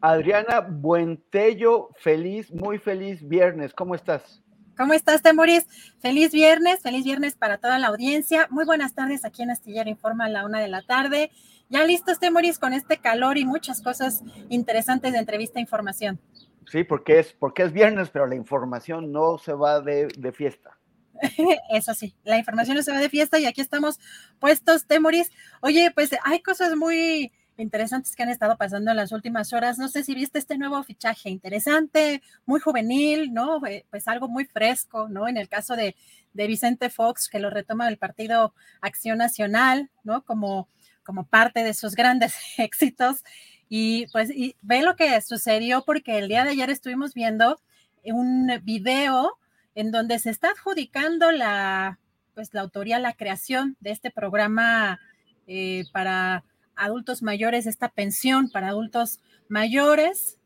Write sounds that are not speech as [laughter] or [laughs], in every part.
Adriana Buentello, feliz, muy feliz viernes. ¿Cómo estás? ¿Cómo estás, Temoris? Feliz viernes, feliz viernes para toda la audiencia. Muy buenas tardes aquí en Astillero Informa a la una de la tarde. Ya listos, Temoris, con este calor y muchas cosas interesantes de entrevista e información. Sí, porque es, porque es viernes, pero la información no se va de, de fiesta. [laughs] Eso sí, la información no se va de fiesta y aquí estamos puestos, Temoris. Oye, pues hay cosas muy interesantes que han estado pasando en las últimas horas. No sé si viste este nuevo fichaje interesante, muy juvenil, ¿no? Pues algo muy fresco, ¿no? En el caso de, Vicente Fox, que lo retoma del Partido Acción Nacional, ¿no? Como, como parte de sus grandes [laughs] éxitos. Y pues y ve lo que sucedió porque el día de ayer estuvimos viendo un video en donde se está adjudicando la, pues la autoría, la creación de este programa eh, para adultos mayores, esta pensión para adultos mayores,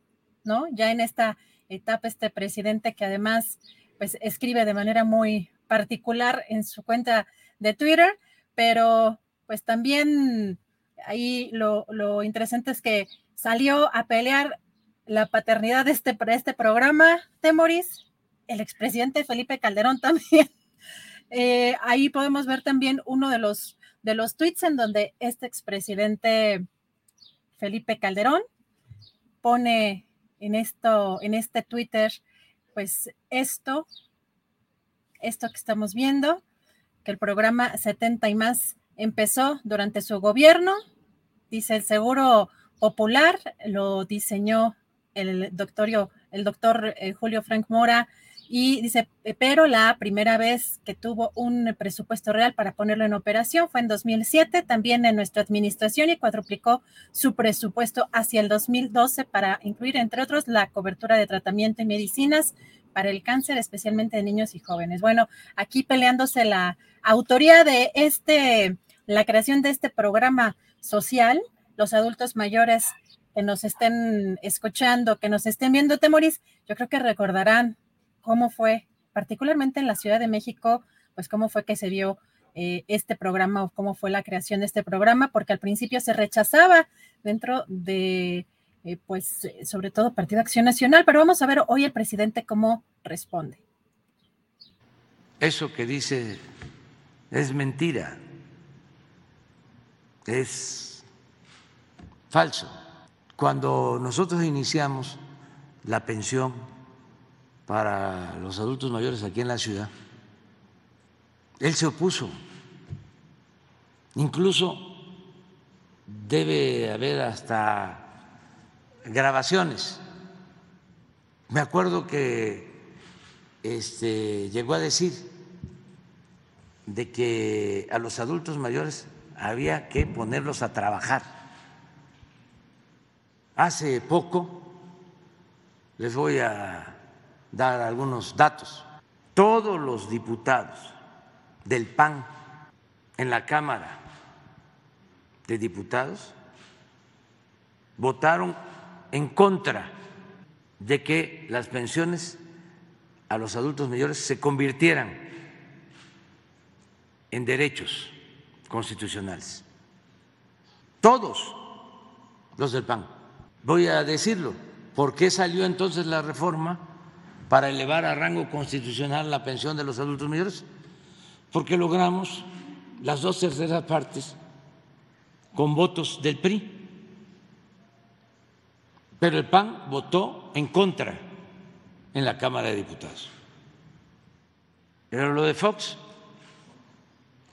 ¿no? Ya en esta etapa este presidente que además pues escribe de manera muy particular en su cuenta de Twitter, pero pues también ahí lo, interesante es que salió a pelear la paternidad de este, este programa, Temoris, el expresidente Felipe Calderón [laughs] también. Eh, ahí podemos ver también uno de los de los tweets en donde este expresidente Felipe Calderón pone en esto, en este Twitter, pues esto, esto que estamos viendo, que el programa 70 y más empezó durante su gobierno, dice el Seguro Popular, lo diseñó el doctor, el doctor eh, Julio Frank Mora y dice, pero la primera vez que tuvo un presupuesto real para ponerlo en operación fue en 2007, también en nuestra administración y cuadruplicó su presupuesto hacia el 2012 para incluir, entre otros, la cobertura de tratamiento y medicinas para el cáncer, especialmente de niños y jóvenes. Bueno, aquí peleándose la autoría de este, la creación de este programa social, los adultos mayores que nos estén escuchando, que nos estén viendo, Temoris, yo creo que recordarán cómo fue, particularmente en la Ciudad de México, pues cómo fue que se dio eh, este programa o cómo fue la creación de este programa, porque al principio se rechazaba dentro de, eh, pues, eh, sobre todo Partido Acción Nacional, pero vamos a ver hoy el presidente cómo responde. Eso que dice es mentira, es falso. Cuando nosotros iniciamos la pensión para los adultos mayores aquí en la ciudad. Él se opuso. Incluso debe haber hasta grabaciones. Me acuerdo que este, llegó a decir de que a los adultos mayores había que ponerlos a trabajar. Hace poco les voy a dar algunos datos. todos los diputados del PAN en la Cámara de Diputados votaron en contra de que las pensiones a los adultos mayores se convirtieran en derechos constitucionales. Todos los del PAN. Voy a decirlo. ¿Por qué salió entonces la reforma para elevar a rango constitucional la pensión de los adultos mayores? Porque logramos las dos terceras partes con votos del PRI. Pero el PAN votó en contra en la Cámara de Diputados. Pero lo de Fox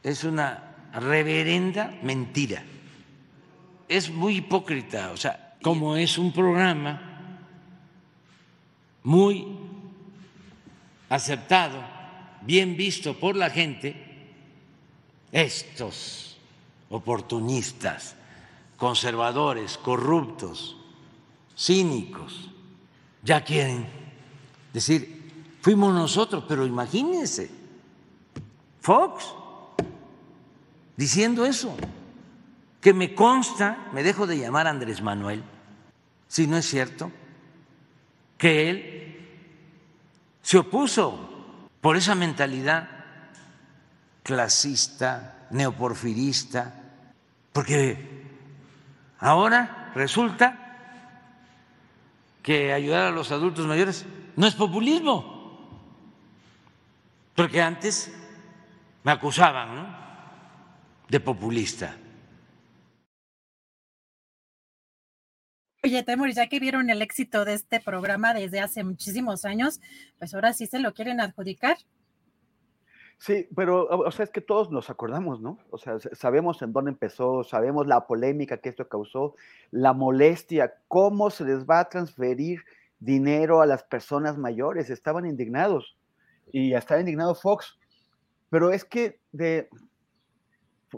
es una reverenda mentira. Es muy hipócrita, o sea, como es un programa muy aceptado, bien visto por la gente, estos oportunistas, conservadores, corruptos, cínicos, ya quieren decir, fuimos nosotros, pero imagínense, Fox diciendo eso, que me consta, me dejo de llamar Andrés Manuel, si no es cierto, que él se opuso por esa mentalidad clasista, neoporfirista, porque ahora resulta que ayudar a los adultos mayores no es populismo, porque antes me acusaban de populista. Oye, Temoris, ya que vieron el éxito de este programa desde hace muchísimos años, pues ahora sí se lo quieren adjudicar. Sí, pero, o sea, es que todos nos acordamos, ¿no? O sea, sabemos en dónde empezó, sabemos la polémica que esto causó, la molestia, cómo se les va a transferir dinero a las personas mayores. Estaban indignados y estaba indignado Fox. Pero es que de,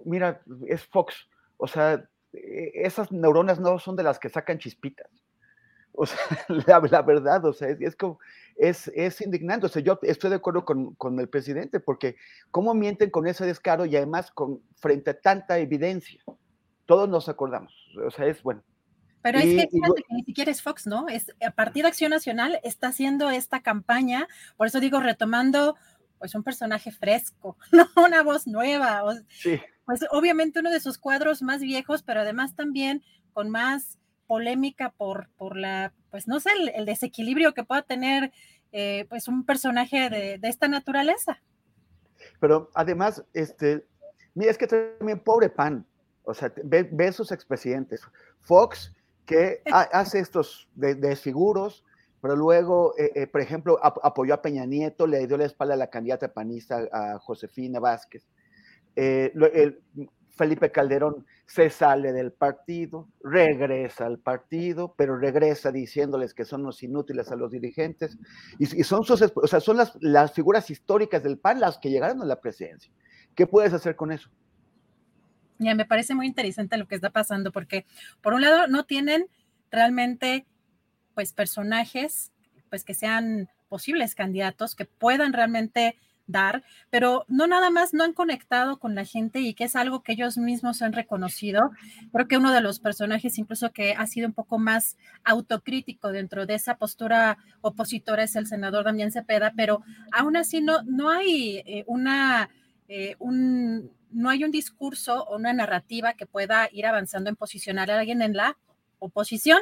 mira, es Fox. O sea, esas neuronas no son de las que sacan chispitas. O sea, [laughs] la, verdad, o sea, es, como, es, es indignante. O sea, yo estoy de acuerdo con, con, el presidente, porque cómo mienten con ese descaro y además con, frente a tanta evidencia. Todos nos acordamos. O sea, es bueno. Pero es que, fíjate que ni siquiera es Fox, ¿no? Es a partir de Acción Nacional está haciendo esta campaña, por eso digo, retomando pues un personaje fresco, [laughs] ¿no? Una voz nueva. sí pues obviamente uno de sus cuadros más viejos, pero además también con más polémica por, por la, pues no sé, el, desequilibrio que pueda tener eh, pues un personaje de, esta naturaleza. Pero además, este, mira, es que también pobre Pan, o sea, ve, sus expresidentes. Fox, que [laughs] hace estos desfiguros, pero luego, eh, eh, por ejemplo, apoyó a Peña Nieto, le dio la espalda a la candidata panista, a Josefina Vázquez. Eh, Felipe Calderón se sale del partido, regresa al partido, pero regresa diciéndoles que son los inútiles a los dirigentes, y, son, sus, o sea, son las, las, figuras históricas del PAN las que llegaron a la presidencia. ¿Qué puedes hacer con eso? Ya, me parece muy interesante lo que está pasando, porque por un lado no tienen realmente pues personajes pues que sean posibles candidatos que puedan realmente dar, pero no nada más no han conectado con la gente y que es algo que ellos mismos han reconocido. Creo que uno de los personajes incluso que ha sido un poco más autocrítico dentro de esa postura opositora es el senador Damián Cepeda, pero aún así no, no hay eh, una, eh, un, no hay un discurso o una narrativa que pueda ir avanzando en posicionar a alguien en la oposición,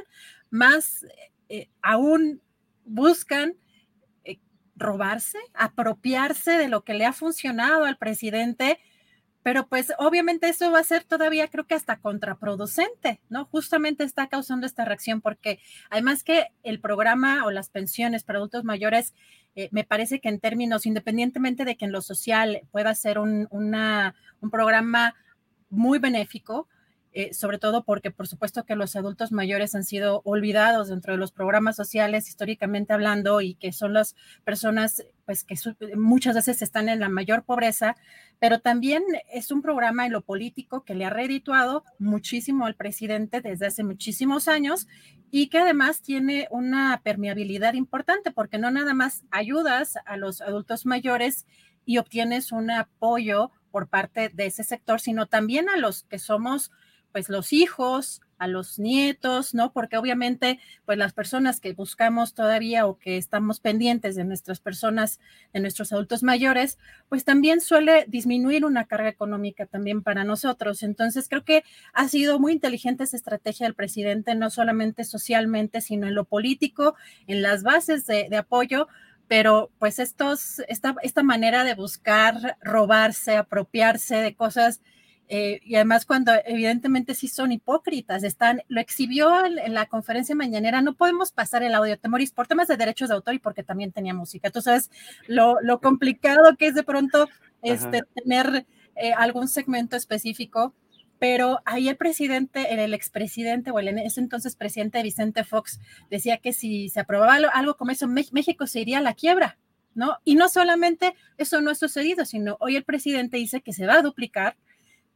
más eh, aún buscan robarse, apropiarse de lo que le ha funcionado al presidente, pero pues obviamente eso va a ser todavía creo que hasta contraproducente, ¿no? Justamente está causando esta reacción porque además que el programa o las pensiones para adultos mayores, eh, me parece que en términos, independientemente de que en lo social pueda ser un, un programa muy benéfico, eh, sobre todo porque por supuesto que los adultos mayores han sido olvidados dentro de los programas sociales históricamente hablando y que son las personas pues que muchas veces están en la mayor pobreza, pero también es un programa en lo político que le ha redituado muchísimo al presidente desde hace muchísimos años y que además tiene una permeabilidad importante porque no nada más ayudas a los adultos mayores y obtienes un apoyo por parte de ese sector, sino también a los que somos pues los hijos, a los nietos, ¿no? Porque obviamente, pues las personas que buscamos todavía o que estamos pendientes de nuestras personas, de nuestros adultos mayores, pues también suele disminuir una carga económica también para nosotros. Entonces, creo que ha sido muy inteligente esa estrategia del presidente, no solamente socialmente, sino en lo político, en las bases de, apoyo, pero pues estos, esta, esta manera de buscar robarse, apropiarse de cosas eh, y además cuando evidentemente sí son hipócritas, están, lo exhibió en, la conferencia mañanera, no podemos pasar el audio, Temoris, por temas de derechos de autor y porque también tenía música. Tú sabes lo, lo complicado que es de pronto este, tener eh, algún segmento específico, pero ahí el presidente, el expresidente o el en ese entonces presidente Vicente Fox decía que si se aprobaba algo como eso, México se iría a la quiebra. ¿No? Y no solamente eso no ha sucedido, sino hoy el presidente dice que se va a duplicar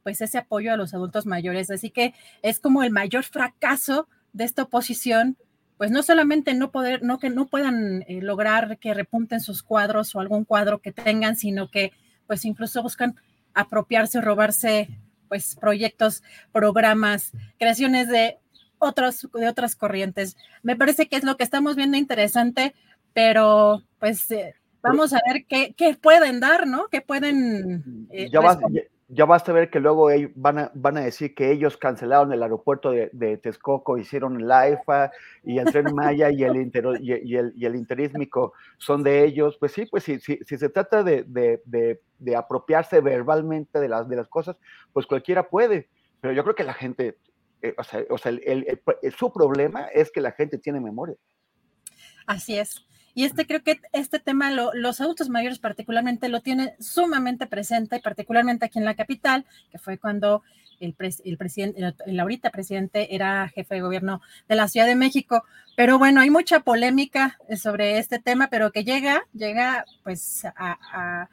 pues ese apoyo a los adultos mayores. Así que es como el mayor fracaso de esta oposición, pues no solamente no poder, no que no puedan eh, lograr que repunten sus cuadros o algún cuadro que tengan, sino que pues incluso buscan apropiarse, robarse pues proyectos, programas, creaciones de otros, de otras corrientes. Me parece que es lo que estamos viendo interesante, pero pues eh, vamos a ver qué, qué, pueden dar, ¿no? ¿Qué pueden... Eh, ya, va, ya basta ver que luego van a, van a decir que ellos cancelaron el aeropuerto de, de Texcoco, hicieron la EFA y el tren Maya y el, el, y el interísmico son de ellos. Pues sí, pues sí, si se trata de, de, de, apropiarse verbalmente de las, de las cosas, pues cualquiera puede. Pero yo creo que la gente, eh, o sea, o sea el, su problema es que la gente tiene memoria. Así es. Y este creo que este tema los adultos mayores particularmente lo tienen sumamente presente, particularmente aquí en la capital, que fue cuando el, el presidente, el, ahorita presidente era jefe de gobierno de la Ciudad de México. Pero bueno, hay mucha polémica sobre este tema, pero que llega, llega pues a,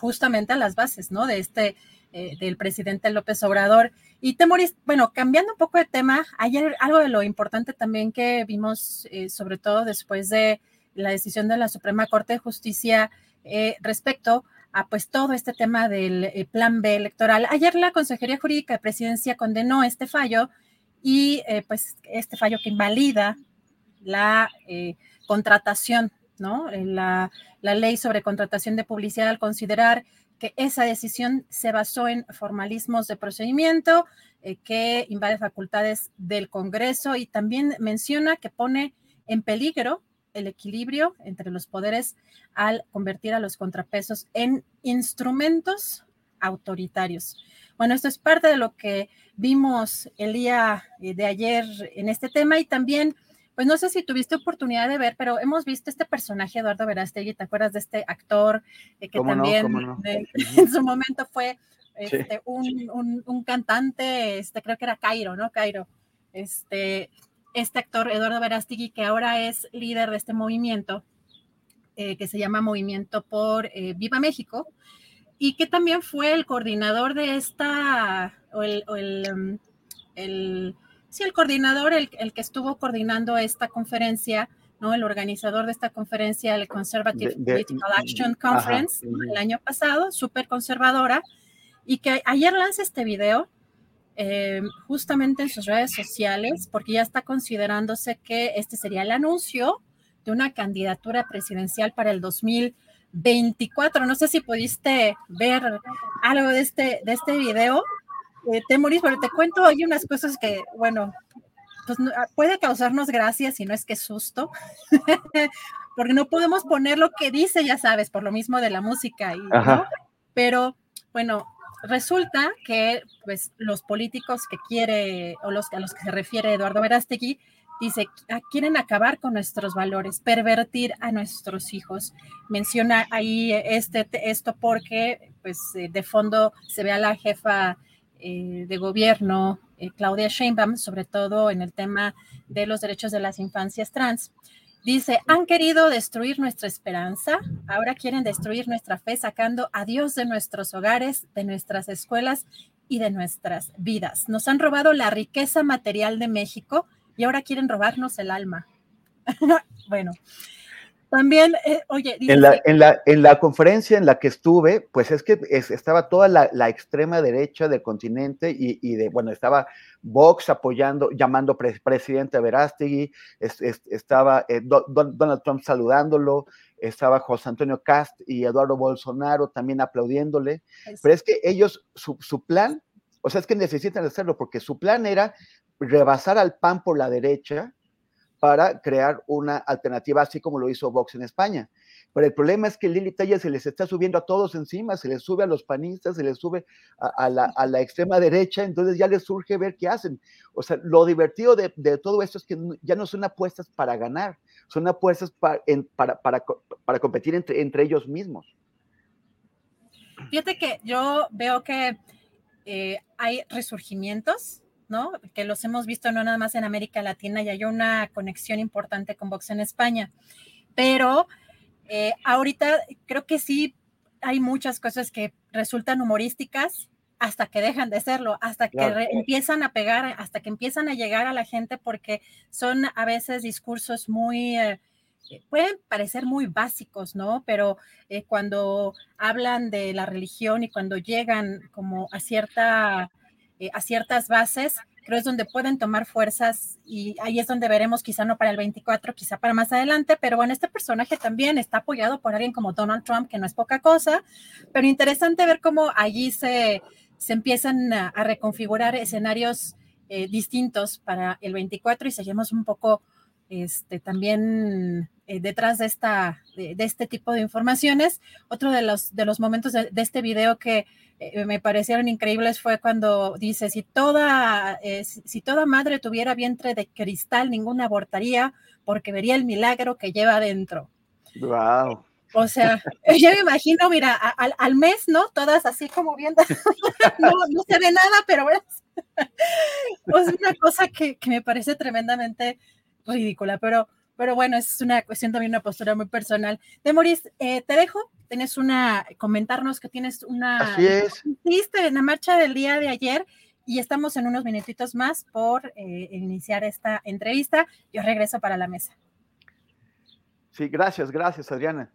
justamente a las bases, ¿no? De este, eh, del presidente López Obrador. Y Temoris, bueno, cambiando un poco de tema, ayer algo de lo importante también que vimos, eh, sobre todo después de la decisión de la Suprema Corte de Justicia eh, respecto a pues todo este tema del eh, plan B electoral. Ayer la Consejería Jurídica de Presidencia condenó este fallo y eh, pues este fallo que invalida la contratación, ¿no? La, la ley sobre contratación de publicidad al considerar que esa decisión se basó en formalismos de procedimiento, que invade facultades del Congreso y también menciona que pone en peligro el equilibrio entre los poderes al convertir a los contrapesos en instrumentos autoritarios. Bueno, esto es parte de lo que vimos el día eh, de ayer en este tema y también, pues no sé si tuviste oportunidad de ver, pero hemos visto este personaje, Eduardo Verástegui, ¿te acuerdas de este actor eh, que también [laughs] en su momento fue este, un, un, cantante, este, creo que era Cairo, ¿no? Cairo. Este, este actor Eduardo Verástegui, que ahora es líder de este movimiento, eh, que se llama Movimiento por eh, Viva México, y que también fue el coordinador de esta, o el, um, el, sí, el coordinador, el, que estuvo coordinando esta conferencia, ¿no? El organizador de esta conferencia, el Conservative Political Action Conference, el año pasado, súper conservadora, y que ayer lanza este video eh, justamente en sus redes sociales, porque ya está considerándose que este sería el anuncio de una candidatura presidencial para el 2024. No sé si pudiste ver algo de este, de este video. Eh, te morís, pero te cuento, hay unas cosas que, bueno, pues ah, puede causarnos gracia si no es que susto, [laughs] porque no podemos poner lo que dice, ya sabes, por lo mismo de la música, y, pero bueno, resulta que pues, los políticos que quiere, o los a los que se refiere Eduardo Verástegui, dice, ah, quieren acabar con nuestros valores, pervertir a nuestros hijos. Menciona ahí este, esto porque pues, eh, de fondo se ve a la jefa eh, de gobierno eh, Claudia Sheinbaum, sobre todo en el tema de los derechos de las infancias trans. Dice, han querido destruir nuestra esperanza, ahora quieren destruir nuestra fe sacando a Dios de nuestros hogares, de nuestras escuelas y de nuestras vidas. Nos han robado la riqueza material de México y ahora quieren robarnos el alma. [laughs] bueno, también, eh, oye, en, la, en, la, en, la, conferencia en la que estuve, pues es que estaba toda la, la, extrema derecha del continente y, y, de, bueno, estaba Vox apoyando, llamando presidente a Verástegui, estaba eh, Donald Trump saludándolo, estaba José Antonio Cast y Eduardo Bolsonaro también aplaudiéndole, pero es que ellos, su, su plan, o sea, es que necesitan hacerlo porque su plan era rebasar al PAN por la derecha, para crear una alternativa, así como lo hizo Vox en España. Pero el problema es que Lili Talla se les está subiendo a todos encima, se les sube a los panistas, se les sube a, la, extrema derecha, entonces ya les surge ver qué hacen. O sea, lo divertido de, todo esto es que ya no son apuestas para ganar, son apuestas para, competir entre, entre ellos mismos. Fíjate que yo veo que eh, hay resurgimientos que los hemos visto no nada más en América Latina y hay una conexión importante con Vox en España. Pero eh, ahorita creo que sí hay muchas cosas que resultan humorísticas hasta que dejan de serlo, hasta que empiezan a pegar, hasta que empiezan a llegar a la gente porque son a veces discursos muy... Eh, pueden parecer muy básicos, ¿no? Pero eh, cuando hablan de la religión y cuando llegan como a cierta eh, a ciertas bases, creo es donde pueden tomar fuerzas y ahí es donde veremos, quizá no para el 24, quizá para más adelante, pero bueno, este personaje también está apoyado por alguien como Donald Trump, que no es poca cosa, pero interesante ver cómo allí se, se empiezan a, reconfigurar escenarios eh, distintos para el 24 y seguimos un poco este, también eh, detrás de, esta, de, este tipo de informaciones. Otro de los, de los momentos de, de este video que eh, me parecieron increíbles fue cuando dice, si toda, eh, si toda madre tuviera vientre de cristal, ninguna abortaría porque vería el milagro que lleva adentro. Wow. O sea, [laughs] yo me imagino, mira, al, mes, ¿no? Todas así como viendo, [laughs] no, no, se ve nada, pero [laughs] es pues una cosa que, que, me parece tremendamente ridícula, pero pero bueno, es una cuestión también, una postura muy personal. De eh, te dejo, tienes una, comentarnos que tienes una... Así es. en la marcha del día de ayer y estamos en unos minutitos más por eh, iniciar esta entrevista. Yo regreso para la mesa. Sí, gracias, gracias, Adriana.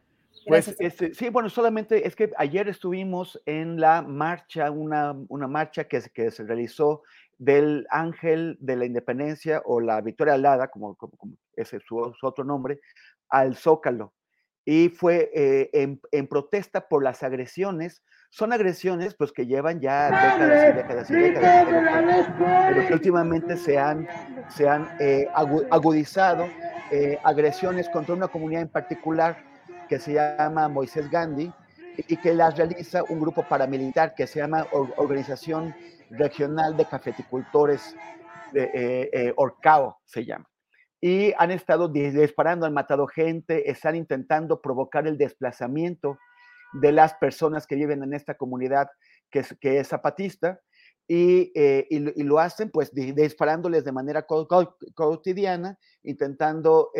Pues este, sí, bueno, solamente es que ayer estuvimos en la marcha, una, una marcha que, que se realizó del Ángel de la Independencia o la Victoria Alada, como, como, ese es su, otro nombre, al Zócalo. Y fue eh, en, protesta por las agresiones. Son agresiones pues que llevan ya décadas y décadas y décadas, pero, que últimamente se han, se han eh, agudizado eh, agresiones contra una comunidad en particular que se llama Moisés Gandhi y que las realiza un grupo paramilitar que se llama Organización regional de cafeticultores de eh, eh, Orcao, se llama. Y han estado disparando, han matado gente, están intentando provocar el desplazamiento de las personas que viven en esta comunidad que es, que es zapatista y, eh, y, lo hacen pues disparándoles de manera cotidiana, intentando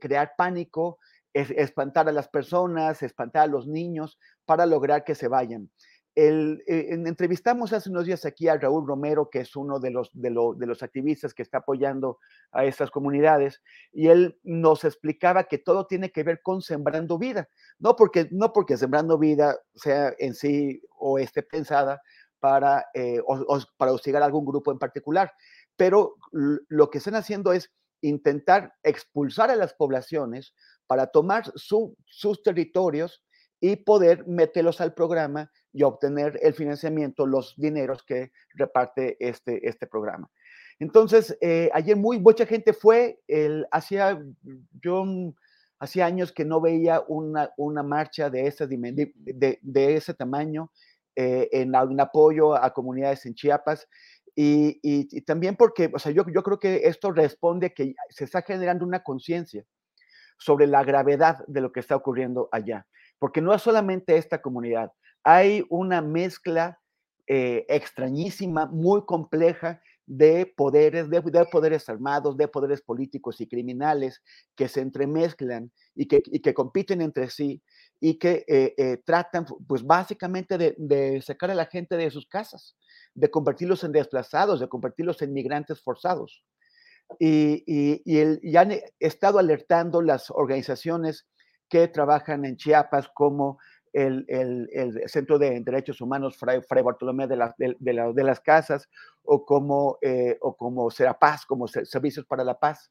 crear pánico, espantar a las personas, espantar a los niños para lograr que se vayan. Eh, entrevistamos hace unos días aquí a Raúl Romero, que es uno de los, de, los activistas que está apoyando a estas comunidades, y él nos explicaba que todo tiene que ver con sembrando vida, no porque, no porque sembrando vida sea en sí o esté pensada para, eh, para hostigar a algún grupo en particular, pero lo que están haciendo es intentar expulsar a las poblaciones para tomar sus territorios y poder meterlos al programa y obtener el financiamiento, los dineros que reparte este, este programa. Entonces, eh, ayer muy mucha gente fue, hacía, yo hacía años que no veía una, una marcha de ese, de, ese tamaño eh, en, en, apoyo a comunidades en Chiapas. Y, y, también porque, o sea, yo, yo creo que esto responde que se está generando una conciencia sobre la gravedad de lo que está ocurriendo allá. Porque no es solamente esta comunidad, hay una mezcla eh, extrañísima, muy compleja de poderes, de, poderes armados, de poderes políticos y criminales que se entremezclan y que, compiten entre sí y que eh, eh, tratan, pues básicamente de, sacar a la gente de sus casas, de convertirlos en desplazados, de convertirlos en migrantes forzados. Y, y, y han estado alertando las organizaciones que trabajan en Chiapas como el, Centro de Derechos Humanos Fray, Bartolomé de, de, las Casas o como, eh, o como Serapaz, como Servicios para la Paz.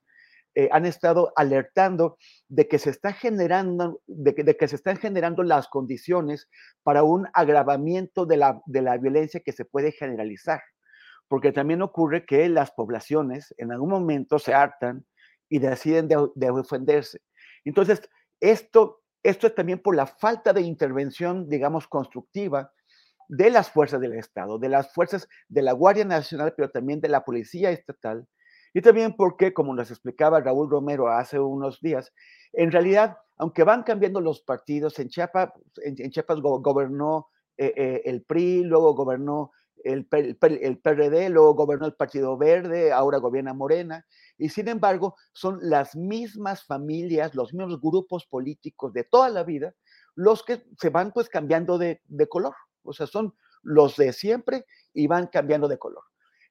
Eh, han estado alertando de que se está generando, de que, se están generando las condiciones para un agravamiento de la, de la violencia que se puede generalizar. Porque también ocurre que las poblaciones en algún momento se hartan y deciden de, de defenderse. Entonces, esto esto es también por la falta de intervención, digamos, constructiva de las fuerzas del Estado, de las fuerzas de la Guardia Nacional, pero también de la Policía Estatal. Y también porque, como nos explicaba Raúl Romero hace unos días, en realidad, aunque van cambiando los partidos, en Chiapas, en, Chiapas gobernó eh, eh, el PRI, luego gobernó el, el, PRD, luego gobernó el Partido Verde, ahora gobierna Morena, y sin embargo son las mismas familias, los mismos grupos políticos de toda la vida, los que se van pues cambiando de, color, o sea, son los de siempre y van cambiando de color.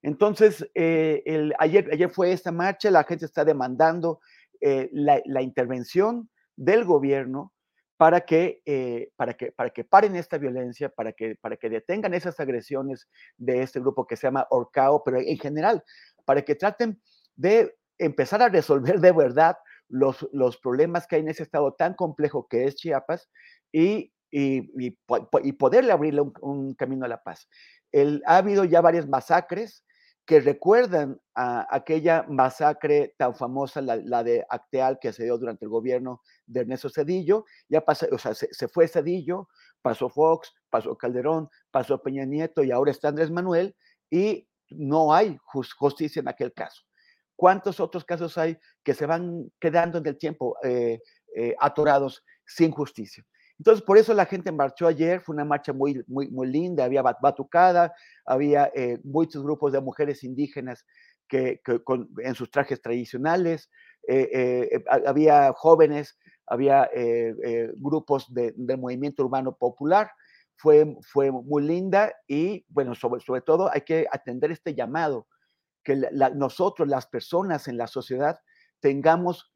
Entonces, eh, el, ayer, ayer fue esta marcha, la gente está demandando eh, la, intervención del gobierno para que, eh, para, que, para que paren esta violencia, para que, para que detengan esas agresiones de este grupo que se llama Orcao, pero en general, para que traten de empezar a resolver de verdad los, los problemas que hay en ese estado tan complejo que es Chiapas y, y, y, poderle abrirle un, camino a la paz. El, ha habido ya varias masacres que recuerdan a aquella masacre tan famosa, la, de Acteal, que se dio durante el gobierno de Ernesto Cedillo. Ya pasó, o sea, se, se, fue Cedillo, pasó Fox, pasó Calderón, pasó Peña Nieto y ahora está Andrés Manuel y no hay justicia en aquel caso. ¿Cuántos otros casos hay que se van quedando en el tiempo eh, eh, atorados sin justicia? Entonces, por eso la gente marchó ayer, fue una marcha muy, muy, muy linda, había batucada, había eh, muchos grupos de mujeres indígenas que, en sus trajes tradicionales, había jóvenes, había grupos del movimiento urbano popular, fue, fue muy linda y, bueno, sobre, sobre todo hay que atender este llamado que nosotros, las personas en la sociedad, tengamos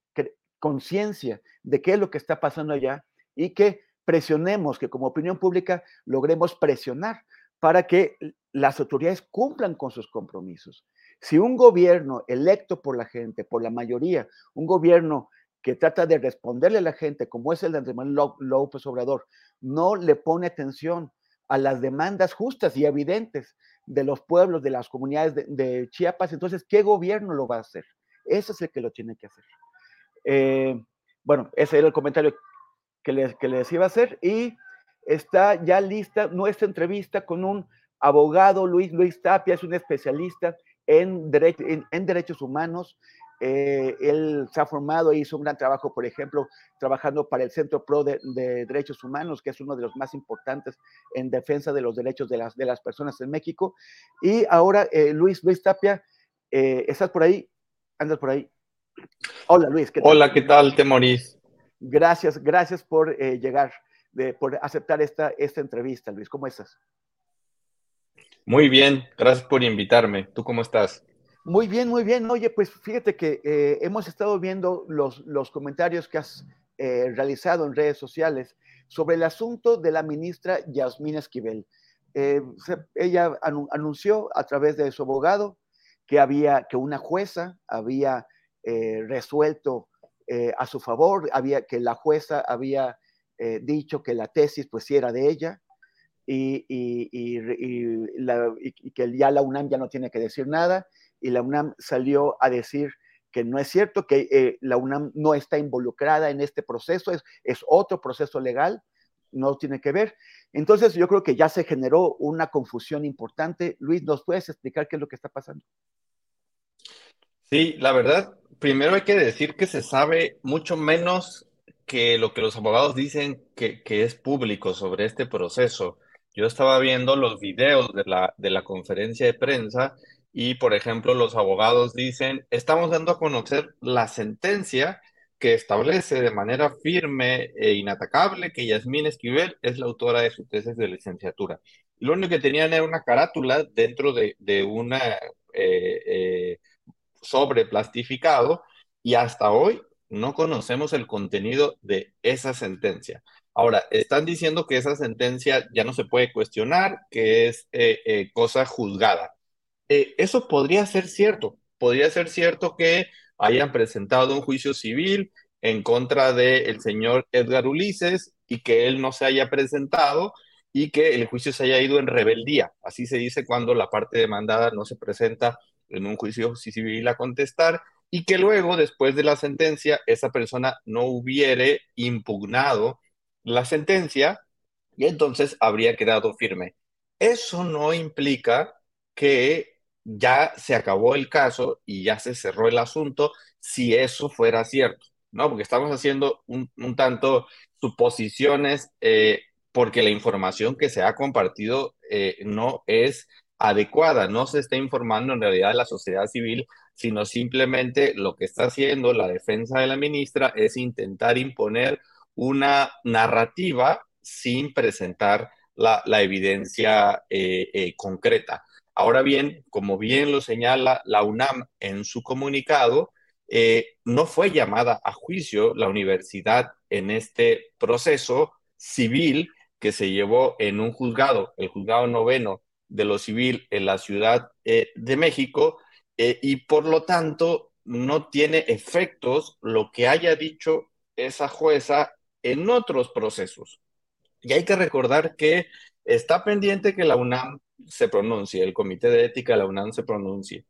conciencia de qué es lo que está pasando allá y que presionemos, que como opinión pública logremos presionar para que las autoridades cumplan con sus compromisos. Si un gobierno electo por la gente, por la mayoría, un gobierno que trata de responderle a la gente, como es el de Andrés Manuel López Obrador, no le pone atención a las demandas justas y evidentes de los pueblos, de las comunidades de, Chiapas. Entonces, ¿qué gobierno lo va a hacer? Ese es el que lo tiene que hacer. Eh, bueno, ese era el comentario que les, que les iba a hacer. Y está ya lista nuestra entrevista con un abogado, Luis Luis Tapia, es un especialista en, en derechos humanos, eh, él se ha formado e hizo un gran trabajo, por ejemplo, trabajando para el Centro Pro de, Derechos Humanos, que es uno de los más importantes en defensa de los derechos de las, de las personas en México. Y ahora, eh, Luis, Luis Tapia, eh, ¿estás por ahí? ¿Andas por ahí? Hola, Luis. ¿qué tal? Hola, ¿qué tal, Temoris? Gracias, gracias por llegar, de, por aceptar esta, esta entrevista, Luis. ¿Cómo estás? Muy bien, gracias por invitarme. ¿Tú cómo estás? Muy bien, muy bien. Oye, pues fíjate que eh, hemos estado viendo los, los comentarios que has eh, realizado en redes sociales sobre el asunto de la ministra Yasmín Esquivel. Eh, ella anunció a través de su abogado que había que una jueza había resuelto a su favor, había que la jueza había dicho que la tesis pues era de ella y, y, y, que ya la UNAM ya no tiene que decir nada y la UNAM salió a decir que no es cierto, que eh, la UNAM no está involucrada en este proceso, es, es otro proceso legal, no tiene que ver. Entonces yo creo que ya se generó una confusión importante. Luis, ¿nos puedes explicar qué es lo que está pasando? Sí, la verdad, primero hay que decir que se sabe mucho menos que lo que los abogados dicen que, que es público sobre este proceso. Yo estaba viendo los videos de la, de la conferencia de prensa y, por ejemplo, los abogados dicen, estamos dando a conocer la sentencia que establece de manera firme e inatacable que Yasmín Esquivel es la autora de su tesis de licenciatura. Lo único que tenían era una carátula dentro de, de una eh, eh, sobre plastificado y hasta hoy no conocemos el contenido de esa sentencia. Ahora, están diciendo que esa sentencia ya no se puede cuestionar, que es eh, cosa juzgada. eso podría ser cierto. Podría ser cierto que hayan presentado un juicio civil en contra del señor Edgar Ulises y que él no se haya presentado y que el juicio se haya ido en rebeldía. Así se dice cuando la parte demandada no se presenta en un juicio civil a contestar y que luego, después de la sentencia, esa persona no hubiere impugnado la sentencia y entonces habría quedado firme. Eso no implica que ya se acabó el caso y ya se cerró el asunto si eso fuera cierto, ¿no? Porque estamos haciendo un, tanto suposiciones eh, porque la información que se ha compartido eh, no es adecuada, no se está informando en realidad a la sociedad civil, sino simplemente lo que está haciendo la defensa de la ministra es intentar imponer una narrativa sin presentar la, evidencia eh, eh, concreta. Ahora bien, como bien lo señala la UNAM en su comunicado, eh, no fue llamada a juicio la universidad en este proceso civil que se llevó en un juzgado, el juzgado noveno de lo civil en la Ciudad eh, de México, eh, y por lo tanto no tiene efectos lo que haya dicho esa jueza en otros procesos. Y hay que recordar que está pendiente que la UNAM se pronuncie, el Comité de Ética de la UNAM se pronuncie.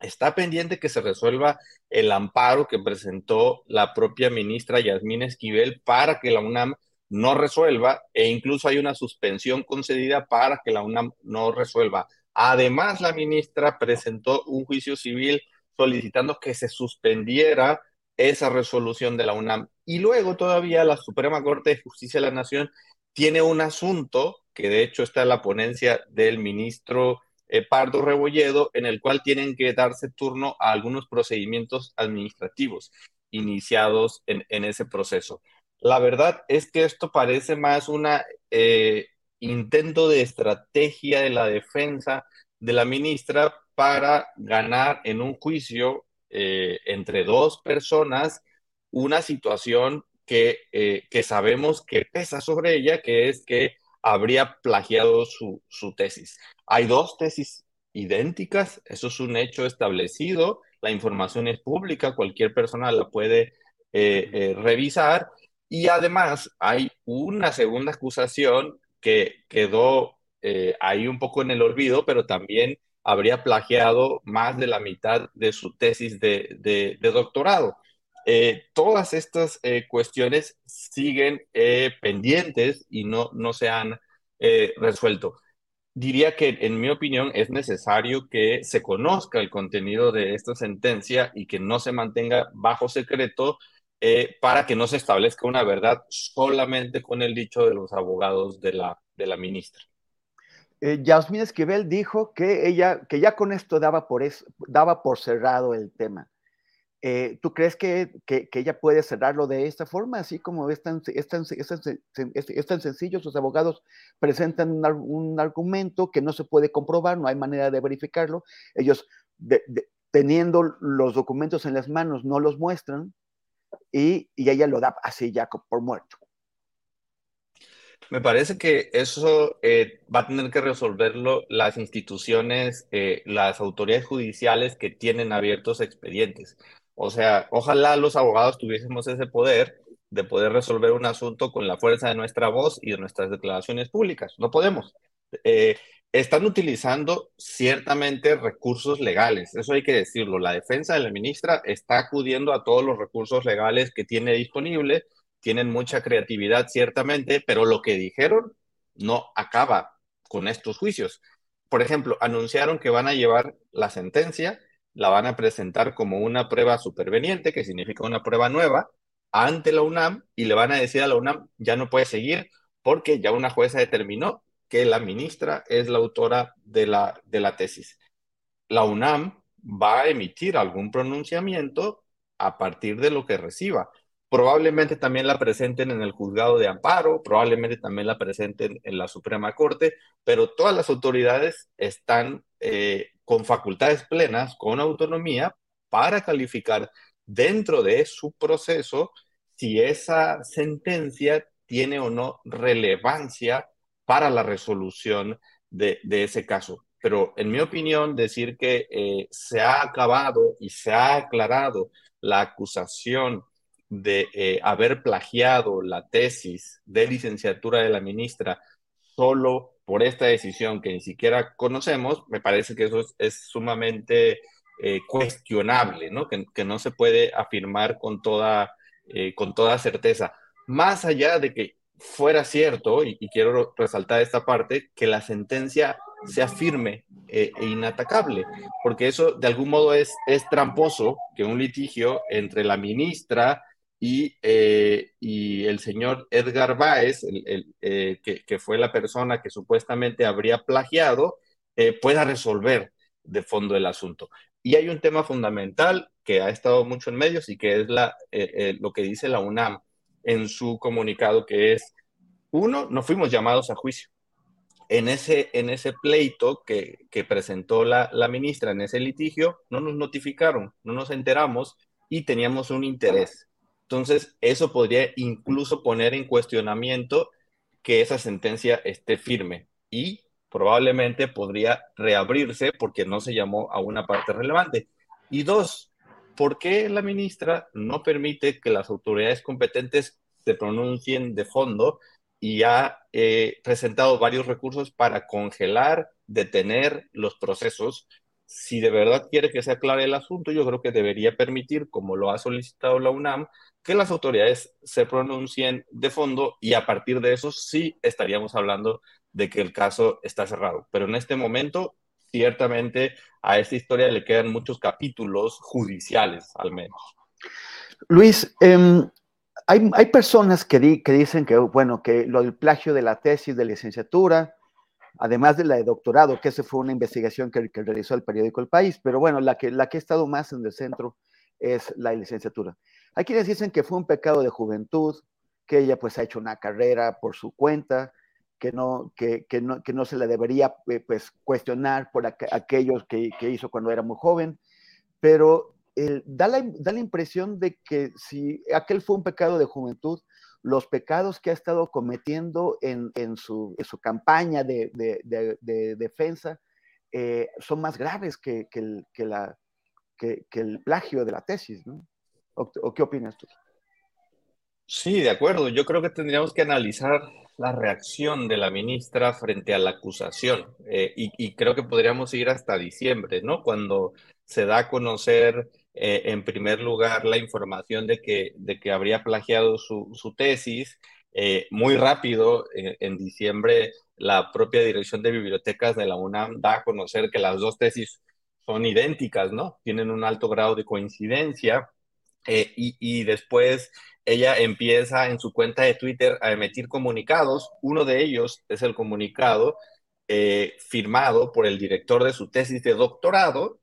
Está pendiente que se resuelva el amparo que presentó la propia ministra Yasmín Esquivel para que la UNAM no resuelva e incluso hay una suspensión concedida para que la UNAM no resuelva. Además, la ministra presentó un juicio civil solicitando que se suspendiera esa resolución de la UNAM. Y luego todavía la Suprema Corte de Justicia de la Nación tiene un asunto, que de hecho está en la ponencia del ministro eh, Pardo Rebolledo, en el cual tienen que darse turno a algunos procedimientos administrativos iniciados en, en ese proceso. La verdad es que esto parece más un eh, intento de estrategia de la defensa de la ministra para ganar en un juicio eh, entre dos personas una situación que, eh, que, sabemos que pesa sobre ella, que es que habría plagiado su, su tesis. Hay dos tesis idénticas, eso es un hecho establecido, la información es pública, cualquier persona la puede revisar y además hay una segunda acusación que quedó eh, ahí un poco en el olvido, pero también habría plagiado más de la mitad de su tesis de, doctorado. Eh, todas estas eh, cuestiones siguen pendientes y no, no se han resuelto. Diría que, en mi opinión, es necesario que se conozca el contenido de esta sentencia y que no se mantenga bajo secreto eh, para que no se establezca una verdad solamente con el dicho de los abogados de la, ministra. Eh, Yasmín Esquivel dijo que ella, que ya con esto daba por, daba por cerrado el tema. Eh, ¿Tú crees que, que, ella puede cerrarlo de esta forma? Así como es tan, es tan, es tan, sencillo, sus abogados presentan un, argumento que no se puede comprobar, no hay manera de verificarlo. Ellos, teniendo los documentos en las manos, no los muestran y, ella lo da así ya por muerto. Me parece que eso eh, va a tener que resolverlo las instituciones, eh, las autoridades judiciales que tienen abiertos expedientes. O sea, ojalá los abogados tuviésemos ese poder de poder resolver un asunto con la fuerza de nuestra voz y de nuestras declaraciones públicas. No podemos. Eh, están utilizando ciertamente recursos legales, eso hay que decirlo. La defensa de la ministra está acudiendo a todos los recursos legales que tiene disponible, tienen mucha creatividad ciertamente, pero lo que dijeron no acaba con estos juicios. Por ejemplo, anunciaron que van a llevar la sentencia, la van a presentar como una prueba superveniente, que significa una prueba nueva, ante la UNAM y le van a decir a la UNAM, ya no puede seguir porque ya una jueza determinó que la ministra es la autora de la, de la tesis. la UNAM va a emitir algún pronunciamiento a partir de lo que reciba. Probablemente también la presenten en el juzgado de amparo, probablemente también la presenten en la Suprema Corte, pero todas las autoridades están eh, con facultades plenas, con autonomía, para calificar dentro de su proceso si esa sentencia tiene o no relevancia para la resolución de, ese caso. Pero en mi opinión, decir que eh, se ha acabado y se ha aclarado la acusación de eh, haber plagiado la tesis de licenciatura de la ministra solo por esta decisión que ni siquiera conocemos, me parece que eso es, sumamente eh, cuestionable, ¿no? Que, no se puede afirmar con toda, con toda certeza. Más allá de que fuera cierto, y, quiero resaltar esta parte, que la sentencia sea firme e inatacable, porque eso de algún modo es, es tramposo que un litigio entre la ministra y, eh, y el señor Edgar Báez, eh, que, fue la persona que supuestamente habría plagiado, eh, pueda resolver de fondo el asunto. Y hay un tema fundamental que ha estado mucho en medios y que es la, lo que dice la UNAM en su comunicado, que es, uno, no fuimos llamados a juicio. En ese, en ese pleito que, que presentó la, la ministra, en ese litigio, no nos notificaron, no nos enteramos y teníamos un interés entonces, eso podría incluso poner en cuestionamiento que esa sentencia esté firme y probablemente podría reabrirse porque no se llamó a una parte relevante. Y dos, ¿por qué la ministra no permite que las autoridades competentes se pronuncien de fondo y ha eh, presentado varios recursos para congelar, detener los procesos? Si de verdad quiere que se aclare el asunto, yo creo que debería permitir, como lo ha solicitado la UNAM, que las autoridades se pronuncien de fondo y a partir de eso sí estaríamos hablando de que el caso está cerrado. Pero en este momento, ciertamente a esta historia le quedan muchos capítulos judiciales, al menos. Luis, em, hay, personas que, dicen que, bueno, que lo del plagio de la tesis de licenciatura, además de la de doctorado, que esa fue una investigación que, realizó el periódico El País, pero bueno, la que, la que ha estado más en el centro es la licenciatura. Hay quienes dicen que fue un pecado de juventud, que ella pues ha hecho una carrera por su cuenta, que no, que, no, que no se le debería eh, pues cuestionar por aquellos que, hizo cuando era muy joven, pero eh, da, la, da, la, impresión de que si aquel fue un pecado de juventud, los pecados que ha estado cometiendo en, en, su, en su, campaña de, de, de, defensa eh, son más graves que, que, el, la, que, el plagio de la tesis, ¿no? ¿O, qué opinas tú? Sí, de acuerdo. Yo creo que tendríamos que analizar la reacción de la ministra frente a la acusación. Eh, y, creo que podríamos ir hasta diciembre, ¿no? Cuando se da a conocer, eh, en primer lugar, la información de que, de que habría plagiado su, tesis. Eh, muy rápido, en diciembre, la propia Dirección de Bibliotecas de la UNAM da a conocer que las dos tesis son idénticas, ¿no? Tienen un alto grado de coincidencia y, después ella empieza en su cuenta de Twitter a emitir comunicados. Uno de ellos es el comunicado eh, firmado por el director de su tesis de doctorado,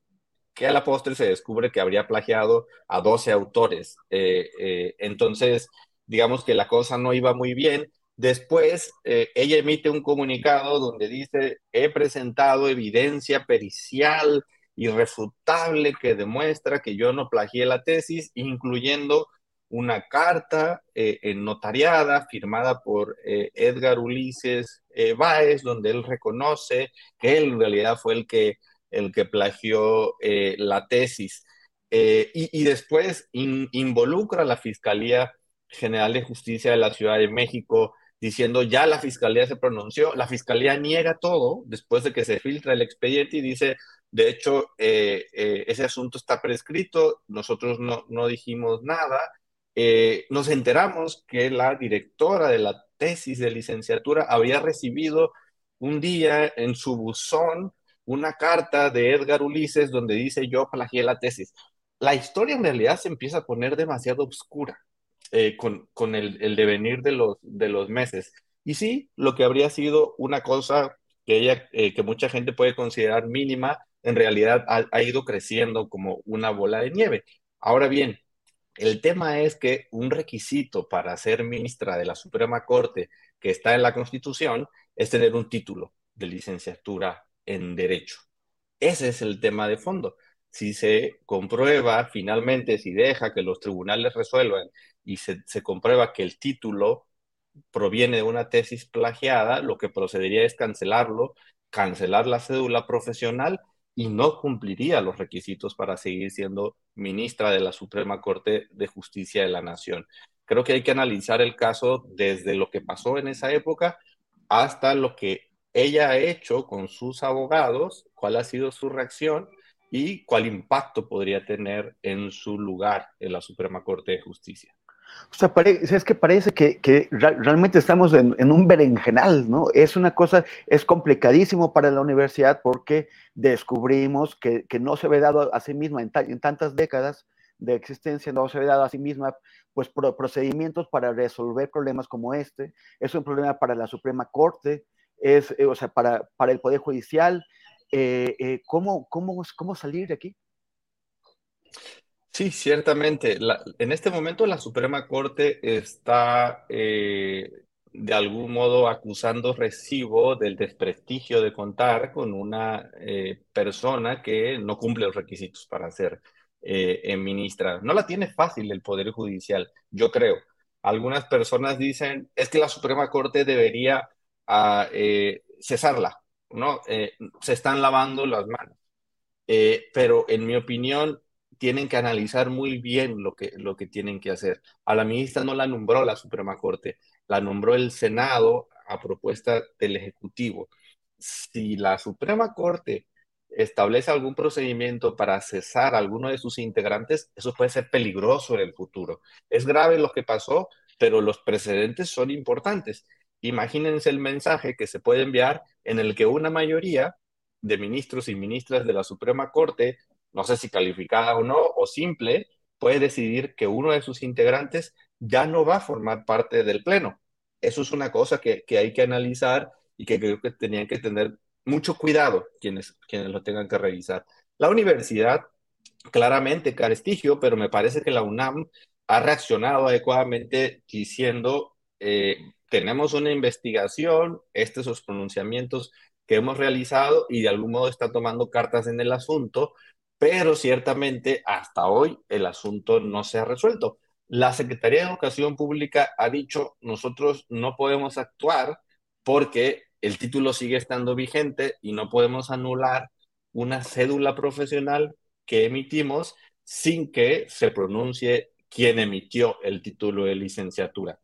que a la postre se descubre que habría plagiado a 12 autores. Eh, entonces, digamos que la cosa no iba muy bien. Después, ella emite un comunicado donde dice, he presentado evidencia pericial irrefutable que demuestra que yo no plagié la tesis, incluyendo una carta eh, notariada firmada por eh, Edgar Ulises eh, Báez, donde él reconoce que él en realidad fue el que, el que plagió la tesis. Y, después involucra a la Fiscalía General de Justicia de la Ciudad de México diciendo ya la fiscalía se pronunció, la fiscalía niega todo después de que se filtra el expediente y dice de hecho, eh, eh, ese asunto está prescrito, nosotros no, no dijimos nada. Eh, nos enteramos que la directora de la tesis de licenciatura había recibido un día en su buzón una carta de Edgar Ulises donde dice yo plagié la tesis. La historia en realidad se empieza a poner demasiado oscura con, con el, devenir de los, meses. Y sí, lo que habría sido una cosa que, ella, que mucha gente puede considerar mínima, en realidad ha, ido creciendo como una bola de nieve. Ahora bien, el tema es que un requisito para ser ministra de la Suprema Corte que está en la Constitución es tener un título de licenciatura en Derecho. Ese es el tema de fondo. Si se comprueba finalmente, si deja que los tribunales resuelvan y se, comprueba que el título proviene de una tesis plagiada, lo que procedería es cancelarlo, cancelar la cédula profesional y no cumpliría los requisitos para seguir siendo ministra de la Suprema Corte de Justicia de la Nación. Creo que hay que analizar el caso desde lo que pasó en esa época hasta lo que ella ha hecho con sus abogados, cuál ha sido su reacción y cuál impacto podría tener en su lugar en la Suprema Corte de Justicia. O sea, es que parece que, realmente estamos en, un berenjenal, ¿no? Es una cosa, es complicadísimo para la universidad porque descubrimos que, no se ve dado a sí misma en, tantas décadas de existencia, no se ve dado a sí misma, pues, procedimientos para resolver problemas como este. Es un problema para la Suprema Corte, es, eh, o sea, para, para el Poder Judicial. Eh, eh, ¿cómo, cómo, ¿Cómo salir de aquí? Sí, ciertamente. en este momento la Suprema Corte está eh, de algún modo acusando recibo del desprestigio de contar con una eh, persona que no cumple los requisitos para ser eh, ministra. No la tiene fácil el Poder Judicial, yo creo. Algunas personas dicen, es que la Suprema Corte debería ah, cesarla, ¿no? se están lavando las manos. pero en mi opinión, tienen que analizar muy bien lo que, lo que tienen que hacer. A la ministra no la nombró la Suprema Corte, la nombró el Senado a propuesta del Ejecutivo. Si la Suprema Corte establece algún procedimiento para cesar a alguno de sus integrantes, eso puede ser peligroso en el futuro. Es grave lo que pasó, pero los precedentes son importantes. Imagínense el mensaje que se puede enviar en el que una mayoría de ministros y ministras de la Suprema Corte no sé si calificada o no, o simple, puede decidir que uno de sus integrantes ya no va a formar parte del Pleno. Eso es una cosa que, hay que analizar y que creo que tenían que tener mucho cuidado quienes, quienes lo tengan que revisar. La universidad, claramente carestigio, pero me parece que la UNAM ha reaccionado adecuadamente diciendo, eh, tenemos una investigación, estos son los pronunciamientos que hemos realizado y de algún modo está tomando cartas en el asunto, pero ciertamente hasta hoy el asunto no se ha resuelto. La Secretaría de Educación Pública ha dicho, nosotros no podemos actuar porque el título sigue estando vigente y no podemos anular una cédula profesional que emitimos sin que se pronuncie quién emitió el título de licenciatura.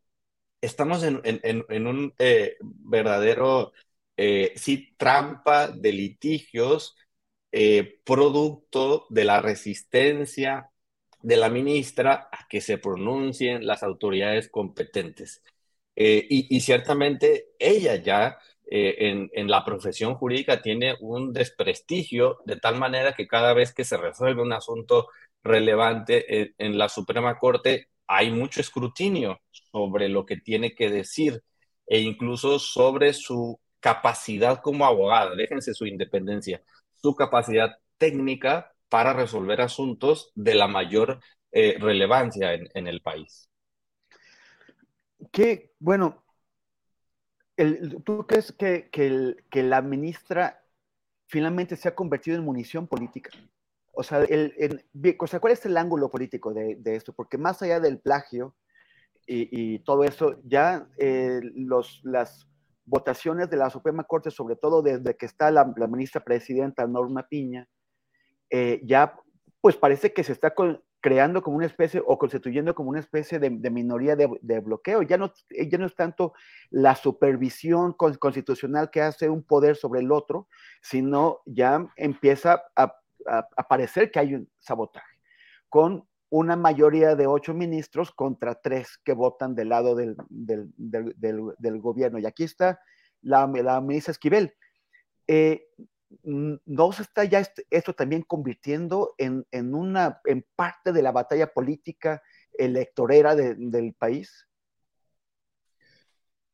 Estamos en, un eh, verdadero, eh, sí, trampa de litigios eh, producto de la resistencia de la ministra a que se pronuncien las autoridades competentes. Eh, y, ciertamente ella ya eh, en, la profesión jurídica tiene un desprestigio de tal manera que cada vez que se resuelve un asunto relevante en la Suprema Corte hay mucho escrutinio sobre lo que tiene que decir e incluso sobre su capacidad como abogada, déjense su independencia, su capacidad técnica para resolver asuntos de la mayor eh, relevancia en, el país. Que, bueno, ¿tú crees que, que, la ministra finalmente se ha convertido en munición política? O sea, el, ¿cuál es el ángulo político de, esto? Porque más allá del plagio y, todo eso, ya eh, los, las votaciones de la Suprema Corte, sobre todo desde que está la, ministra presidenta Norma Piña, eh, ya pues parece que se está creando como una especie o constituyendo como una especie de, minoría de, bloqueo. Ya no, ya no es tanto la supervisión constitucional que hace un poder sobre el otro, sino ya empieza a, a parecer que hay un sabotaje, con una mayoría de ocho ministros contra tres que votan del lado del, gobierno. Y aquí está la, ministra Esquivel. Eh, ¿No se está ya esto también convirtiendo en, una, en parte de la batalla política electorera del país?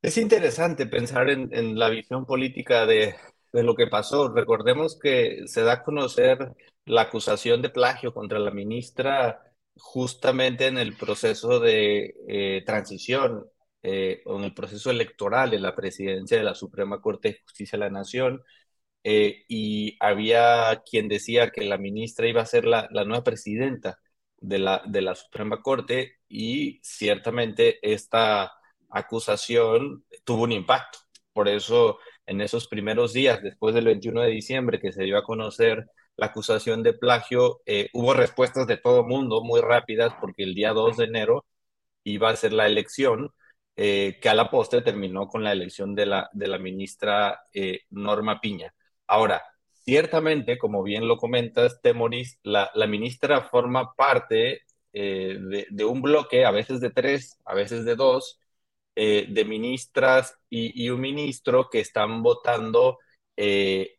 Es interesante pensar en, la visión política de, de lo que pasó. Recordemos que se da a conocer la acusación de plagio contra la ministra justamente en el proceso de eh, transición eh, o en el proceso electoral de la presidencia de la Suprema Corte de Justicia de la Nación. Eh, y había quien decía que la ministra iba a ser la, la nueva presidenta de la, de la Suprema Corte y ciertamente esta acusación tuvo un impacto. Por eso, en esos primeros días, después del 21 de diciembre, que se dio a conocer la acusación de plagio, eh, hubo respuestas de todo mundo muy rápidas, porque el día 2 de enero iba a ser la elección, eh, que a la postre terminó con la elección de la, de la ministra eh, Norma Piña. Ahora, ciertamente, como bien lo comentas, Temoris, la, la ministra forma parte de, de, un bloque, a veces de tres, a veces de dos, de ministras y, un ministro que están votando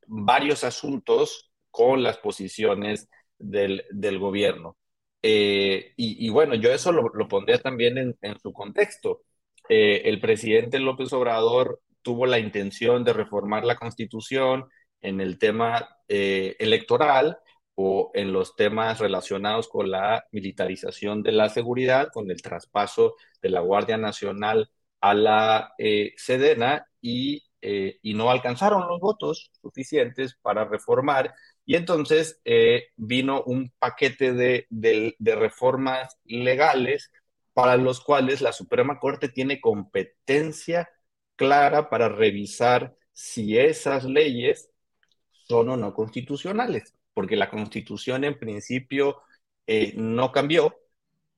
varios asuntos con las posiciones del, gobierno. Eh, y, bueno, yo eso lo, pondría también en, en su contexto. el presidente López Obrador tuvo la intención de reformar la constitución en el tema electoral o en los temas relacionados con la militarización de la seguridad, con el traspaso de la Guardia Nacional a la eh, Sedena y, eh, y, no alcanzaron los votos suficientes para reformar. Y entonces eh, vino un paquete de, reformas legales para los cuales la Suprema Corte tiene competencia clara para revisar si esas leyes son o no constitucionales, porque la constitución en principio no cambió,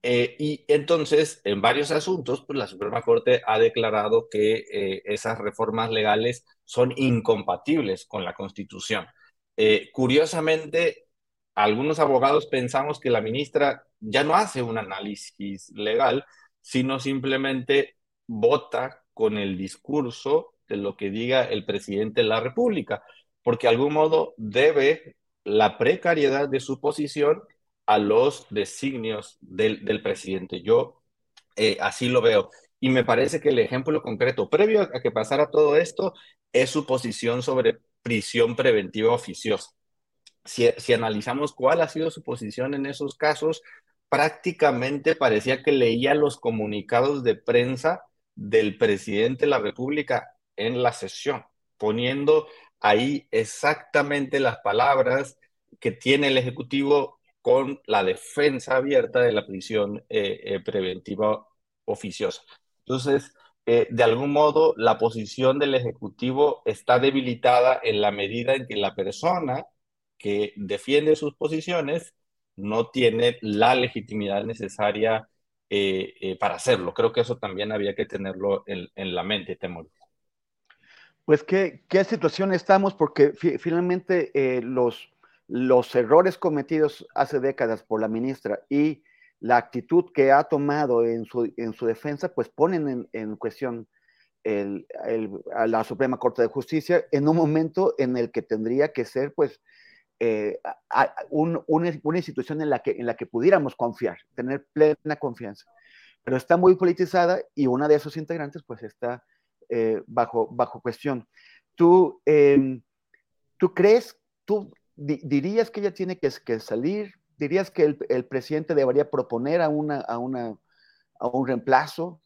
eh, y entonces, en varios asuntos, pues la Suprema Corte ha declarado que eh, esas reformas legales son incompatibles con la Constitución. Eh, curiosamente, algunos abogados pensamos que la ministra ya no hace un análisis legal, sino simplemente vota con el discurso de lo que diga el presidente de la República, porque de algún modo debe la precariedad de su posición a los designios del, presidente. Yo eh, así lo veo. Y me parece que el ejemplo concreto, previo a que pasara todo esto, es su posición sobre prisión preventiva oficiosa. Si, analizamos cuál ha sido su posición en esos casos, prácticamente parecía que leía los comunicados de prensa del presidente de la República en la sesión, poniendo ahí exactamente las palabras que tiene el Ejecutivo con la defensa abierta de la prisión eh, eh, preventiva oficiosa. Entonces, eh, de algún modo, la posición del Ejecutivo está debilitada en la medida en que la persona que defiende sus posiciones no tiene la legitimidad necesaria para hacerlo. Creo que eso también había que tenerlo en, la mente, Temor. Pues, ¿qué, ¿qué situación estamos? Porque finalmente los los errores cometidos hace décadas por la ministra y la actitud que ha tomado en su, en su defensa, pues ponen en, cuestión a la Suprema Corte de Justicia en un momento en el que tendría que ser, pues, eh, una, institución en la, que, en la que pudiéramos confiar, tener plena confianza. Pero está muy politizada y una de esos integrantes, pues, está eh, bajo, bajo cuestión. ¿Tú, em, ¿Tú crees, tú ¿dirías que ella tiene que, salir? ¿Dirías que el, presidente debería proponer a, una, a, una, a un reemplazo?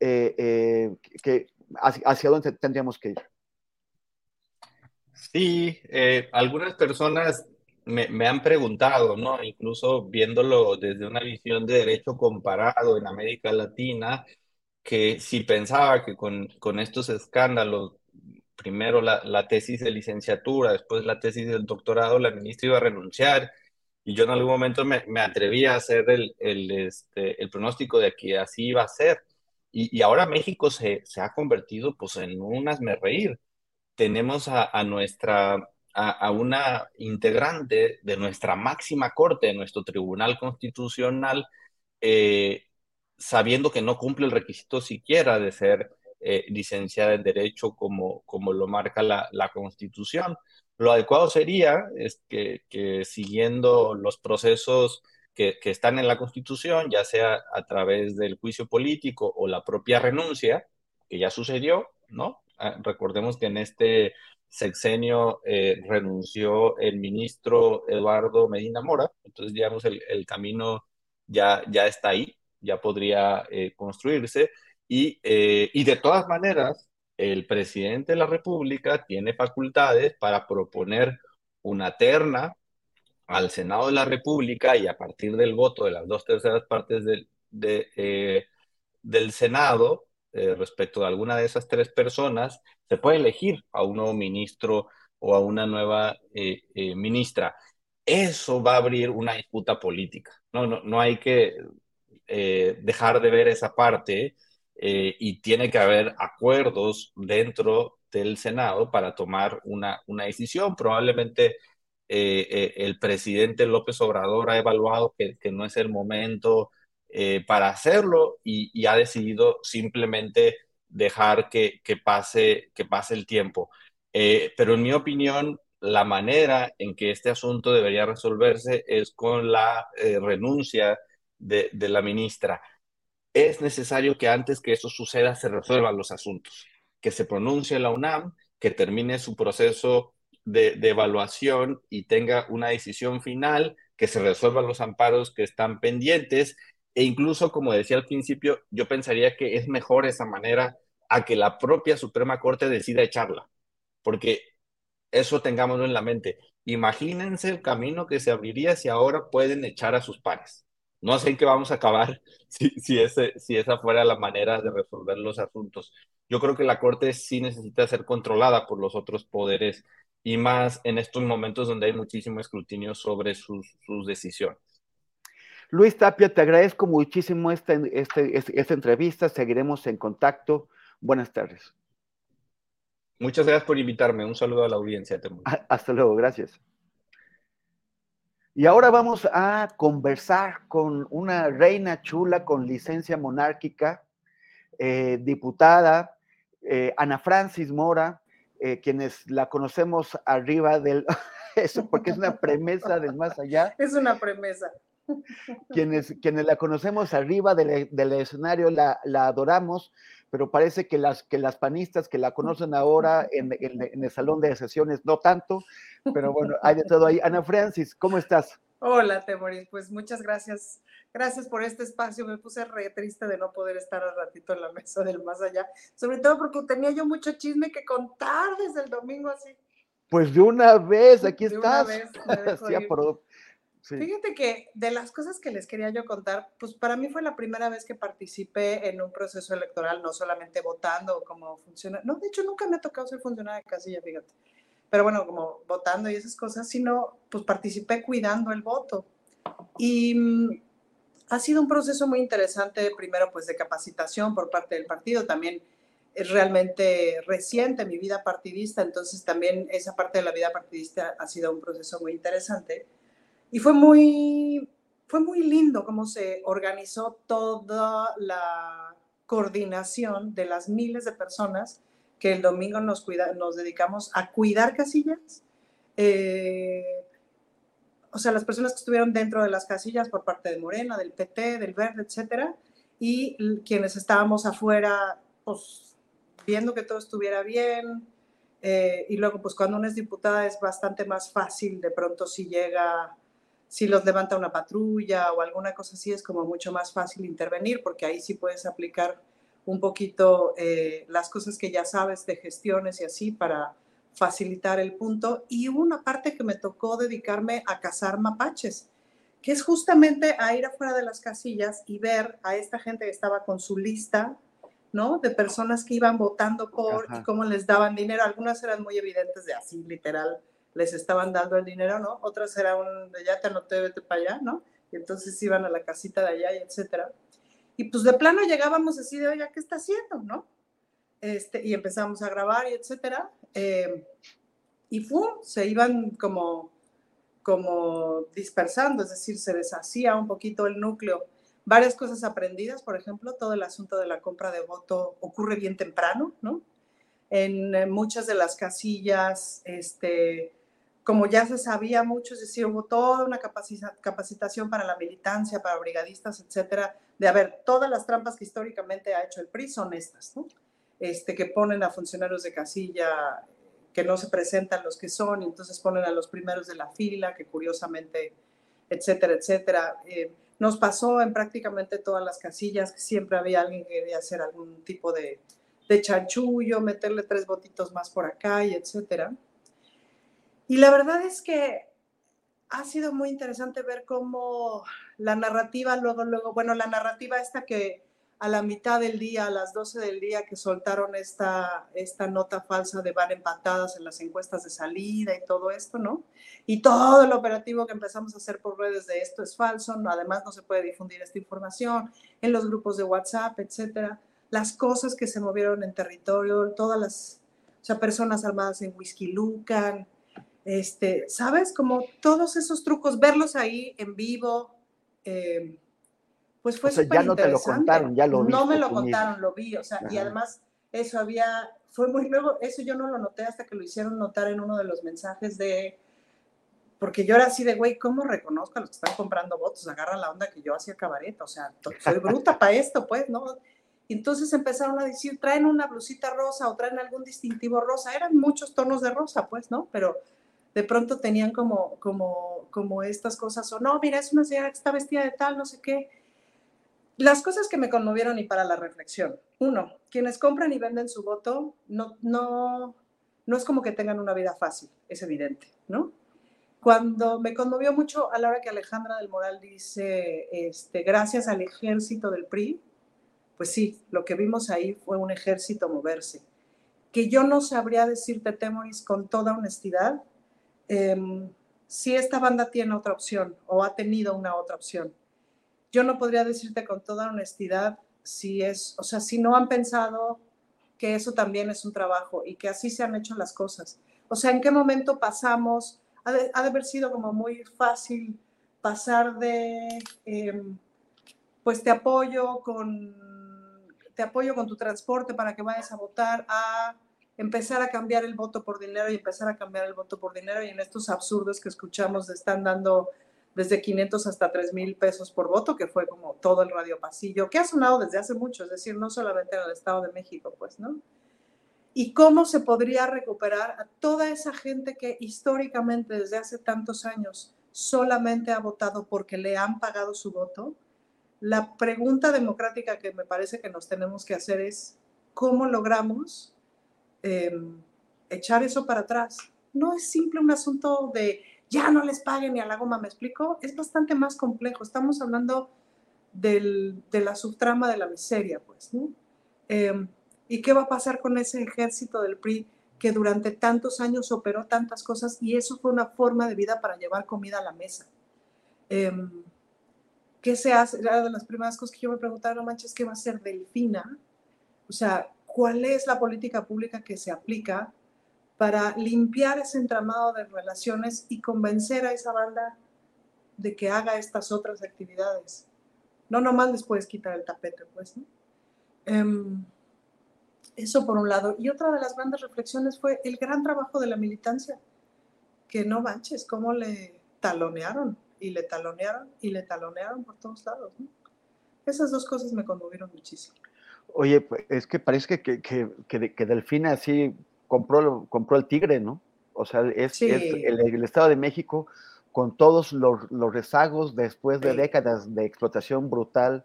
Eh, eh, que, hacia, dónde tendríamos que ir? Sí, eh, algunas personas me, me, han preguntado, ¿no? Incluso viéndolo desde una visión de derecho comparado en América Latina, que si pensaba que con, con estos escándalos primero la, tesis de licenciatura, después la tesis del doctorado, la ministra iba a renunciar y yo en algún momento me, atreví a hacer el, este, el, pronóstico de que así iba a ser. Y, ahora México se, ha convertido pues en un reír. Tenemos a, nuestra, a, una integrante de nuestra máxima corte, de nuestro tribunal constitucional, eh, sabiendo que no cumple el requisito siquiera de ser eh, licenciada en Derecho como, como lo marca la, la Constitución. Lo adecuado sería es que, siguiendo los procesos que, están en la Constitución, ya sea a través del juicio político o la propia renuncia, que ya sucedió, ¿no? Ah, recordemos que en este sexenio eh, renunció el ministro Eduardo Medina Mora, entonces digamos el, el camino ya, ya está ahí, ya podría eh, construirse y, eh, y de todas maneras el presidente de la República tiene facultades para proponer una terna al Senado de la República y a partir del voto de las dos terceras partes del, de, del Senado, respecto de alguna de esas tres personas, se puede elegir a un nuevo ministro o a una nueva eh, eh, ministra. Eso va a abrir una disputa política. No, no, no hay que eh, dejar de ver esa parte y tiene que haber acuerdos dentro del Senado para tomar una, una decisión. Probablemente el presidente López Obrador ha evaluado que, que no es el momento para hacerlo y, y ha decidido simplemente dejar que, pase, que pase el tiempo. Eh, pero en mi opinión, la manera en que este asunto debería resolverse es con la eh, renuncia de, la ministra. Es necesario que antes que eso suceda se resuelvan los asuntos, que se pronuncie la UNAM, que termine su proceso de, evaluación y tenga una decisión final, que se resuelvan los amparos que están pendientes e incluso, como decía al principio, yo pensaría que es mejor esa manera a que la propia Suprema Corte decida echarla, porque eso tengámoslo en la mente. Imagínense el camino que se abriría si ahora pueden echar a sus pares. No sé en qué vamos a acabar [laughs] si, si, ese, si esa fuera la manera de resolver los asuntos. Yo creo que la Corte sí necesita ser controlada por los otros poderes y más en estos momentos donde hay muchísimo escrutinio sobre sus, sus decisiones. Luis Tapia, te agradezco muchísimo esta, este, esta entrevista. Seguiremos en contacto. Buenas tardes. Muchas gracias por invitarme. Un saludo a la audiencia. Hasta luego, gracias. Y ahora vamos a conversar con una reina chula con licencia monárquica, eh, diputada, eh, Ana Francis Mora, eh, quienes la conocemos arriba del... [laughs] Eso porque es una premisa del más allá. Es una premisa. Quienes, quienes la conocemos arriba del, escenario la, adoramos, pero parece que las, que las panistas que la conocen ahora [laughs] en, el salón de sesiones no tanto, pero bueno, [laughs] hay de todo ahí. Ana Francis, ¿cómo estás? Hola, Temoris, pues muchas gracias. Gracias por este espacio. Me puse re triste de no poder estar al ratito en la mesa del más allá, sobre todo porque tenía yo mucho chisme que contar desde el domingo así. Pues de una vez, aquí estás. Una vez, [laughs] Fíjate que de las cosas que les quería yo contar, pues para mí fue la primera vez que participé en un proceso electoral, no solamente votando como funciona, no, de hecho nunca me ha tocado ser funcionaria de casilla, fíjate, pero bueno, como votando y esas cosas, sino pues participé cuidando el voto. Y mm, ha sido un proceso muy interesante, primero pues de capacitación por parte del partido, también es realmente reciente mi vida partidista, entonces también esa parte de la vida partidista ha sido un proceso muy interesante y fue muy, fue muy lindo cómo se organizó toda la coordinación de las miles de personas que el domingo nos, cuida, nos dedicamos a cuidar casillas. Eh, o sea, las personas que estuvieron dentro de las casillas por parte de Morena, del PT, del Verde, etcétera, y quienes estábamos afuera, pues viendo que todo estuviera bien. Eh, y luego, pues cuando una es diputada es bastante más fácil, de pronto si llega si los levanta una patrulla o alguna cosa así, es como mucho más fácil intervenir porque ahí sí puedes aplicar un poquito eh, las cosas que ya sabes de gestiones y así para facilitar el punto. Y una parte que me tocó dedicarme a cazar mapaches, que es justamente a ir afuera de las casillas y ver a esta gente que estaba con su lista, ¿no? De personas que iban votando por y cómo les daban dinero. Algunas eran muy evidentes de así, literal, les estaban dando el dinero, ¿no? Otras era un, de ya te anoté, vete para allá, ¿no? Y entonces iban a la casita de allá y etcétera. Y pues de plano llegábamos así de, oye, ¿qué está haciendo, no? Este, y empezamos a grabar y etcétera. Eh, y fue, se iban como, como dispersando, es decir, se deshacía un poquito el núcleo. Varias cosas aprendidas, por ejemplo, todo el asunto de la compra de voto ocurre bien temprano, ¿no? En eh, muchas de las casillas, este, como ya se sabía mucho, es decir, hubo toda una capacitación para la militancia, para brigadistas, etcétera, de a ver, todas las trampas que históricamente ha hecho el PRI son estas, ¿no? este, que ponen a funcionarios de casilla que no se presentan los que son, y entonces ponen a los primeros de la fila, que curiosamente, etcétera, etcétera. Eh, nos pasó en prácticamente todas las casillas que siempre había alguien que quería hacer algún tipo de, de chanchullo, meterle tres botitos más por acá y etcétera. Y la verdad es que ha sido muy interesante ver cómo la narrativa, luego, luego, bueno, la narrativa esta que a la mitad del día, a las 12 del día, que soltaron esta, esta nota falsa de van empatadas en las encuestas de salida y todo esto, ¿no? Y todo el operativo que empezamos a hacer por redes de esto es falso, además no se puede difundir esta información en los grupos de WhatsApp, etcétera. Las cosas que se movieron en territorio, todas las o sea, personas armadas en Whisky Lucan, este, ¿sabes? Como todos esos trucos, verlos ahí en vivo, eh, pues fue o sea, ya no te lo contaron, ya lo vi. No me lo contaron, lo vi, o sea, y además eso había, fue muy luego, eso yo no lo noté hasta que lo hicieron notar en uno de los mensajes de, porque yo era así de, güey, ¿cómo reconozco a los que están comprando votos? Agarra la onda que yo hacía cabaret, o sea, soy [laughs] bruta para esto, pues, ¿no? Y entonces empezaron a decir, traen una blusita rosa o traen algún distintivo rosa, eran muchos tonos de rosa, pues, ¿no? Pero de pronto tenían como, como, como estas cosas, o no, mira, es una señora que está vestida de tal, no sé qué. Las cosas que me conmovieron y para la reflexión. Uno, quienes compran y venden su voto no, no, no es como que tengan una vida fácil, es evidente, ¿no? Cuando me conmovió mucho a la hora que Alejandra del Moral dice, este, gracias al ejército del PRI, pues sí, lo que vimos ahí fue un ejército moverse. Que yo no sabría decirte, Temoris, con toda honestidad, Em, si esta banda tiene otra opción o ha tenido una otra opción. Yo no podría decirte con toda honestidad si es, o sea, si no han pensado que eso también es un trabajo y que así se han hecho las cosas. O sea, ¿en qué momento pasamos? Ha de, haber sido como muy fácil pasar de, em, pues te apoyo con, te apoyo con tu transporte para que vayas a votar a empezar a cambiar el voto por dinero y empezar a cambiar el voto por dinero y en estos absurdos que escuchamos están dando desde 500 hasta 3 mil pesos por voto, que fue como todo el radio pasillo, que ha sonado desde hace mucho, es decir, no solamente en el Estado de México, pues, ¿no? Y cómo se podría recuperar a toda esa gente que históricamente desde hace tantos años solamente ha votado porque le han pagado su voto. La pregunta democrática que me parece que nos tenemos que hacer es, ¿cómo logramos Em, echar eso para atrás. No es simple un asunto de ya no les paguen ni a la goma, ¿me explico? Es bastante más complejo. Estamos hablando del, de la subtrama de la miseria, pues. Em, ¿Y qué va a pasar con ese ejército del PRI que durante tantos años operó tantas cosas y eso fue una forma de vida para llevar comida a la mesa? Em, ¿Qué se hace? Era de las primeras cosas que yo me preguntaba, no manches, ¿qué va a hacer Delfina? O sea, cuál es la política pública que se aplica para limpiar ese entramado de relaciones y convencer a esa banda de que haga estas otras actividades. No nomás les puedes quitar el tapete, pues. Em, eso por un lado. Y otra de las grandes reflexiones fue el gran trabajo de la militancia, que no manches, cómo le talonearon y le talonearon y le talonearon por todos lados. Esas dos cosas me conmovieron muchísimo. Oye, pues, es que parece que, que, que, Delfina así compró, compró el tigre, ¿no? O sea, es, el, Estado de México con todos los, los rezagos después de décadas de explotación brutal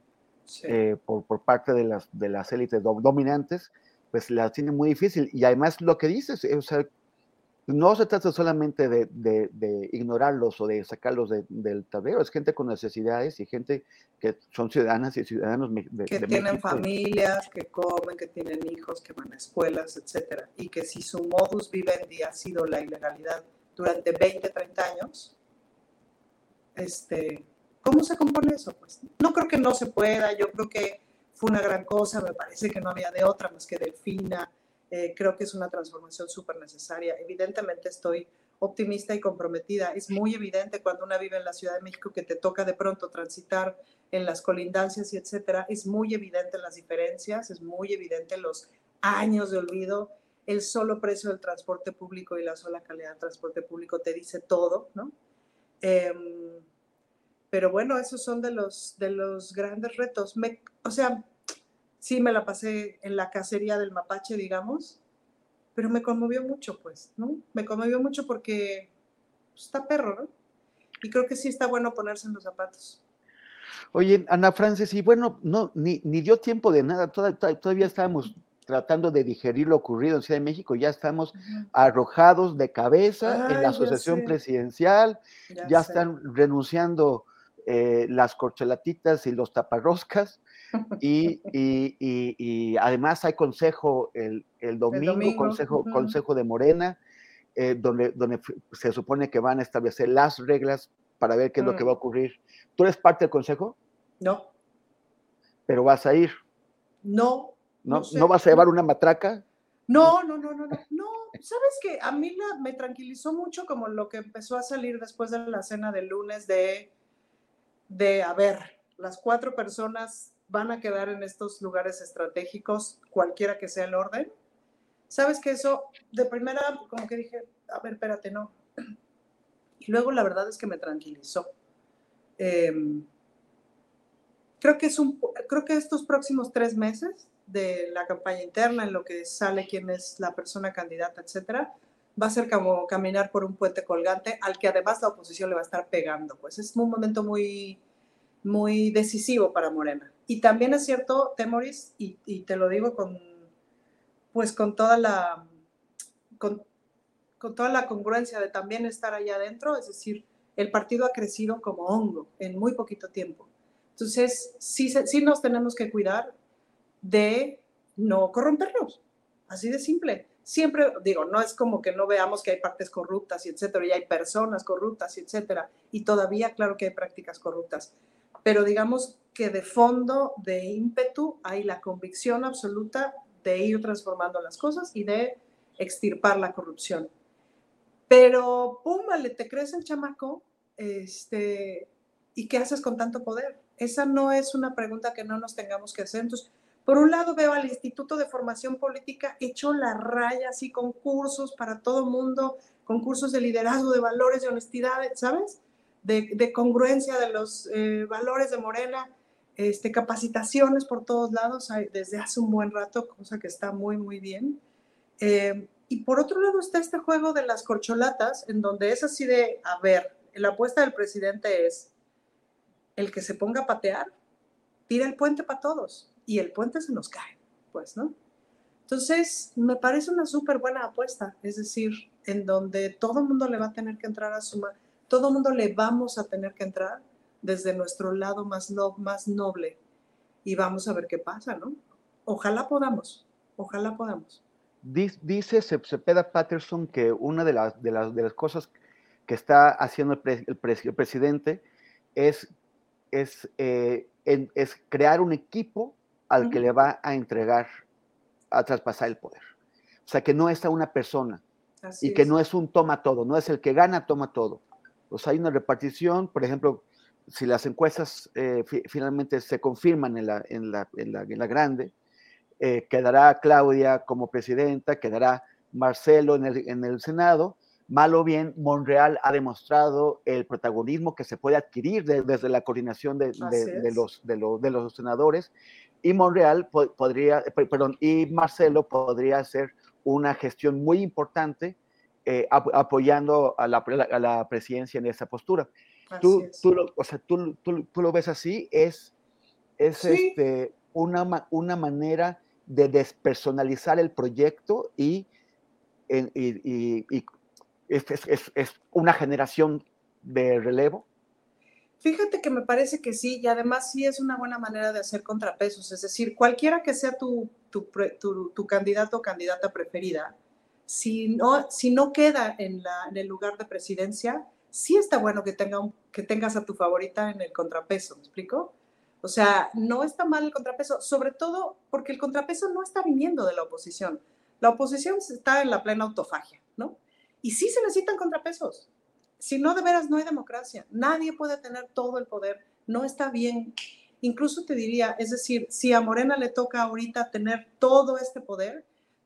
eh, por, por, parte de las, de las élites dominantes, pues la tiene muy difícil. Y además lo que dices, o sea, no se trata solamente de, ignorarlos o de sacarlos del tablero, es gente con necesidades y gente que son ciudadanas y ciudadanos de, que tienen familias, que comen, que tienen hijos, que van a escuelas, etcétera, y que si su modus vivendi ha sido la ilegalidad durante 20, 30 años, este, ¿cómo se compone eso? Pues no creo que no se pueda, yo creo que fue una gran cosa, me parece que no había de otra más que Delfina, eh, creo que es una transformación súper necesaria. Evidentemente estoy optimista y comprometida. Es muy evidente cuando una vive en la Ciudad de México que te toca de pronto transitar en las colindancias y etcétera. Es muy evidente las diferencias, es muy evidente los años de olvido. El solo precio del transporte público y la sola calidad del transporte público te dice todo, ¿no? Em, pero bueno, esos son de los, de los grandes retos. o sea, sí me la pasé en la cacería del mapache, digamos, pero me conmovió mucho, pues, ¿no? Me conmovió mucho porque pues, está perro, ¿no? Y creo que sí está bueno ponerse en los zapatos. Oye, Ana Francis, y bueno, no, ni, ni dio tiempo de nada, todavía estábamos tratando de digerir lo ocurrido en Ciudad de México, ya estamos arrojados de cabeza en la asociación presidencial, ya, están renunciando eh, las corcholatitas y los taparroscas, [laughs] y, y, además hay consejo el, el, domingo, consejo, consejo de Morena, eh, donde, donde se supone que van a establecer las reglas para ver qué es lo que va a mm. ocurrir. ¿Tú eres parte del consejo? No. ¿Pero vas a ir? No. ¿No, ¿no, vas a llevar una matraca? No, no, no, no, no. No, sabes que a mí me tranquilizó mucho como lo que empezó a salir después de la cena del lunes de, de, a ver, las cuatro personas van a quedar en estos lugares estratégicos, cualquiera que sea el orden. Sabes que eso, de primera, como que dije, a ver, espérate, no. Y luego la verdad es que me tranquilizó. Em, creo, que es un, creo que estos próximos tres meses de la campaña interna, en lo que sale quién es la persona candidata, etcétera, va a ser como caminar por un puente colgante al que además la oposición le va a estar pegando. Pues es un momento muy, muy decisivo para Morena. Y también es cierto, Temoris, y, te lo digo con, pues con toda la, con, con toda la congruencia de también estar allá adentro, es decir, el partido ha crecido como hongo en muy poquito tiempo. Entonces, sí, sí nos tenemos que cuidar de no corrompernos, así de simple. Siempre digo, no es como que no veamos que hay partes corruptas y etcétera, y hay personas corruptas y etcétera, y todavía claro que hay prácticas corruptas, pero digamos que de fondo, de ímpetu, hay la convicción absoluta de ir transformando las cosas y de extirpar la corrupción. Pero, pum, vale, te crees el chamaco, este, ¿y qué haces con tanto poder? Esa no es una pregunta que no nos tengamos que hacer. Entonces, por un lado veo al Instituto de Formación Política hecho la raya, así con cursos para todo mundo, concursos de liderazgo, de valores, de honestidad, ¿sabes? De, congruencia de los eh, valores de Morena, este, capacitaciones por todos lados desde hace un buen rato, cosa que está muy, muy bien. Eh, y por otro lado está este juego de las corcholatas, en donde es así de, a ver, la apuesta del presidente es el que se ponga a patear, tira el puente para todos y el puente se nos cae, pues, ¿no? Entonces, me parece una súper buena apuesta, es decir, en donde todo el mundo le va a tener que entrar a sumar, todo el mundo le vamos a tener que entrar desde nuestro lado más, no, más noble y vamos a ver qué pasa, ¿no? Ojalá podamos, ojalá podamos. Dice Cepeda Patterson que una de las, de las, de las cosas que está haciendo el, el, presidente es, es, eh, es crear un equipo al que le va a entregar, a traspasar el poder. O sea, que no es a una persona y que no es un toma todo, no es el que gana, toma todo. O sea, hay una repartición, por ejemplo, si las encuestas eh, finalmente se confirman en la, en la, en la, grande, eh, quedará Claudia como presidenta, quedará Marcelo en el, en el Senado. Mal o bien, Monreal ha demostrado el protagonismo que se puede adquirir desde la coordinación de, de, los, de, los, de los senadores y Monreal podría, perdón, y Marcelo podría hacer una gestión muy importante eh, apoyando a la, a la, presidencia en esa postura. Tú, tú, lo, o sea, tú, tú, tú, lo ves así, es, es este, una, una manera de despersonalizar el proyecto y, y, y, y es, es, es, una generación de relevo. Fíjate que me parece que sí, y además sí es una buena manera de hacer contrapesos, es decir, cualquiera que sea tu, tu, tu, candidato o candidata preferida, si no, si no queda en, la, en, el lugar de presidencia, sí está bueno que, tenga que tengas a tu favorita en el contrapeso, ¿me explico? O sea, no está mal el contrapeso, sobre todo porque el contrapeso no está viniendo de la oposición. La oposición está en la plena autofagia, ¿no? Y sí se necesitan contrapesos. Si no, de veras no hay democracia. Nadie puede tener todo el poder. No está bien. Incluso te diría, es decir, si a Morena le toca ahorita tener todo este poder,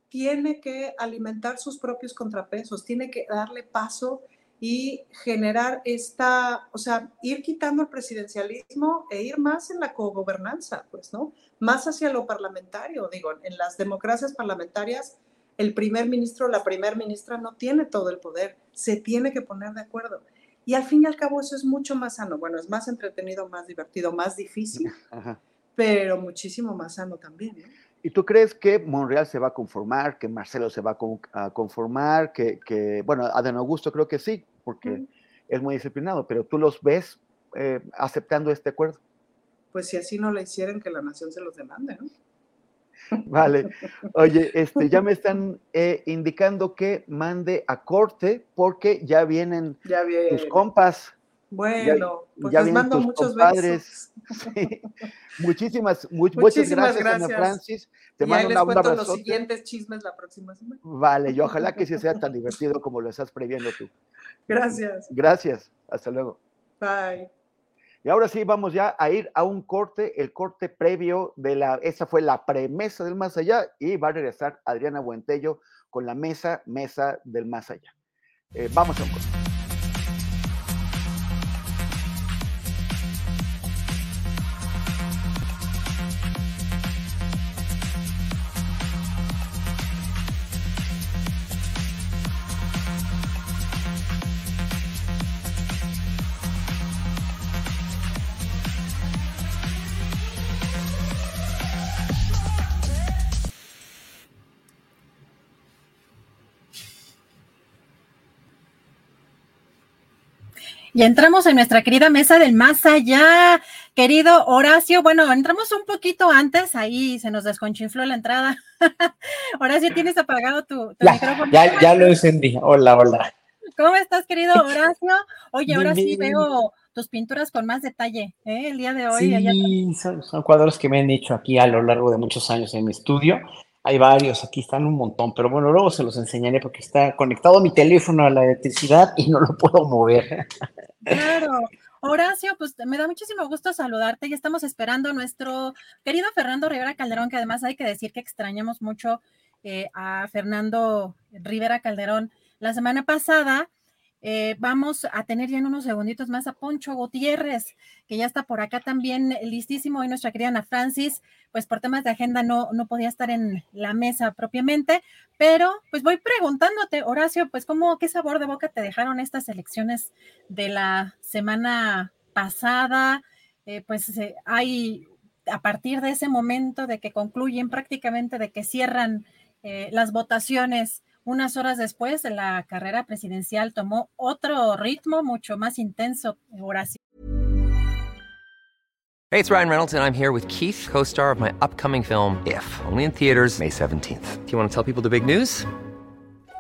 tiene que alimentar sus propios contrapesos, tiene que darle paso y generar esta, o sea, ir quitando el presidencialismo e ir más en la cogobernanza, pues, ¿no? Más hacia lo parlamentario, digo, en las democracias parlamentarias, el primer ministro o la primer ministra no tiene todo el poder, se tiene que poner de acuerdo. Y al fin y al cabo eso es mucho más sano, bueno, es más entretenido, más divertido, más difícil, [laughs] pero muchísimo más sano también, ¿no? ¿Y tú crees que Monreal se va a conformar, que Marcelo se va a conformar, que, que bueno, Adán Augusto creo que sí, porque es muy disciplinado, pero tú los ves eh, aceptando este acuerdo? Pues si así no le hicieran, que la nación se los demande, ¿no? [laughs] Vale. Oye, este, ya me [laughs] están eh, indicando que mande a corte porque ya vienen tus compas. Bueno, pues les mando muchos besos. [laughs] Muchísimas, muchas gracias, Ana Francis. Te y mando ahí les cuento los siguientes chismes la próxima semana. Vale, y ojalá que sí sea tan divertido como lo estás previendo tú. Gracias. Gracias. Hasta luego. Bye. Y ahora sí, vamos ya a ir a un corte, el corte previo de la, esa fue la premesa del más allá, y va a regresar Adriana Buentello con la mesa, mesa del más allá. Eh, vamos a un corte. Y entramos en nuestra querida mesa del más allá, querido Horacio. Bueno, entramos un poquito antes, ahí se nos desconchinfló la entrada. [laughs] Horacio, tienes apagado tu, micrófono. Ya, ya lo encendí. Hola, hola. ¿Cómo estás, querido Horacio? Oye, ahora sí veo tus pinturas con más detalle, ¿eh? El día de hoy. Sí, son, son, cuadros que me han hecho aquí a lo largo de muchos años en mi estudio. Hay varios, aquí están un montón, pero bueno, luego se los enseñaré porque está conectado mi teléfono a la electricidad y no lo puedo mover. Claro. Horacio, pues me da muchísimo gusto saludarte y estamos esperando a nuestro querido Fernando Rivera Calderón, que además hay que decir que extrañamos mucho eh, a Fernando Rivera Calderón. La semana pasada eh, vamos a tener ya en unos segunditos más a Poncho Gutiérrez, que ya está por acá también listísimo. Y nuestra querida Ana Francis, pues por temas de agenda no, no podía estar en la mesa propiamente, pero pues voy preguntándote, Horacio, pues cómo, qué sabor de boca te dejaron estas elecciones de la semana pasada. Eh, pues eh, hay, a partir de ese momento de que concluyen prácticamente, de que cierran las votaciones unas horas después, la carrera presidencial tomó otro ritmo mucho más intenso. Horacio. Hey, it's Ryan Reynolds, and I'm here with Keith, co star of my upcoming film, If, only in theaters, May 17th. Do you want to tell people the big news?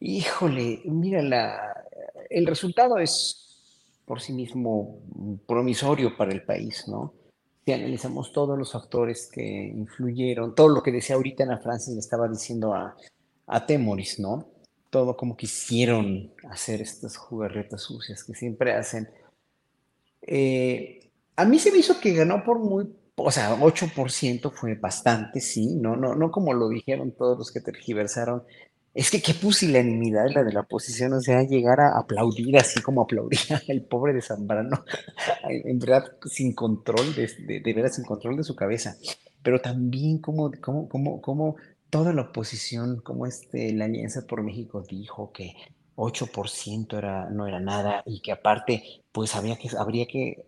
Híjole, mira, la, el resultado es por sí mismo promisorio para el país, ¿no? Si analizamos todos los factores que influyeron, todo lo que decía ahorita Ana Francis le estaba diciendo a, a Temoris, ¿no? Todo como quisieron hacer estas jugarretas sucias que siempre hacen. Eh, a mí se me hizo que ganó por muy, o sea, 8% fue bastante, sí, no, no, no como lo dijeron todos los que tergiversaron es que qué pusilanimidad la de la oposición, o sea, llegar a aplaudir así como aplaudía [laughs] el pobre de Zambrano, [laughs] en verdad sin control, de, de, veras sin control de su cabeza, pero también como, como, como, como toda la oposición, como este, la Alianza por México dijo que 8% era, no era nada y que aparte, pues había que, habría que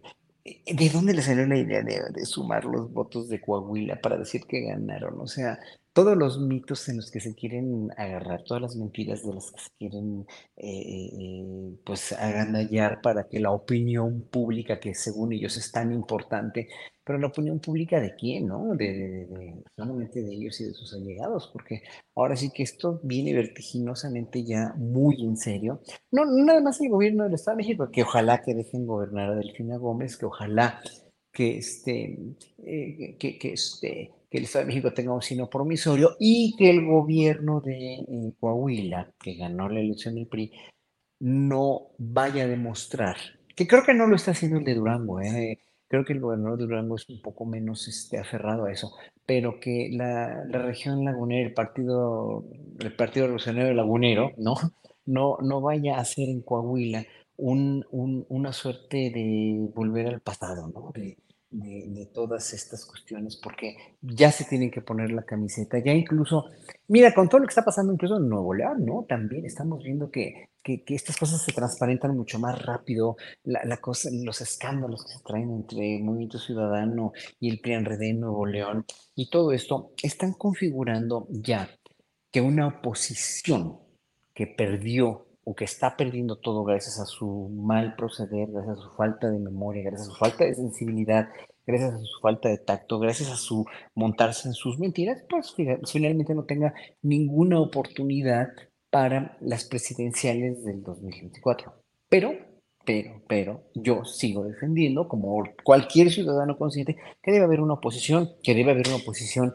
¿De dónde le salió la idea de, de, sumar los votos de Coahuila para decir que ganaron? O sea, todos los mitos en los que se quieren agarrar, todas las mentiras de las que se quieren eh, eh, pues agandallar para que la opinión pública, que según ellos es tan importante, pero la opinión pública de quién, ¿no? De, de, de, solamente de ellos y de sus allegados, porque ahora sí que esto viene vertiginosamente ya muy en serio. No, nada más el gobierno del Estado de México, que ojalá que dejen gobernar a Delfina Gómez, que ojalá que este, eh, que, que este, que el Estado de México tenga un sino promisorio y que el gobierno de eh, Coahuila, que ganó la elección del PRI, no vaya a demostrar, que creo que no lo está haciendo el de Durango, eh, creo que el gobernador de Durango es un poco menos este, aferrado a eso, pero que la, región lagunera, el partido, el partido revolucionario lagunero, ¿no? No, no vaya a hacer en Coahuila un, un, una suerte de volver al pasado, ¿no? De, todas estas cuestiones, porque ya se tienen que poner la camiseta, ya incluso, mira, con todo lo que está pasando incluso en Nuevo León, ¿no? También estamos viendo que, que, estas cosas se transparentan mucho más rápido, la, la, cosa, los escándalos que se traen entre Movimiento Ciudadano y el PRIAN en Nuevo León, y todo esto, están configurando ya que una oposición que perdió o que está perdiendo todo gracias a su mal proceder, gracias a su falta de memoria, gracias a su falta de sensibilidad, gracias a su falta de tacto, gracias a su montarse en sus mentiras, pues finalmente no tenga ninguna oportunidad para las presidenciales del 2024. Pero, pero, pero, yo sigo defendiendo, como cualquier ciudadano consciente, que debe haber una oposición, que debe haber una oposición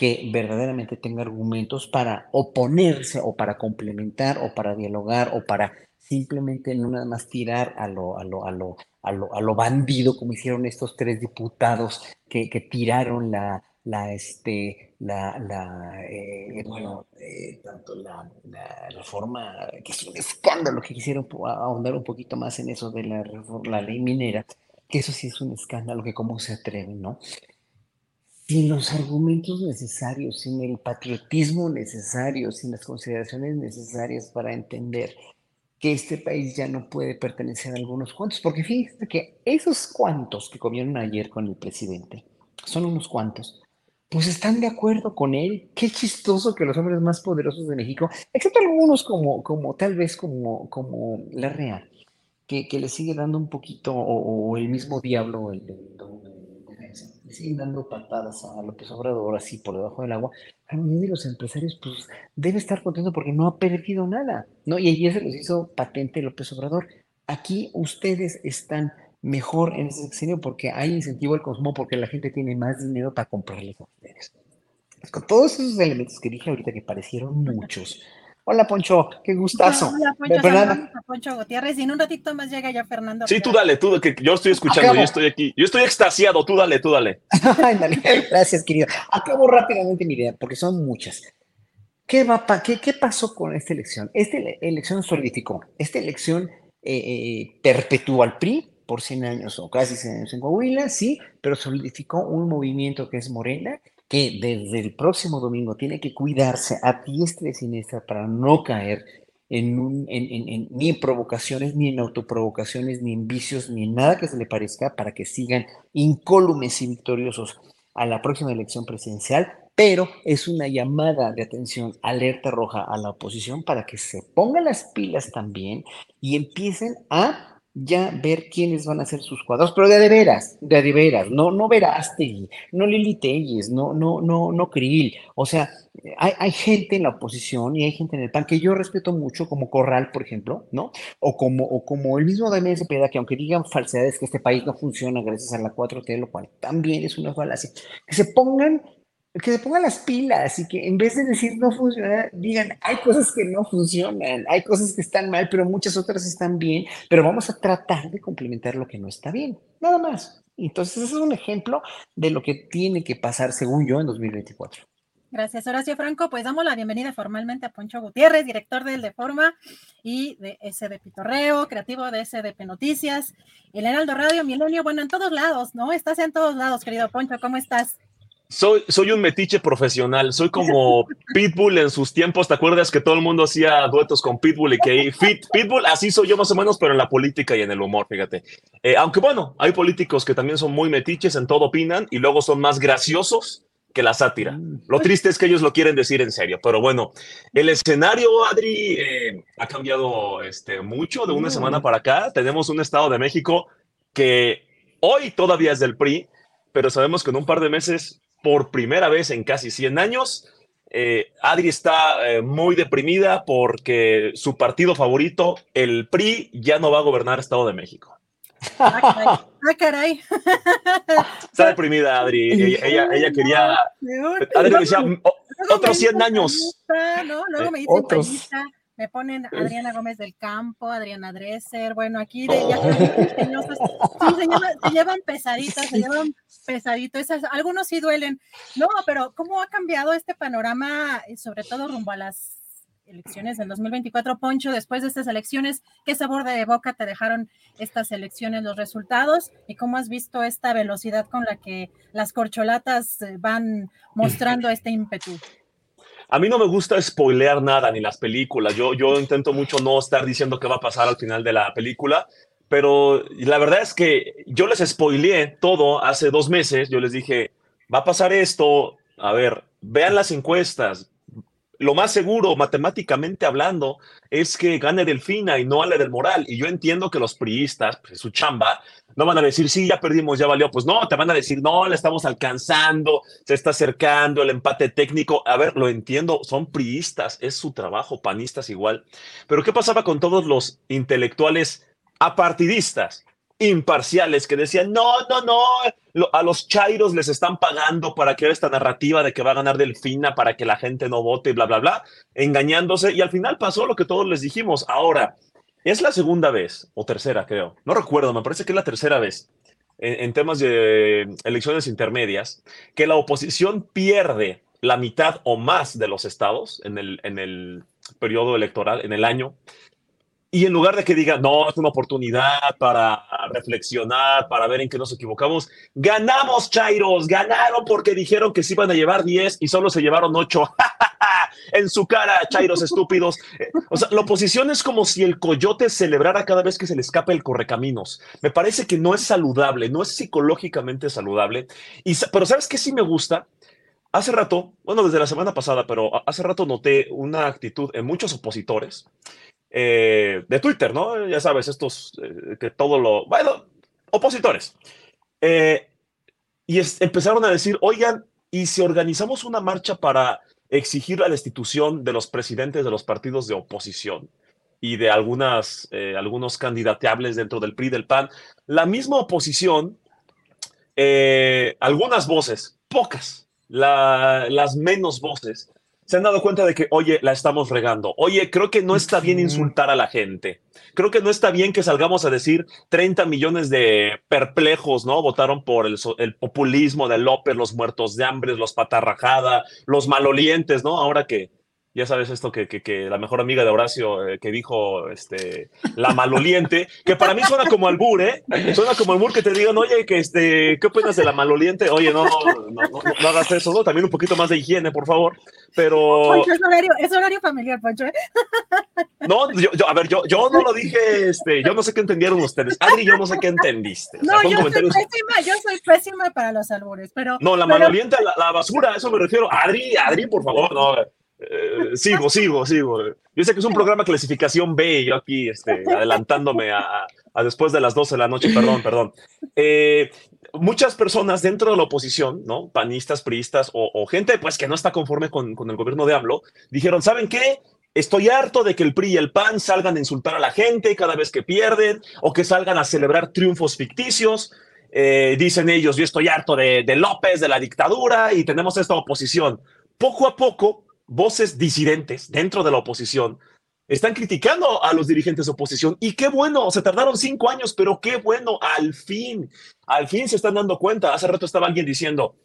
que verdaderamente tenga argumentos para oponerse o para complementar o para dialogar o para simplemente no nada más tirar a lo, a lo, a lo, a lo, a lo bandido como hicieron estos tres diputados que, que tiraron la, la, este, la, la eh, bueno, eh, tanto la, la, reforma, que es un escándalo, que quisieron ahondar un poquito más en eso de la, la ley minera, que eso sí es un escándalo, que cómo se atreven, ¿no? Sin los argumentos necesarios, sin el patriotismo necesario, sin las consideraciones necesarias para entender que este país ya no puede pertenecer a algunos cuantos, porque fíjense que esos cuantos que comieron ayer con el presidente, son unos cuantos, pues están de acuerdo con él. Qué chistoso que los hombres más poderosos de México, excepto algunos como, como tal vez como, como la Real, que, que le sigue dando un poquito, o, o el mismo diablo, el, el, siguen dando patadas a López Obrador así por debajo del agua, a de los empresarios pues debe estar contento porque no ha perdido nada, ¿no? Y ayer se los hizo patente López Obrador. Aquí ustedes están mejor en ese sexenio porque hay incentivo al consumo, porque la gente tiene más dinero para comprarles a ustedes. Con todos esos elementos que dije ahorita que parecieron muchos, Hola, Poncho, qué gustazo. Hola, Poncho, Fernanda. Poncho Gutiérrez. Y en un ratito más llega ya Fernando. Sí, tú dale, tú, que yo estoy escuchando, Acabo. yo estoy aquí. Yo estoy extasiado, tú dale, tú [laughs] dale. Gracias, querido. Acabo rápidamente mi idea, porque son muchas. ¿Qué, va pa qué, ¿Qué pasó con esta elección? Esta elección solidificó, esta elección eh, eh, perpetuó al PRI por 100 años o casi 100 años en Coahuila, sí, pero solidificó un movimiento que es Morena que desde el próximo domingo tiene que cuidarse a diestra y siniestra para no caer en un, en, ni en provocaciones, ni en autoprovocaciones, ni en vicios, ni en nada que se le parezca para que sigan incólumes y victoriosos a la próxima elección presidencial, pero es una llamada de atención, alerta roja a la oposición para que se pongan las pilas también y empiecen a ya ver quiénes van a ser sus cuadros, pero de, de veras, de, de veras, no, no Verástegui, no Lili Telles, no, no, no, no Krill, o sea, hay, hay, gente en la oposición y hay gente en el PAN que yo respeto mucho, como Corral, por ejemplo, ¿no? O como, o como el mismo Damián Cepeda, que aunque digan falsedades que este país no funciona gracias a la 4T, lo cual también es una falacia, que se pongan que se pongan las pilas y que en vez de decir no funciona, digan, hay cosas que no funcionan, hay cosas que están mal, pero muchas otras están bien, pero vamos a tratar de complementar lo que no está bien, nada más. Entonces, ese es un ejemplo de lo que tiene que pasar, según yo, en 2024. Gracias, Horacio Franco. Pues damos la bienvenida formalmente a Poncho Gutiérrez, director del Deforma y de SD Pitorreo, creativo de SDP Noticias, el Heraldo Radio Milenio, bueno, en todos lados, ¿no? Estás en todos lados, querido Poncho, ¿cómo estás? Soy, soy un metiche profesional, soy como Pitbull en sus tiempos, ¿te acuerdas que todo el mundo hacía duetos con Pitbull y que Fit, Pitbull, así soy yo más o menos, pero en la política y en el humor, fíjate. Eh, aunque bueno, hay políticos que también son muy metiches, en todo opinan y luego son más graciosos que la sátira. Lo triste es que ellos lo quieren decir en serio, pero bueno, el escenario, Adri, eh, ha cambiado este, mucho de una semana para acá. Tenemos un Estado de México que hoy todavía es del PRI, pero sabemos que en un par de meses por primera vez en casi 100 años. Eh, Adri está eh, muy deprimida porque su partido favorito, el PRI, ya no va a gobernar Estado de México. Ah, caray. Ah, está deprimida, Adri. Ella, ella, quería. Adri decía, otros 100 años. No, luego me dicen otros me ponen Adriana Gómez del Campo, Adriana Dresser, bueno, aquí de ya, sí, se, [laughs] llevan, pesaditos, se llevan pesaditos, algunos sí duelen, no, pero ¿cómo ha cambiado este panorama, eh, sobre todo rumbo a las elecciones del 2024, Poncho, después de estas elecciones, ¿qué sabor de boca te dejaron estas elecciones, los resultados? ¿Y cómo has visto esta velocidad con la que las corcholatas eh, van [laughs] mostrando este ímpetu? A mí no me gusta spoilear nada, ni las películas. Yo, yo intento mucho no estar diciendo qué va a pasar al final de la película, pero la verdad es que yo les spoileé todo hace dos meses. Yo les dije, va a pasar esto. A ver, vean las encuestas, lo más seguro, matemáticamente hablando, es que gane Delfina y no Ale del Moral. Y yo entiendo que los priistas, pues, su chamba, no van a decir, sí, ya perdimos, ya valió. Pues no, te van a decir, no, le estamos alcanzando, se está acercando el empate técnico. A ver, lo entiendo, son priistas, es su trabajo, panistas igual. Pero ¿qué pasaba con todos los intelectuales apartidistas? Imparciales que decían, no, no, no, a los chairos les están pagando para crear esta narrativa de que va a ganar Delfina para que la gente no vote, bla, bla, bla, engañándose. Y al final pasó lo que todos les dijimos. Ahora, es la segunda vez, o tercera, creo. No recuerdo, me parece que es la tercera vez en, temas de elecciones intermedias, que la oposición pierde la mitad o más de los estados en el, en el periodo electoral, en el año. Y en lugar de que diga, no, es una oportunidad para reflexionar, para ver en qué nos equivocamos, ganamos, Chairos, ganaron porque dijeron que se iban a llevar 10 y solo se llevaron 8. [laughs] en su cara, Chairos estúpidos. O sea, la oposición es como si el coyote celebrara cada vez que se le escapa el correcaminos. Me parece que no es saludable, no es psicológicamente saludable. Y, pero ¿sabes qué sí me gusta? Hace rato, bueno, desde la semana pasada, pero hace rato noté una actitud en muchos opositores eh, de Twitter, ¿no? Ya sabes, estos eh, que todo lo, bueno, opositores. Eh, y empezaron a decir, oigan, ¿y si organizamos una marcha para exigir la destitución de los presidentes de los partidos de oposición y de algunas, algunos candidateables dentro del PRI del PAN? La misma oposición, algunas voces, pocas, las menos voces, se han dado cuenta de que, oye, la estamos regando. Oye, creo que no está bien insultar a la gente. Creo que no está bien que salgamos a decir 30 millones de perplejos, ¿no? Votaron por el, el populismo de López, los muertos de hambre, los patarrajada, los malolientes, ¿no? Ahora que, ya sabes esto que, que, la mejor amiga de Horacio eh, que dijo este, la maloliente, que para mí suena como albur, ¿eh? Suena como albur que te digan, oye, que este, ¿qué opinas de la maloliente? Oye, no, no, no, hagas eso, ¿no? También un poquito más de higiene, por favor. Pero. Poncho, es horario, es horario familiar, Poncho. ¿eh? No, yo, a ver, yo, yo no lo dije, este, yo no sé qué entendieron ustedes. Adri, yo no sé qué entendiste. no, yo soy pésima, yo soy pésima para los albures, pero. No, la maloliente, la, la, basura, a eso me refiero. Adri, Adri, por favor, no. Eh, sigo, sigo, sigo. Yo sé que es un programa clasificación B, yo aquí este, adelantándome a, después de las 12 de la noche, perdón, perdón. Eh, muchas personas dentro de la oposición, ¿no? Panistas, priistas o, gente pues que no está conforme con, el gobierno de AMLO, dijeron, ¿saben qué? Estoy harto de que el PRI y el PAN salgan a insultar a la gente cada vez que pierden o que salgan a celebrar triunfos ficticios. Eh, dicen ellos, yo estoy harto de, de López, de la dictadura y tenemos esta oposición. Poco a poco, voces disidentes dentro de la oposición están criticando a los dirigentes de oposición y qué bueno, se tardaron cinco años, pero qué bueno, al fin, al fin se están dando cuenta. Hace rato estaba alguien diciendo,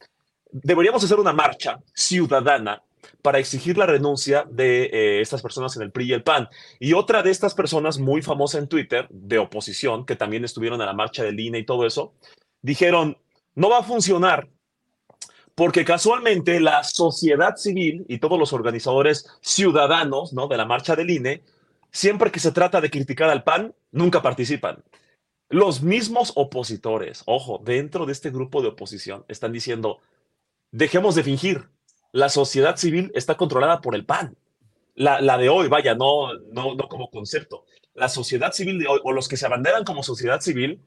deberíamos hacer una marcha ciudadana para exigir la renuncia de eh, estas personas en el PRI y el PAN. Y otra de estas personas muy famosa en Twitter, de oposición, que también estuvieron en la marcha del INE y todo eso, dijeron, no va a funcionar porque casualmente la sociedad civil y todos los organizadores ciudadanos ¿no? de la marcha del INE, siempre que se trata de criticar al PAN, nunca participan. Los mismos opositores, ojo, dentro de este grupo de oposición, están diciendo, dejemos de fingir, la sociedad civil está controlada por el PAN. La, la de hoy, vaya, no, no, no como concepto. La sociedad civil de hoy, o los que se abanderan como sociedad civil,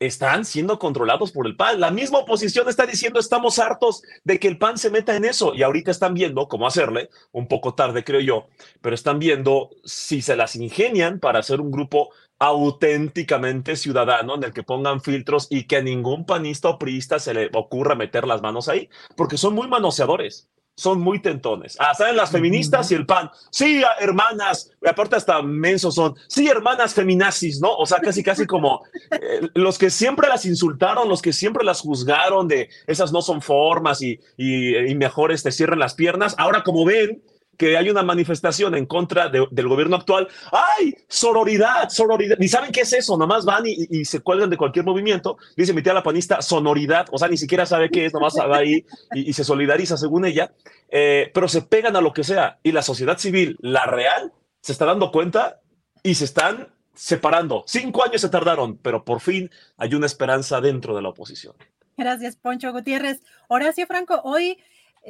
están siendo controlados por el PAN. La misma oposición está diciendo estamos hartos de que el PAN se meta en eso y ahorita están viendo cómo hacerle, un poco tarde creo yo, pero están viendo si se las ingenian para hacer un grupo auténticamente ciudadano en el que pongan filtros y que a ningún panista o priista se le ocurra meter las manos ahí, porque son muy manoseadores son muy tentones. Ah, saben las feministas y el pan. Sí, hermanas, aparte hasta mensos son. Sí, hermanas feminazis, ¿no? O sea, casi, casi como eh, los que siempre las insultaron, los que siempre las juzgaron de esas no son formas y, y, y mejor este, cierren las piernas. Ahora, como ven, que hay una manifestación en contra del gobierno actual. ¡Ay! Sororidad, sororidad. Ni saben qué es eso, nomás van y, se cuelgan de cualquier movimiento. Dice mi tía la panista, sonoridad. O sea, ni siquiera sabe qué es, nomás va ahí y, se solidariza según ella. Eh, pero se pegan a lo que sea. Y la sociedad civil, la real, se está dando cuenta y se están separando. Cinco años se tardaron, pero por fin hay una esperanza dentro de la oposición. Gracias, Poncho Gutiérrez. Horacio Franco, hoy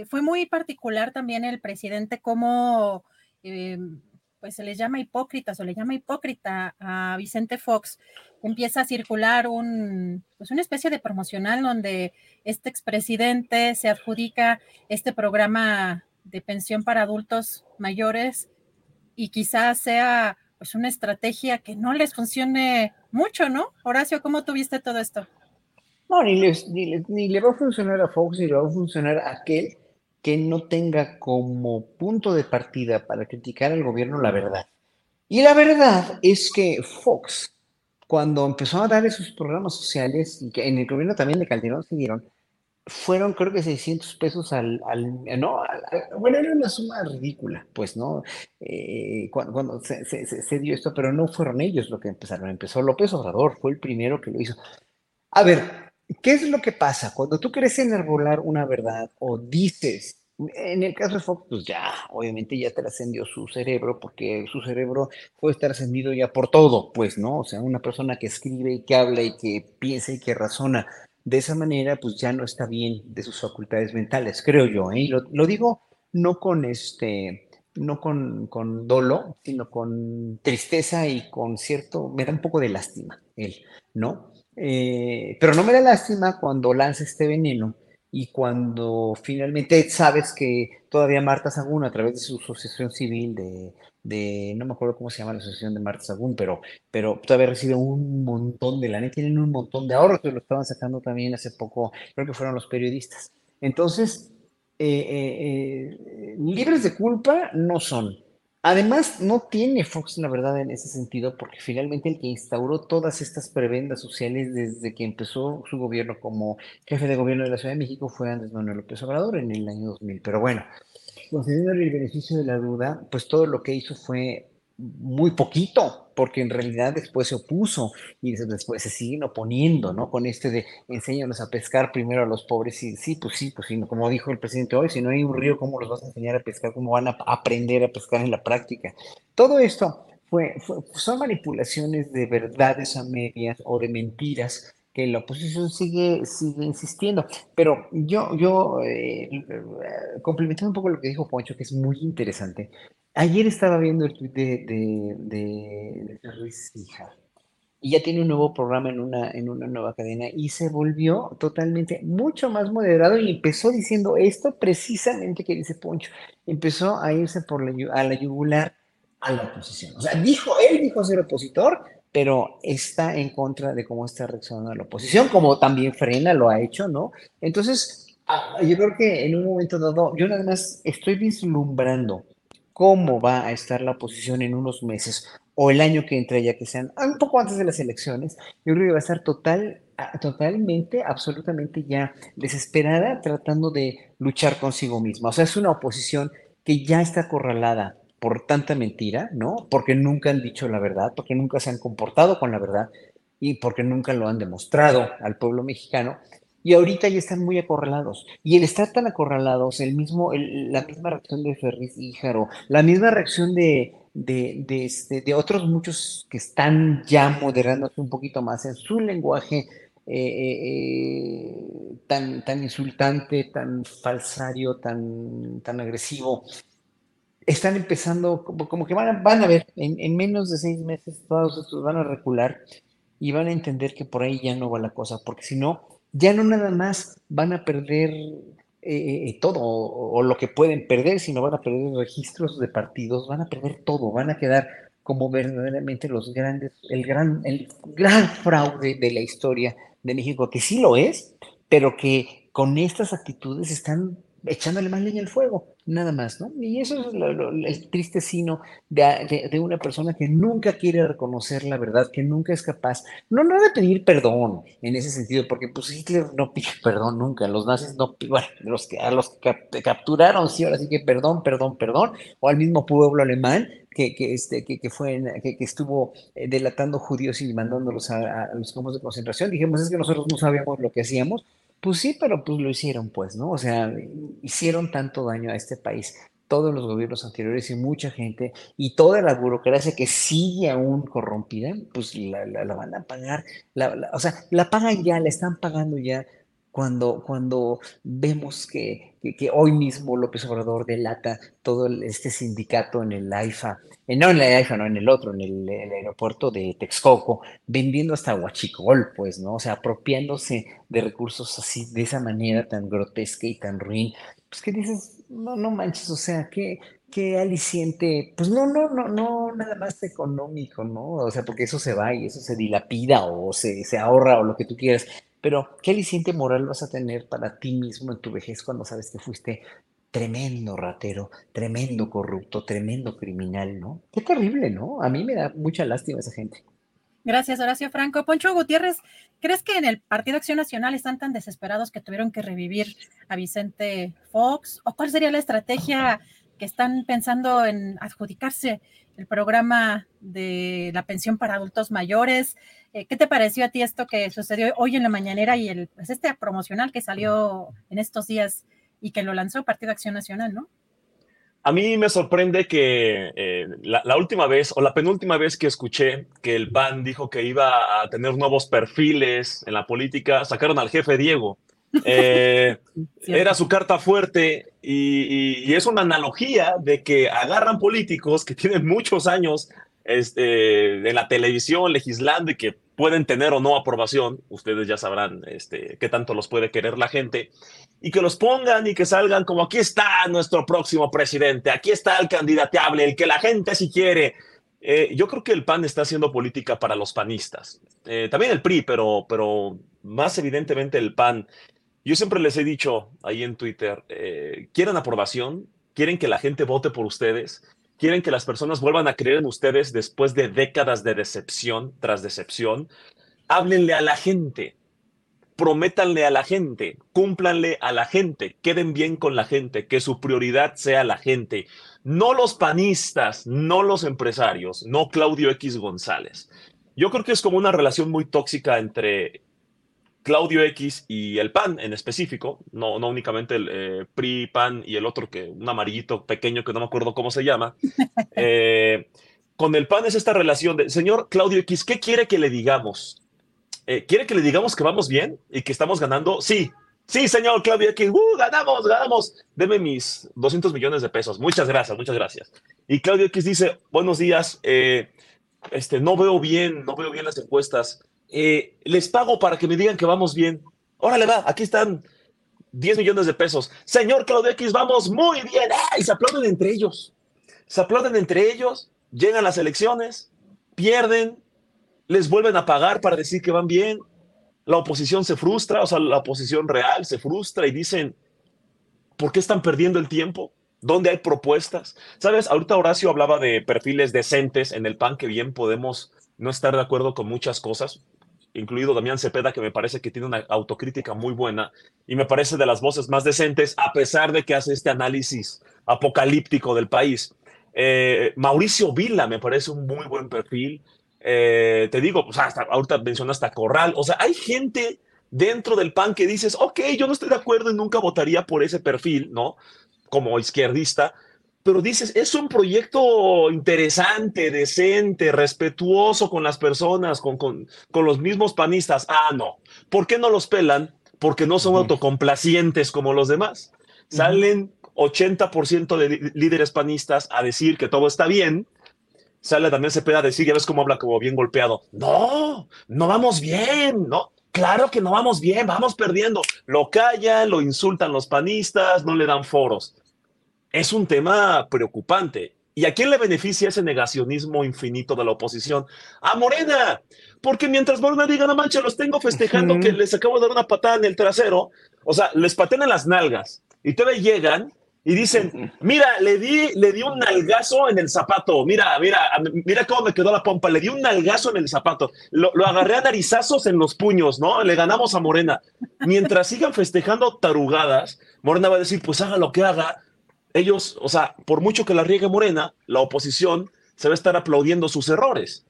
fue muy particular también el presidente cómo eh, pues se les llama hipócritas o le llama hipócrita a Vicente Fox. Empieza a circular un, pues una especie de promocional donde este expresidente se adjudica este programa de pensión para adultos mayores y quizás sea pues una estrategia que no les funcione mucho, ¿no? Horacio, ¿cómo tuviste todo esto? No, ni, le va a funcionar a Fox, ni le va a funcionar a aquel que no tenga como punto de partida para criticar al gobierno la verdad. Y la verdad es que Fox, cuando empezó a dar esos programas sociales, y que en el gobierno también de Calderón se fueron creo que 600 pesos al, no, bueno, era una suma ridícula, pues, ¿no? Eh, cuando, se, se, dio esto, pero no fueron ellos los que empezaron, empezó López Obrador, fue el primero que lo hizo. A ver, ¿Qué es lo que pasa? Cuando tú quieres enarbolar una verdad o dices, en el caso de Fox, pues ya, obviamente ya trascendió su cerebro, porque su cerebro puede estar ascendido ya por todo, pues, ¿no? O sea, una persona que escribe y que habla y que piensa y que razona de esa manera, pues ya no está bien de sus facultades mentales, creo yo, ¿eh? Lo, lo digo no con este, no con, con dolo, sino con tristeza y con cierto, me da un poco de lástima él, ¿no? Eh, pero no me da lástima cuando lanza este veneno y cuando finalmente sabes que todavía Marta Sagún, a través de su asociación civil de, no me acuerdo cómo se llama la asociación de Marta Sagún, pero, pero todavía recibe un montón de lana, tienen un montón de ahorros, que lo estaban sacando también hace poco, creo que fueron los periodistas. Entonces, eh, eh, libres de culpa no son. Además, no tiene Fox la verdad en ese sentido, porque finalmente el que instauró todas estas prebendas sociales desde que empezó su gobierno como jefe de gobierno de la Ciudad de México fue Andrés Manuel López Obrador en el año 2000. Pero bueno, concediéndole el beneficio de la duda, pues todo lo que hizo fue muy poquito, porque en realidad después se opuso y después se siguen oponiendo, ¿no? Con este de enséñanos a pescar primero a los pobres y sí, pues sí, pues sí, como dijo el presidente hoy, si no hay un río, ¿cómo los vas a enseñar a pescar? ¿Cómo van a aprender a pescar en la práctica? Todo esto fue, son manipulaciones de verdades a medias o de mentiras que la oposición sigue, sigue insistiendo. Pero yo, yo eh, complementando un poco lo que dijo Poncho, que es muy interesante, Ayer estaba viendo el tweet de, de, de, Ruiz Hija y ya tiene un nuevo programa en una, en una nueva cadena y se volvió totalmente mucho más moderado y empezó diciendo esto precisamente que dice Poncho. Empezó a irse por la, a la yugular a la oposición. O sea, dijo, él dijo ser opositor, pero está en contra de cómo está reaccionando la oposición, como también Frena lo ha hecho, ¿no? Entonces, ah, yo creo que en un momento dado, yo nada más estoy vislumbrando cómo va a estar la oposición en unos meses o el año que entra, ya que sean un poco antes de las elecciones, yo creo que va a estar total, totalmente, absolutamente ya desesperada tratando de luchar consigo misma. O sea, es una oposición que ya está acorralada por tanta mentira, ¿no? Porque nunca han dicho la verdad, porque nunca se han comportado con la verdad y porque nunca lo han demostrado al pueblo mexicano. Y ahorita ya están muy acorralados. Y el estar tan acorralados, el mismo, la misma reacción de Ferris Híjaro, la misma reacción de, de, de, este, de otros muchos que están ya moderándose un poquito más en su lenguaje eh, eh, tan, tan insultante, tan falsario, tan, tan agresivo, están empezando, como, como que van a, van a ver, en, en, menos de seis meses todos estos van a recular y van a entender que por ahí ya no va la cosa, porque si no, ya no nada más van a perder eh, todo o, lo que pueden perder, sino van a perder registros de partidos, van a perder todo, van a quedar como verdaderamente los grandes, el gran, el gran fraude de la historia de México, que sí lo es, pero que con estas actitudes están echándole más leña al fuego, nada más, ¿no? Y eso es el triste sino de, de, una persona que nunca quiere reconocer la verdad, que nunca es capaz, no, no de pedir perdón en ese sentido, porque pues Hitler no pide perdón nunca, los nazis no, bueno, los que, a los que capturaron, sí, ahora sí que perdón, perdón, perdón, o al mismo pueblo alemán, que, que, este, que, que fue, que, que, estuvo eh, delatando judíos y mandándolos a, a, los campos de concentración. Dijimos, es que nosotros no sabíamos lo que hacíamos. Pues sí, pero pues lo hicieron, pues, ¿no? O sea, hicieron tanto daño a este país, todos los gobiernos anteriores y mucha gente, y toda la burocracia que sigue aún corrompida, pues la, la, van a pagar, la, o sea, la pagan ya, la están pagando ya cuando, cuando vemos que, que, hoy mismo López Obrador delata todo este sindicato en el AIFA, eh, no en el AIFA, no en el otro, en el, aeropuerto de Texcoco, vendiendo hasta Huachicol, pues, ¿no? O sea, apropiándose de recursos así, de esa manera tan grotesca y tan ruin, pues que dices, no, no manches, o sea, qué, qué aliciente, pues no, no, no, no, nada más económico, ¿no? O sea, porque eso se va y eso se dilapida o se, se ahorra o lo que tú quieras, pero, ¿qué aliciente moral vas a tener para ti mismo en tu vejez cuando sabes que fuiste tremendo ratero, tremendo corrupto, tremendo criminal, ¿no? Qué terrible, ¿no? A mí me da mucha lástima esa gente. Gracias, Horacio Franco. Poncho Gutiérrez, ¿crees que en el Partido Acción Nacional están tan desesperados que tuvieron que revivir a Vicente Fox? ¿O cuál sería la estrategia que están pensando en adjudicarse el programa de la pensión para adultos mayores. Eh, ¿Qué te pareció a ti esto que sucedió hoy en la mañanera y el, pues este promocional que salió en estos días y que lo lanzó Partido Acción Nacional, ¿no? A mí me sorprende que eh, la, la, última vez o la penúltima vez que escuché que el PAN dijo que iba a tener nuevos perfiles en la política, sacaron al jefe Diego. Eh, [laughs] era su carta fuerte y, es una analogía de que agarran políticos que tienen muchos años este, en la televisión legislando y que pueden tener o no aprobación, ustedes ya sabrán este, qué tanto los puede querer la gente, y que los pongan y que salgan como aquí está nuestro próximo presidente, aquí está el candidateable, el que la gente si quiere. Eh, yo creo que el PAN está haciendo política para los panistas, eh, también el PRI, pero, pero más evidentemente el PAN. Yo siempre les he dicho ahí en Twitter, eh, ¿quieren aprobación? ¿Quieren que la gente vote por ustedes? ¿Quieren que las personas vuelvan a creer en ustedes después de décadas de decepción tras decepción? Háblenle a la gente, prométanle a la gente, cúmplanle a la gente, queden bien con la gente, que su prioridad sea la gente, no los panistas, no los empresarios, no Claudio X González. Yo creo que es como una relación muy tóxica entre Claudio X y el PAN en específico, no, no únicamente el eh, PRI, PAN y el otro, que un amarillito pequeño que no me acuerdo cómo se llama. [laughs] Eh, con el PAN es esta relación de, señor Claudio X, ¿qué quiere que le digamos? Eh, ¿Quiere que le digamos que vamos bien y que estamos ganando? Sí, sí, señor Claudio X, ¡uh, ganamos, ganamos! Deme mis 200 millones de pesos. Muchas gracias, muchas gracias. Y Claudio X dice, buenos días, este, no veo bien, no veo bien las encuestas eh, les pago para que me digan que vamos bien. Órale, va, aquí están 10 millones de pesos. Señor Claudio X, vamos muy bien. Y se aplauden entre ellos. Se aplauden entre ellos, llegan las elecciones, pierden, les vuelven a pagar para decir que van bien. La oposición se frustra, o sea, la oposición real se frustra y dicen, ¿por qué están perdiendo el tiempo? ¿Dónde hay propuestas? Sabes, ahorita Horacio hablaba de perfiles decentes en el PAN que bien podemos no estar de acuerdo con muchas cosas, incluido Damián Cepeda, que me parece que tiene una autocrítica muy buena y me parece de las voces más decentes, a pesar de que hace este análisis apocalíptico del país. Eh, Mauricio Vila me parece un muy buen perfil. Eh, te digo, hasta, ahorita mencionaste a Corral, o sea, hay gente dentro del PAN que dices, ok, yo no estoy de acuerdo y nunca votaría por ese perfil, ¿no? Como izquierdista, pero dices, es un proyecto interesante, decente, respetuoso con las personas, con, con, con los mismos panistas. Ah, no. ¿Por qué no los pelan? Porque no son autocomplacientes como los demás. Salen 80% de líderes panistas a decir que todo está bien. Sale también Cepeda a decir, ya ves cómo habla como bien golpeado. No, no vamos bien, ¿no? Claro que no vamos bien, vamos perdiendo. Lo callan, lo insultan los panistas, no le dan foros. Es un tema preocupante. ¿Y a quién le beneficia ese negacionismo infinito de la oposición? A Morena. Porque mientras Morena diga, no manches, los tengo festejando que les acabo de dar una patada en el trasero, o sea, les patean en las nalgas y todavía llegan y dicen, mira, le di, le di un nalgazo en el zapato, mira, mira, mira cómo me quedó la pompa, le di un nalgazo en el zapato, lo, lo agarré a narizazos en los puños, ¿no? Le ganamos a Morena. Mientras sigan festejando tarugadas, Morena va a decir, pues haga lo que haga. Ellos, o sea, por mucho que la riegue Morena, la oposición se va a estar aplaudiendo sus errores.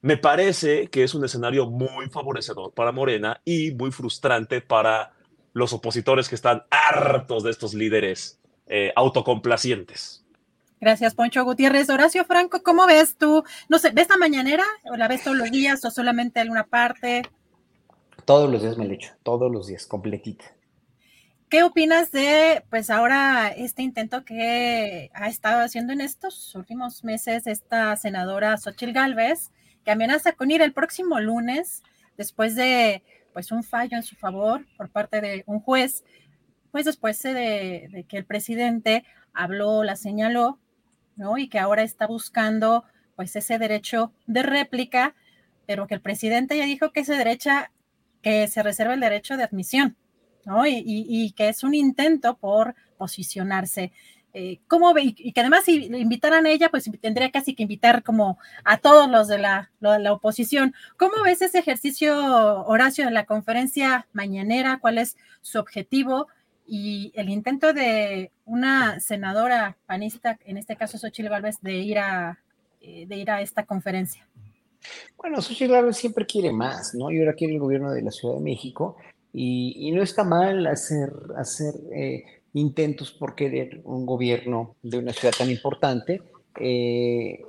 Me parece que es un escenario muy favorecedor para Morena y muy frustrante para los opositores que están hartos de estos líderes eh, autocomplacientes. Gracias, Poncho Gutiérrez. Horacio Franco, ¿cómo ves tú? No sé, ¿ves la mañanera o la ves todos los días o solamente alguna parte? Todos los días me lo echo, todos los días, completita. ¿Qué opinas de, pues ahora, este intento que ha estado haciendo en estos últimos meses esta senadora Xochil Gálvez, que amenaza con ir el próximo lunes después de, pues, un fallo en su favor por parte de un juez pues después de, que el presidente habló, la señaló, ¿no? Y que ahora está buscando pues ese derecho de réplica, pero que el presidente ya dijo que ese derecho, que se reserva el derecho de admisión, ¿no? Y, que es un intento por posicionarse. Eh, ¿Cómo ve? Y que además si le invitaran a ella, pues tendría casi que invitar como a todos los de la, la oposición. ¿Cómo ves ese ejercicio, Horacio, en la conferencia mañanera? ¿Cuál es su objetivo? y el intento de una senadora panista, en este caso Xochitl Gálvez, de ir a, eh, de ir a esta conferencia. Bueno, Xochitl Gálvez siempre quiere más, ¿no? Y ahora quiere el gobierno de la Ciudad de México y, no está mal hacer, eh, intentos por querer un gobierno de una ciudad tan importante. Eh,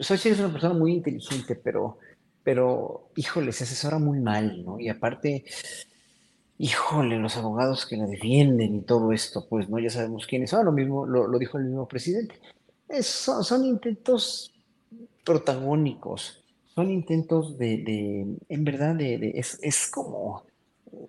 Xochitl es una persona muy inteligente, pero, pero, híjole, se asesora muy mal, ¿no? Y aparte híjole, los abogados que la defienden y todo esto, pues no, ya sabemos quiénes son, lo mismo lo, dijo el mismo presidente. son, intentos protagónicos, son intentos de, en verdad, de, es, es, como,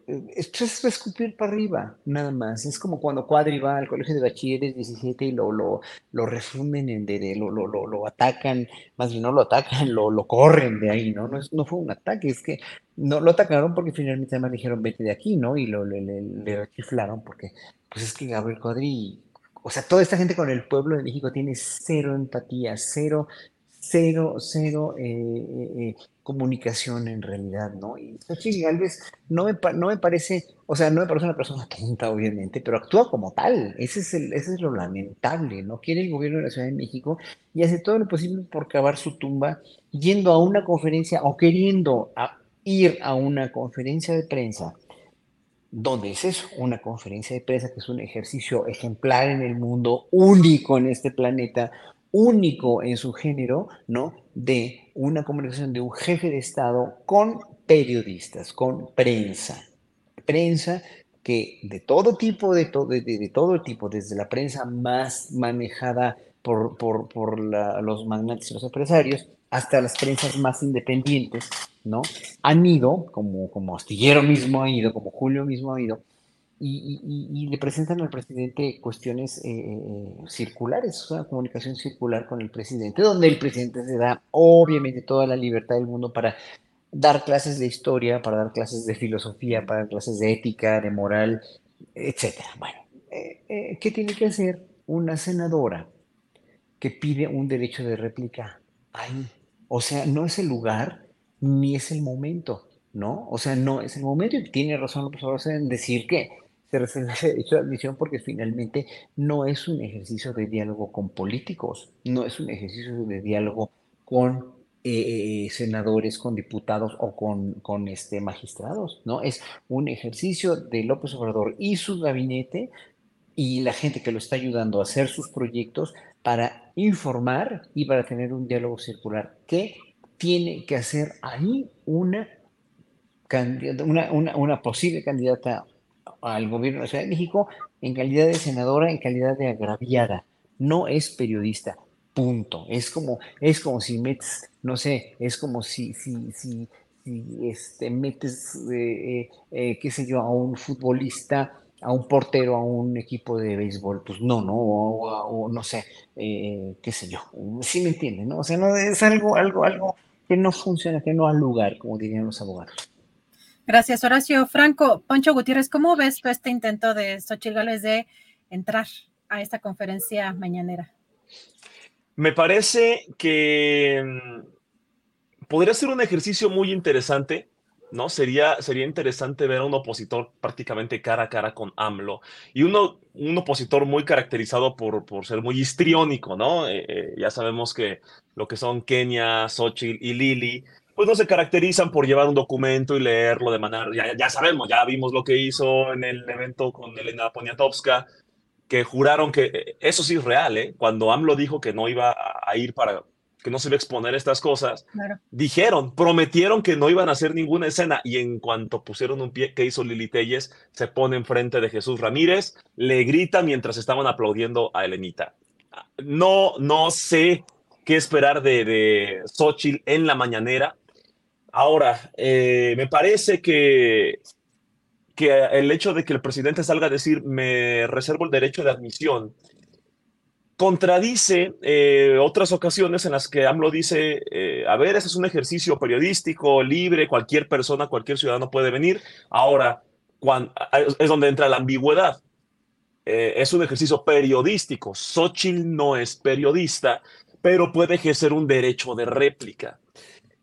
esto es escupir para arriba, nada más. Es como cuando Cuadri va al colegio de bachilleres 17 y lo, lo, lo en de, lo, lo, lo, atacan, más bien no lo atacan, lo, lo corren de ahí, ¿no? No, no fue un ataque, es que no lo atacaron porque finalmente además dijeron vete de aquí, ¿no? Y lo, le, le, le chiflaron porque, pues es que Gabriel Cuadri, o sea, toda esta gente con el pueblo de México tiene cero empatía, cero, cero, cero eh, eh, eh, comunicación en realidad, ¿no? Y Xochitl Galvez no me, no me parece, o sea, no me parece una persona tonta, obviamente, pero actúa como tal. Ese es, el, ese es lo lamentable, ¿no? Quiere el gobierno de la Ciudad de México y hace todo lo posible por cavar su tumba yendo a una conferencia o queriendo ir a una conferencia de prensa. ¿Dónde es eso? Una conferencia de prensa que es un ejercicio ejemplar en el mundo, único en este planeta, único en su género, ¿no? De una comunicación de un jefe de Estado con periodistas, con prensa. Prensa que de todo tipo, de, todo de, todo tipo, desde la prensa más manejada por los magnates y los empresarios, hasta las prensas más independientes, ¿no? Han ido, como, como Astillero mismo ha ido, como Julio mismo ha ido, y, le presentan al presidente cuestiones eh, eh, circulares, una comunicación circular con el presidente, donde el presidente se da obviamente toda la libertad del mundo para dar clases de historia, para dar clases de filosofía, para dar clases de ética, de moral, etcétera. Bueno, eh, ¿qué tiene que hacer una senadora que pide un derecho de réplica? Ahí. O sea, no es el lugar ni es el momento, ¿no? O sea, no es el momento y tiene razón López en decir que se derecho de admisión porque finalmente no es un ejercicio de diálogo con políticos, no es un ejercicio de diálogo con eh, senadores, con diputados o con, con este, magistrados, ¿no? Es un ejercicio de López Obrador y su gabinete y la gente que lo está ayudando a hacer sus proyectos para informar y para tener un diálogo circular. ¿Qué tiene que hacer ahí una, una, una, una posible candidata al gobierno de México en calidad de senadora, en calidad de agraviada? No es periodista, punto. Es como, es como si metes, no sé, es como si, si, si, si este, metes, eh, eh, eh, qué sé yo, a un futbolista a un portero a un equipo de béisbol, pues no, no, o, no sé, qué sé yo, sí me entienden, ¿no? O sea, no es algo, algo, algo que no funciona, que no al lugar, como dirían los abogados. Gracias, Horacio. Franco, Poncho Gutiérrez, ¿cómo ves tú este intento de Xochitl Gálvez de entrar a esta conferencia mañanera? Me parece que mm, podría ser un ejercicio muy interesante ¿no? Sería, sería interesante ver a un opositor prácticamente cara a cara con AMLO y uno, un opositor muy caracterizado por, por ser muy histriónico, ¿no? Eh, eh, ya sabemos que lo que son Kenia, Xochitl y Lili, pues no se caracterizan por llevar un documento y leerlo de manera, ya, ya sabemos, ya vimos lo que hizo en el evento con Elena Poniatowska, que juraron que eh, eso sí es real, ¿eh? Cuando AMLO dijo que no iba a ir para que no se iba a exponer estas cosas, dijeron, prometieron que no iban a hacer ninguna escena y en cuanto pusieron un pie que hizo Lili Telles, se pone enfrente de Jesús Ramírez, le grita mientras estaban aplaudiendo a Elenita. No, no sé qué esperar de, de Xochitl en la mañanera. Ahora, eh, me parece que, que el hecho de que el presidente salga a decir me reservo el derecho de admisión contradice eh, otras ocasiones en las que AMLO dice, eh, a ver, ese es un ejercicio periodístico, libre, cualquier persona, cualquier ciudadano puede venir. Ahora, es donde entra la ambigüedad. Es un ejercicio periodístico. Xochitl no es periodista, pero puede ejercer un derecho de réplica.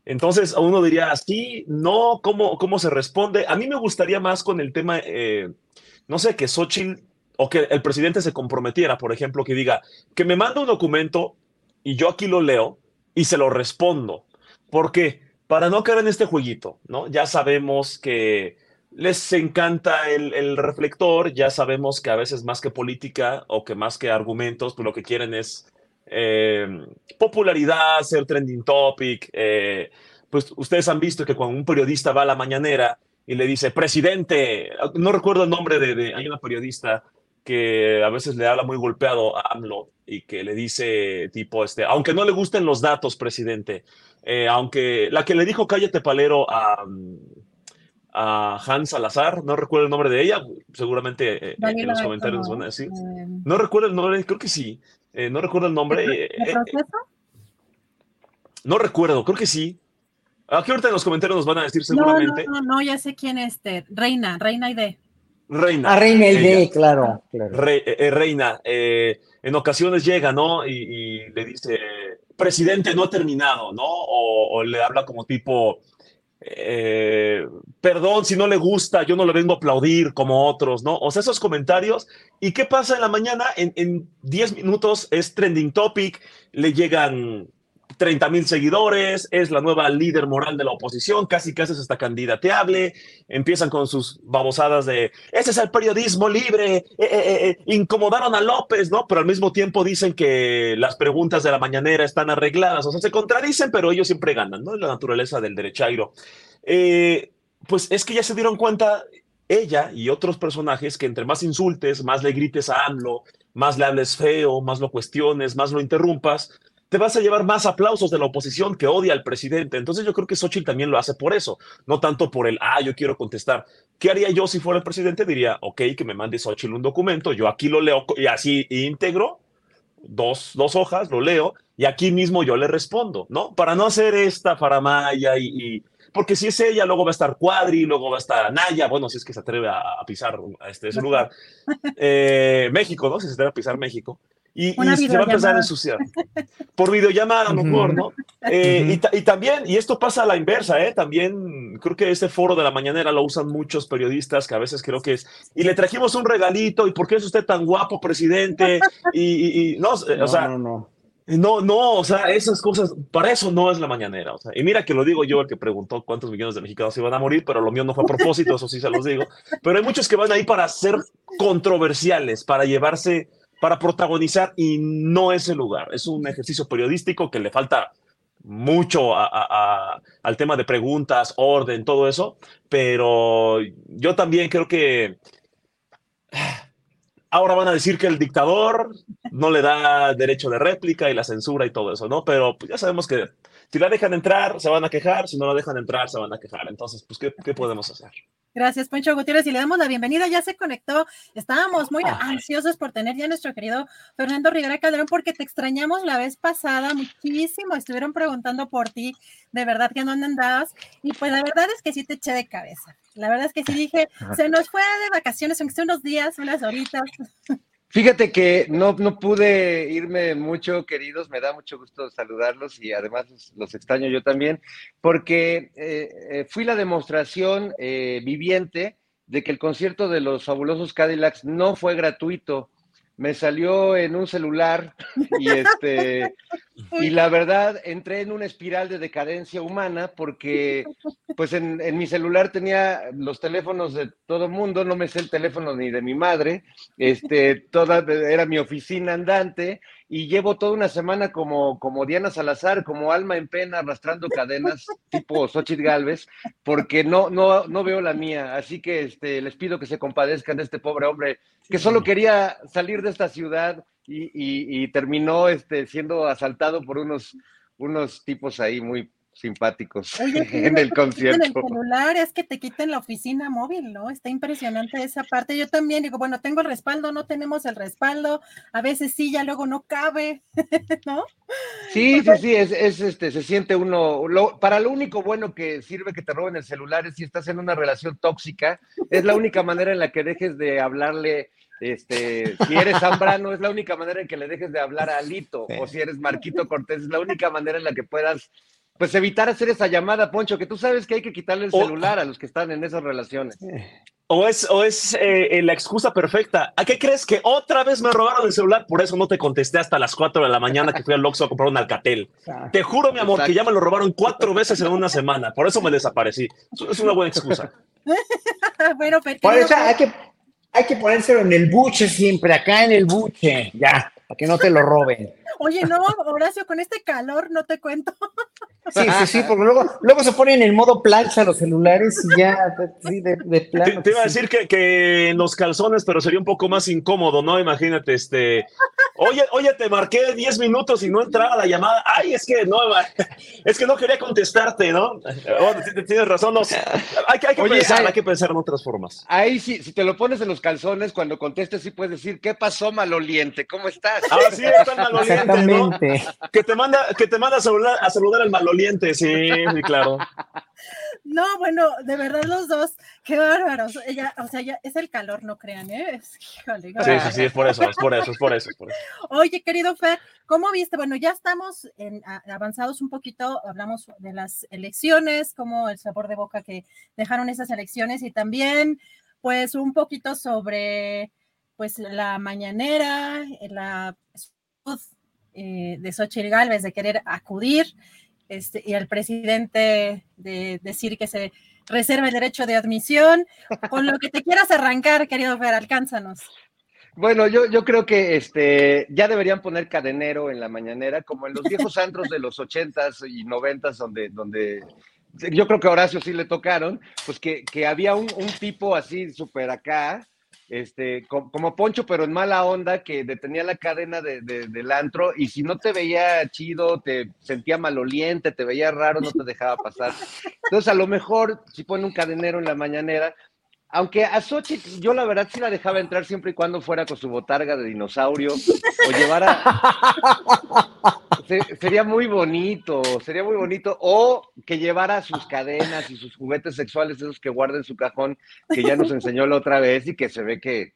Entonces, uno diría, sí, no, ¿cómo, cómo se responde? A mí me gustaría más con el tema, no sé, que Xochitl o que el presidente se comprometiera, por ejemplo, que diga que me manda un documento y yo aquí lo leo y se lo respondo. ¿Por qué? Para no caer en este jueguito, ¿no? Ya sabemos que les encanta el, reflector, ya sabemos que a veces más que política o que más que argumentos, pues lo que quieren es eh, popularidad, ser trending topic. Eh, pues ustedes han visto que cuando un periodista va a la mañanera y le dice, presidente, no recuerdo el nombre de, de hay una periodista que a veces le habla muy golpeado a AMLO y que le dice tipo, este, aunque no le gusten los datos, presidente, eh, aunque la que le dijo cállate palero a, a Hans Salazar, no recuerdo el nombre de ella, seguramente eh, en los comentarios van a decir. No recuerdo el nombre, creo que sí, no recuerdo el nombre. no recuerdo, creo que sí. Aquí ahorita en los comentarios nos van a decir seguramente. No, no, no, ya sé quién es, este, Reina, Reina Ide. Reina. Ah, Reina el claro. Eh, eh, reina, eh, en ocasiones llega, ¿no? Y, le dice, presidente, no ha terminado, ¿no? O, le habla como tipo, perdón si no le gusta, yo no le vengo a aplaudir como otros, ¿no? O sea, esos comentarios. ¿Y qué pasa en la mañana? En 10 minutos es trending topic, le llegan 30 mil seguidores, es la nueva líder moral de la oposición, casi casi es hasta candidateable, empiezan con sus babosadas de, ese es el periodismo libre, eh, eh, eh, incomodaron a López, ¿no? Pero al mismo tiempo dicen que las preguntas de la mañanera están arregladas, o sea, se contradicen, pero ellos siempre ganan, ¿no? Es la naturaleza del derechairo. pues es que ya se dieron cuenta ella y otros personajes que entre más insultes, más le grites a AMLO, más le hables feo, más lo cuestiones, más lo interrumpas, te vas a llevar más aplausos de la oposición que odia al presidente. Entonces yo creo que Xochitl también lo hace por eso, no tanto por el, ah, yo quiero contestar. ¿Qué haría yo si fuera el presidente? Diría, ok, que me mande Xochitl un documento, yo aquí lo leo y así íntegro, dos, dos hojas, lo leo y aquí mismo yo le respondo, ¿no? Para no hacer esta faramaya y, porque si es ella, luego va a estar Cuadri, luego va a estar Anaya, bueno, si es que se atreve a, pisar a este, ese lugar. Eh, México, ¿no? Si se atreve a pisar México y, se va a empezar a ensuciar. Por videollamada, a lo mejor, ¿no? Eh, y, también, y esto pasa a la inversa, ¿eh? También creo que este foro de la mañanera lo usan muchos periodistas que a veces creo que es, y le trajimos un regalito, ¿y por qué es usted tan guapo, presidente? Y, no, o sea, No, no, o sea, esas cosas, para eso no es la mañanera. O sea, y mira que lo digo yo, el que preguntó cuántos millones de mexicanos iban a morir, pero lo mío no fue a propósito, eso sí se los digo. Pero hay muchos que van ahí para ser controversiales, para llevarse, para protagonizar, y no es el lugar. Es un ejercicio periodístico que le falta mucho al tema de preguntas, orden, todo eso, pero yo también creo que [sighs] ahora van a decir que el dictador no le da derecho de réplica y la censura y todo eso, ¿no? Pero pues, ya sabemos que si la dejan entrar, se van a quejar, si no la dejan entrar, se van a quejar. Entonces, pues, ¿qué, qué podemos hacer? Gracias, Poncho Gutiérrez, y le damos la bienvenida. Ya se conectó. Estábamos muy ansiosos por tener ya a nuestro querido Fernando Rivera Calderón, porque te extrañamos la vez pasada muchísimo. Estuvieron preguntando por ti, de verdad que no andabas. Y pues la verdad es que sí te eché de cabeza. La verdad es que sí dije, [laughs] se nos fue de vacaciones, aunque sea unos días, unas horitas. Fíjate que no, no pude irme mucho, queridos, me da mucho gusto saludarlos y además los, extraño yo también, porque eh, eh, fui la demostración eh, viviente de que el concierto de los fabulosos Cadillacs no fue gratuito me salió en un celular y este [laughs] y la verdad entré en una espiral de decadencia humana porque pues en, mi celular tenía los teléfonos de todo mundo, no me sé el teléfono ni de mi madre, este toda era mi oficina andante y llevo toda una semana como, como Diana Salazar, como alma en pena, arrastrando cadenas [laughs] tipo Xochitl Galvez, porque no, no, no veo la mía. Así que este, les pido que se compadezcan de este pobre hombre que solo quería salir de esta ciudad y, y, terminó este, siendo asaltado por unos, unos tipos ahí muy simpáticos [laughs] en el concierto. En el celular es que te quiten la oficina móvil, ¿no? Está impresionante esa parte. Yo también digo, bueno, tengo el respaldo, no tenemos el respaldo, a veces sí, ya luego no cabe, [laughs] ¿no? Sí, sí, sí, es, este, se siente uno, para lo único bueno que sirve que te roben el celular es si estás en una relación tóxica, es la única manera en la que dejes de hablarle este, si eres Zambrano, es la única manera en que le dejes de hablar a Alito, o si eres Marquito Cortés, es la única manera en la que puedas pues evitar hacer esa llamada, Poncho, que tú sabes que hay que quitarle el celular a los que están en esas relaciones. O es, o es eh, la excusa perfecta. ¿A qué crees que otra vez me robaron el celular? Por eso no te contesté hasta las 4 de la mañana que fui al Oxxo a comprar un Alcatel. Te juro, mi amor, que ya me lo robaron cuatro veces en una semana. Por eso me desaparecí. Es una buena excusa. [laughs] bueno, Por eso hay que, hay que ponérselo en el buche siempre, acá en el buche. Ya, para que no te lo roben. Oye, no, Horacio, con este calor no te cuento. [laughs] Sí, sí, sí, porque luego, luego se ponen en modo plancha los celulares y ya, sí, de, plano. Te, iba a decir que, que, en los calzones, pero sería un poco más incómodo, ¿no? Imagínate, este, oye, oye, te marqué 10 minutos y no entraba la llamada. Ay, es que no, [laughs] es que no quería contestarte, ¿no? tienes razón, no, hay, hay, que pensar, hay que pensar en otras formas. Ahí sí, si te lo pones en los calzones, cuando contestes, sí puedes decir, ¿qué pasó, maloliente? ¿Cómo estás? Ah, sí, está [laughs] el Que te manda, que te manda a saludar, a saludar al maloliente sí, sí, claro. No, bueno, de verdad los dos, qué bárbaros. Ella, o sea, ya es el calor, no crean, ¿eh? sí, sí, sí, es por eso, es por eso, es por eso, Oye, querido Fer, ¿cómo viste? Bueno, ya estamos en, avanzados un poquito, hablamos de las elecciones, como el sabor de boca que dejaron esas elecciones y también, pues, un poquito sobre, pues, la mañanera, la eh, de Xochitl Galvez de querer acudir este, y el presidente de decir que se reserva el derecho de admisión. Con lo que te quieras arrancar, querido Fer, alcánzanos. Bueno, yo, yo creo que este, ya deberían poner cadenero en la mañanera, como en los viejos antros de los ochentas y noventas, donde, donde yo creo que a Horacio sí le tocaron, pues que, que había un, un tipo así súper acá, este, como, Poncho, pero en mala onda, que detenía la cadena de, del antro y si no te veía chido, te sentía maloliente, te veía raro, no te dejaba pasar. Entonces, a lo mejor, si pone un cadenero en la mañanera, aunque a Xochitl, yo la verdad sí la dejaba entrar siempre y cuando fuera con su botarga de dinosaurio o llevara. sería muy bonito, sería muy bonito. O que llevara sus cadenas y sus juguetes sexuales, esos que guarda en su cajón, que ya nos enseñó la otra vez y que se ve que,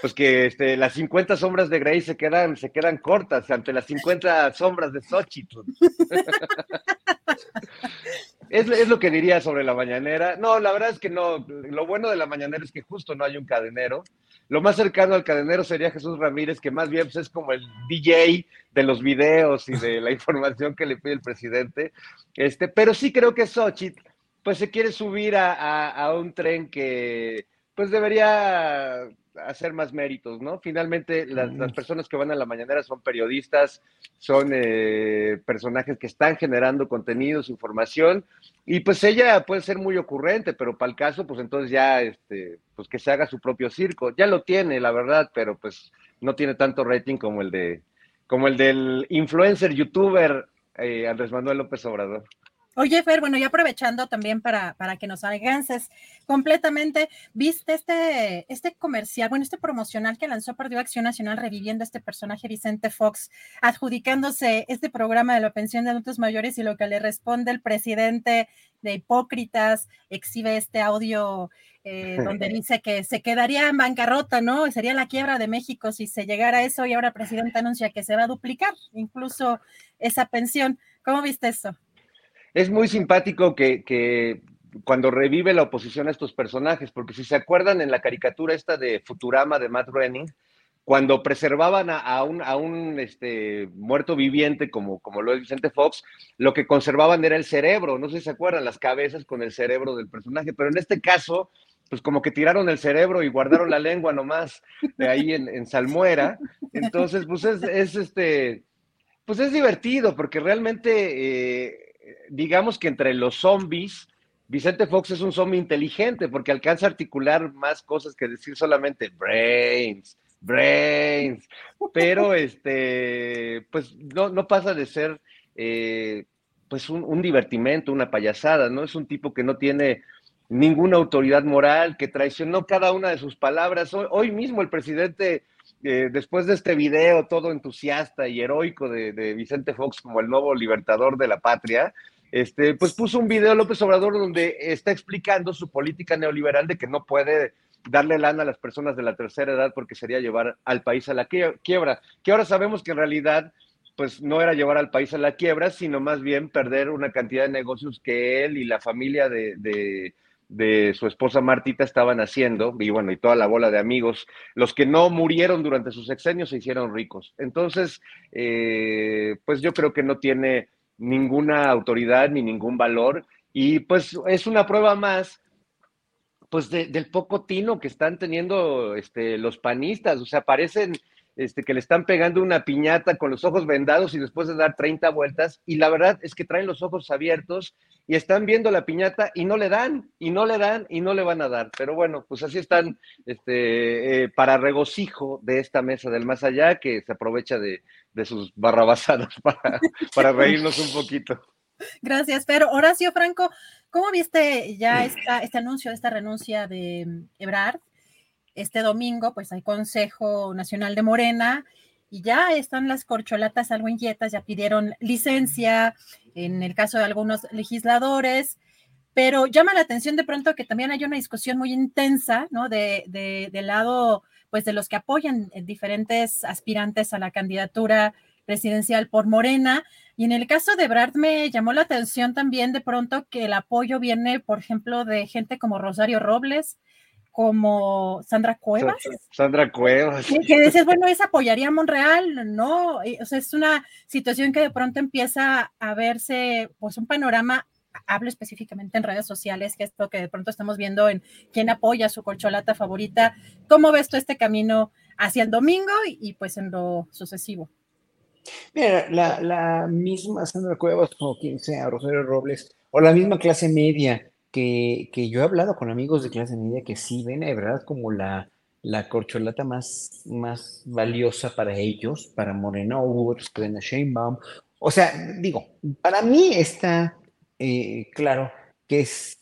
pues que este, las 50 sombras de Grey se quedan, se quedan cortas ante las 50 sombras de Xochitl. Es, es, lo que diría sobre la mañanera. No, la verdad es que no. Lo bueno de la mañanera es que justo no hay un cadenero. Lo más cercano al cadenero sería Jesús Ramírez, que más bien pues, es como el DJ de los videos y de la [laughs] información que le pide el presidente. Este, pero sí creo que Xochitl, pues se quiere subir a, a, a un tren que pues debería hacer más méritos, ¿no? Finalmente, las, las, personas que van a la mañanera son periodistas, son eh, personajes que están generando contenidos, información, y pues ella puede ser muy ocurrente, pero para el caso, pues entonces ya, este, pues que se haga su propio circo. Ya lo tiene, la verdad, pero pues no tiene tanto rating como el de, como el del influencer, youtuber eh, Andrés Manuel López Obrador. Oye, Fer, bueno, y aprovechando también para, para que nos alcances completamente, ¿viste este, este comercial, bueno, este promocional que lanzó Partido Acción Nacional reviviendo este personaje Vicente Fox, adjudicándose este programa de la pensión de adultos mayores y lo que le responde el presidente de hipócritas, exhibe este audio eh, [laughs] donde dice que se quedaría en bancarrota, ¿no? Sería la quiebra de México si se llegara a eso y ahora el presidente anuncia que se va a duplicar incluso esa pensión. ¿Cómo viste eso? Es muy simpático que, que, cuando revive la oposición a estos personajes, porque si se acuerdan en la caricatura esta de Futurama de Matt Groening, cuando preservaban a, a un, a un este, muerto viviente como, como lo es Vicente Fox, lo que conservaban era el cerebro, no sé si se acuerdan, las cabezas con el cerebro del personaje, pero en este caso, pues como que tiraron el cerebro y guardaron la lengua nomás de ahí en, Salmuera, entonces pues es, es, este, pues es divertido porque realmente... Eh, digamos que entre los zombies, Vicente Fox es un zombie inteligente porque alcanza a articular más cosas que decir solamente brains, brains, pero [laughs] este, pues no, no pasa de ser eh, pues un, un, divertimento, una payasada, ¿no? Es un tipo que no tiene ninguna autoridad moral, que traicionó cada una de sus palabras. Hoy, hoy mismo el presidente, eh, después de este video todo entusiasta y heroico de, Vicente Fox como el nuevo libertador de la patria, este, pues puso un video López Obrador donde está explicando su política neoliberal de que no puede darle lana a las personas de la tercera edad porque sería llevar al país a la quiebra, que ahora sabemos que en realidad pues no era llevar al país a la quiebra, sino más bien perder una cantidad de negocios que él y la familia de, de su esposa Martita estaban haciendo, y bueno, y toda la bola de amigos, los que no murieron durante sus sexenios se hicieron ricos. Entonces, eh, pues yo creo que no tiene ninguna autoridad ni ningún valor. Y pues es una prueba más pues de, del poco tino que están teniendo este, los panistas. O sea, parecen este, que le están pegando una piñata con los ojos vendados y después de dar 30 vueltas. Y la verdad es que traen los ojos abiertos y están viendo la piñata y no le dan, y no le dan, y no le van a dar. Pero bueno, pues así están este, eh, para regocijo de esta mesa del más allá que se aprovecha de, sus barrabasadas [laughs] para, para reírnos un poquito. Gracias, pero Horacio Franco, ¿cómo viste ya esta, este anuncio, esta renuncia de Ebrard? Este domingo, pues hay Consejo Nacional de Morena y ya están las corcholatas algo inquietas, ya pidieron licencia en el caso de algunos legisladores, pero llama la atención de pronto que también hay una discusión muy intensa, ¿no? De, de, del lado pues de los que apoyan diferentes aspirantes a la candidatura presidencial por Morena. Y en el caso de Brad me llamó la atención también de pronto que el apoyo viene, por ejemplo, de gente como Rosario Robles, como Sandra Cuevas. Sandra Cuevas. Que, dices, bueno, es apoyaría a Monreal, ¿no? O sea, es una situación que de pronto empieza a verse, pues, un panorama hablo específicamente en redes sociales, que esto que de pronto estamos viendo en quién apoya su colcholata favorita. ¿Cómo ves tú este camino hacia el domingo y, y pues en lo sucesivo? Mira, la, la, misma Sandra Cuevas o quien sea, Rosario Robles, o la misma clase media, que, que yo he hablado con amigos de clase media que sí ven, de verdad, como la, la corcholata más, más valiosa para ellos, para Moreno, otros que ven a Sheinbaum. O sea, digo, para mí está eh, claro que es,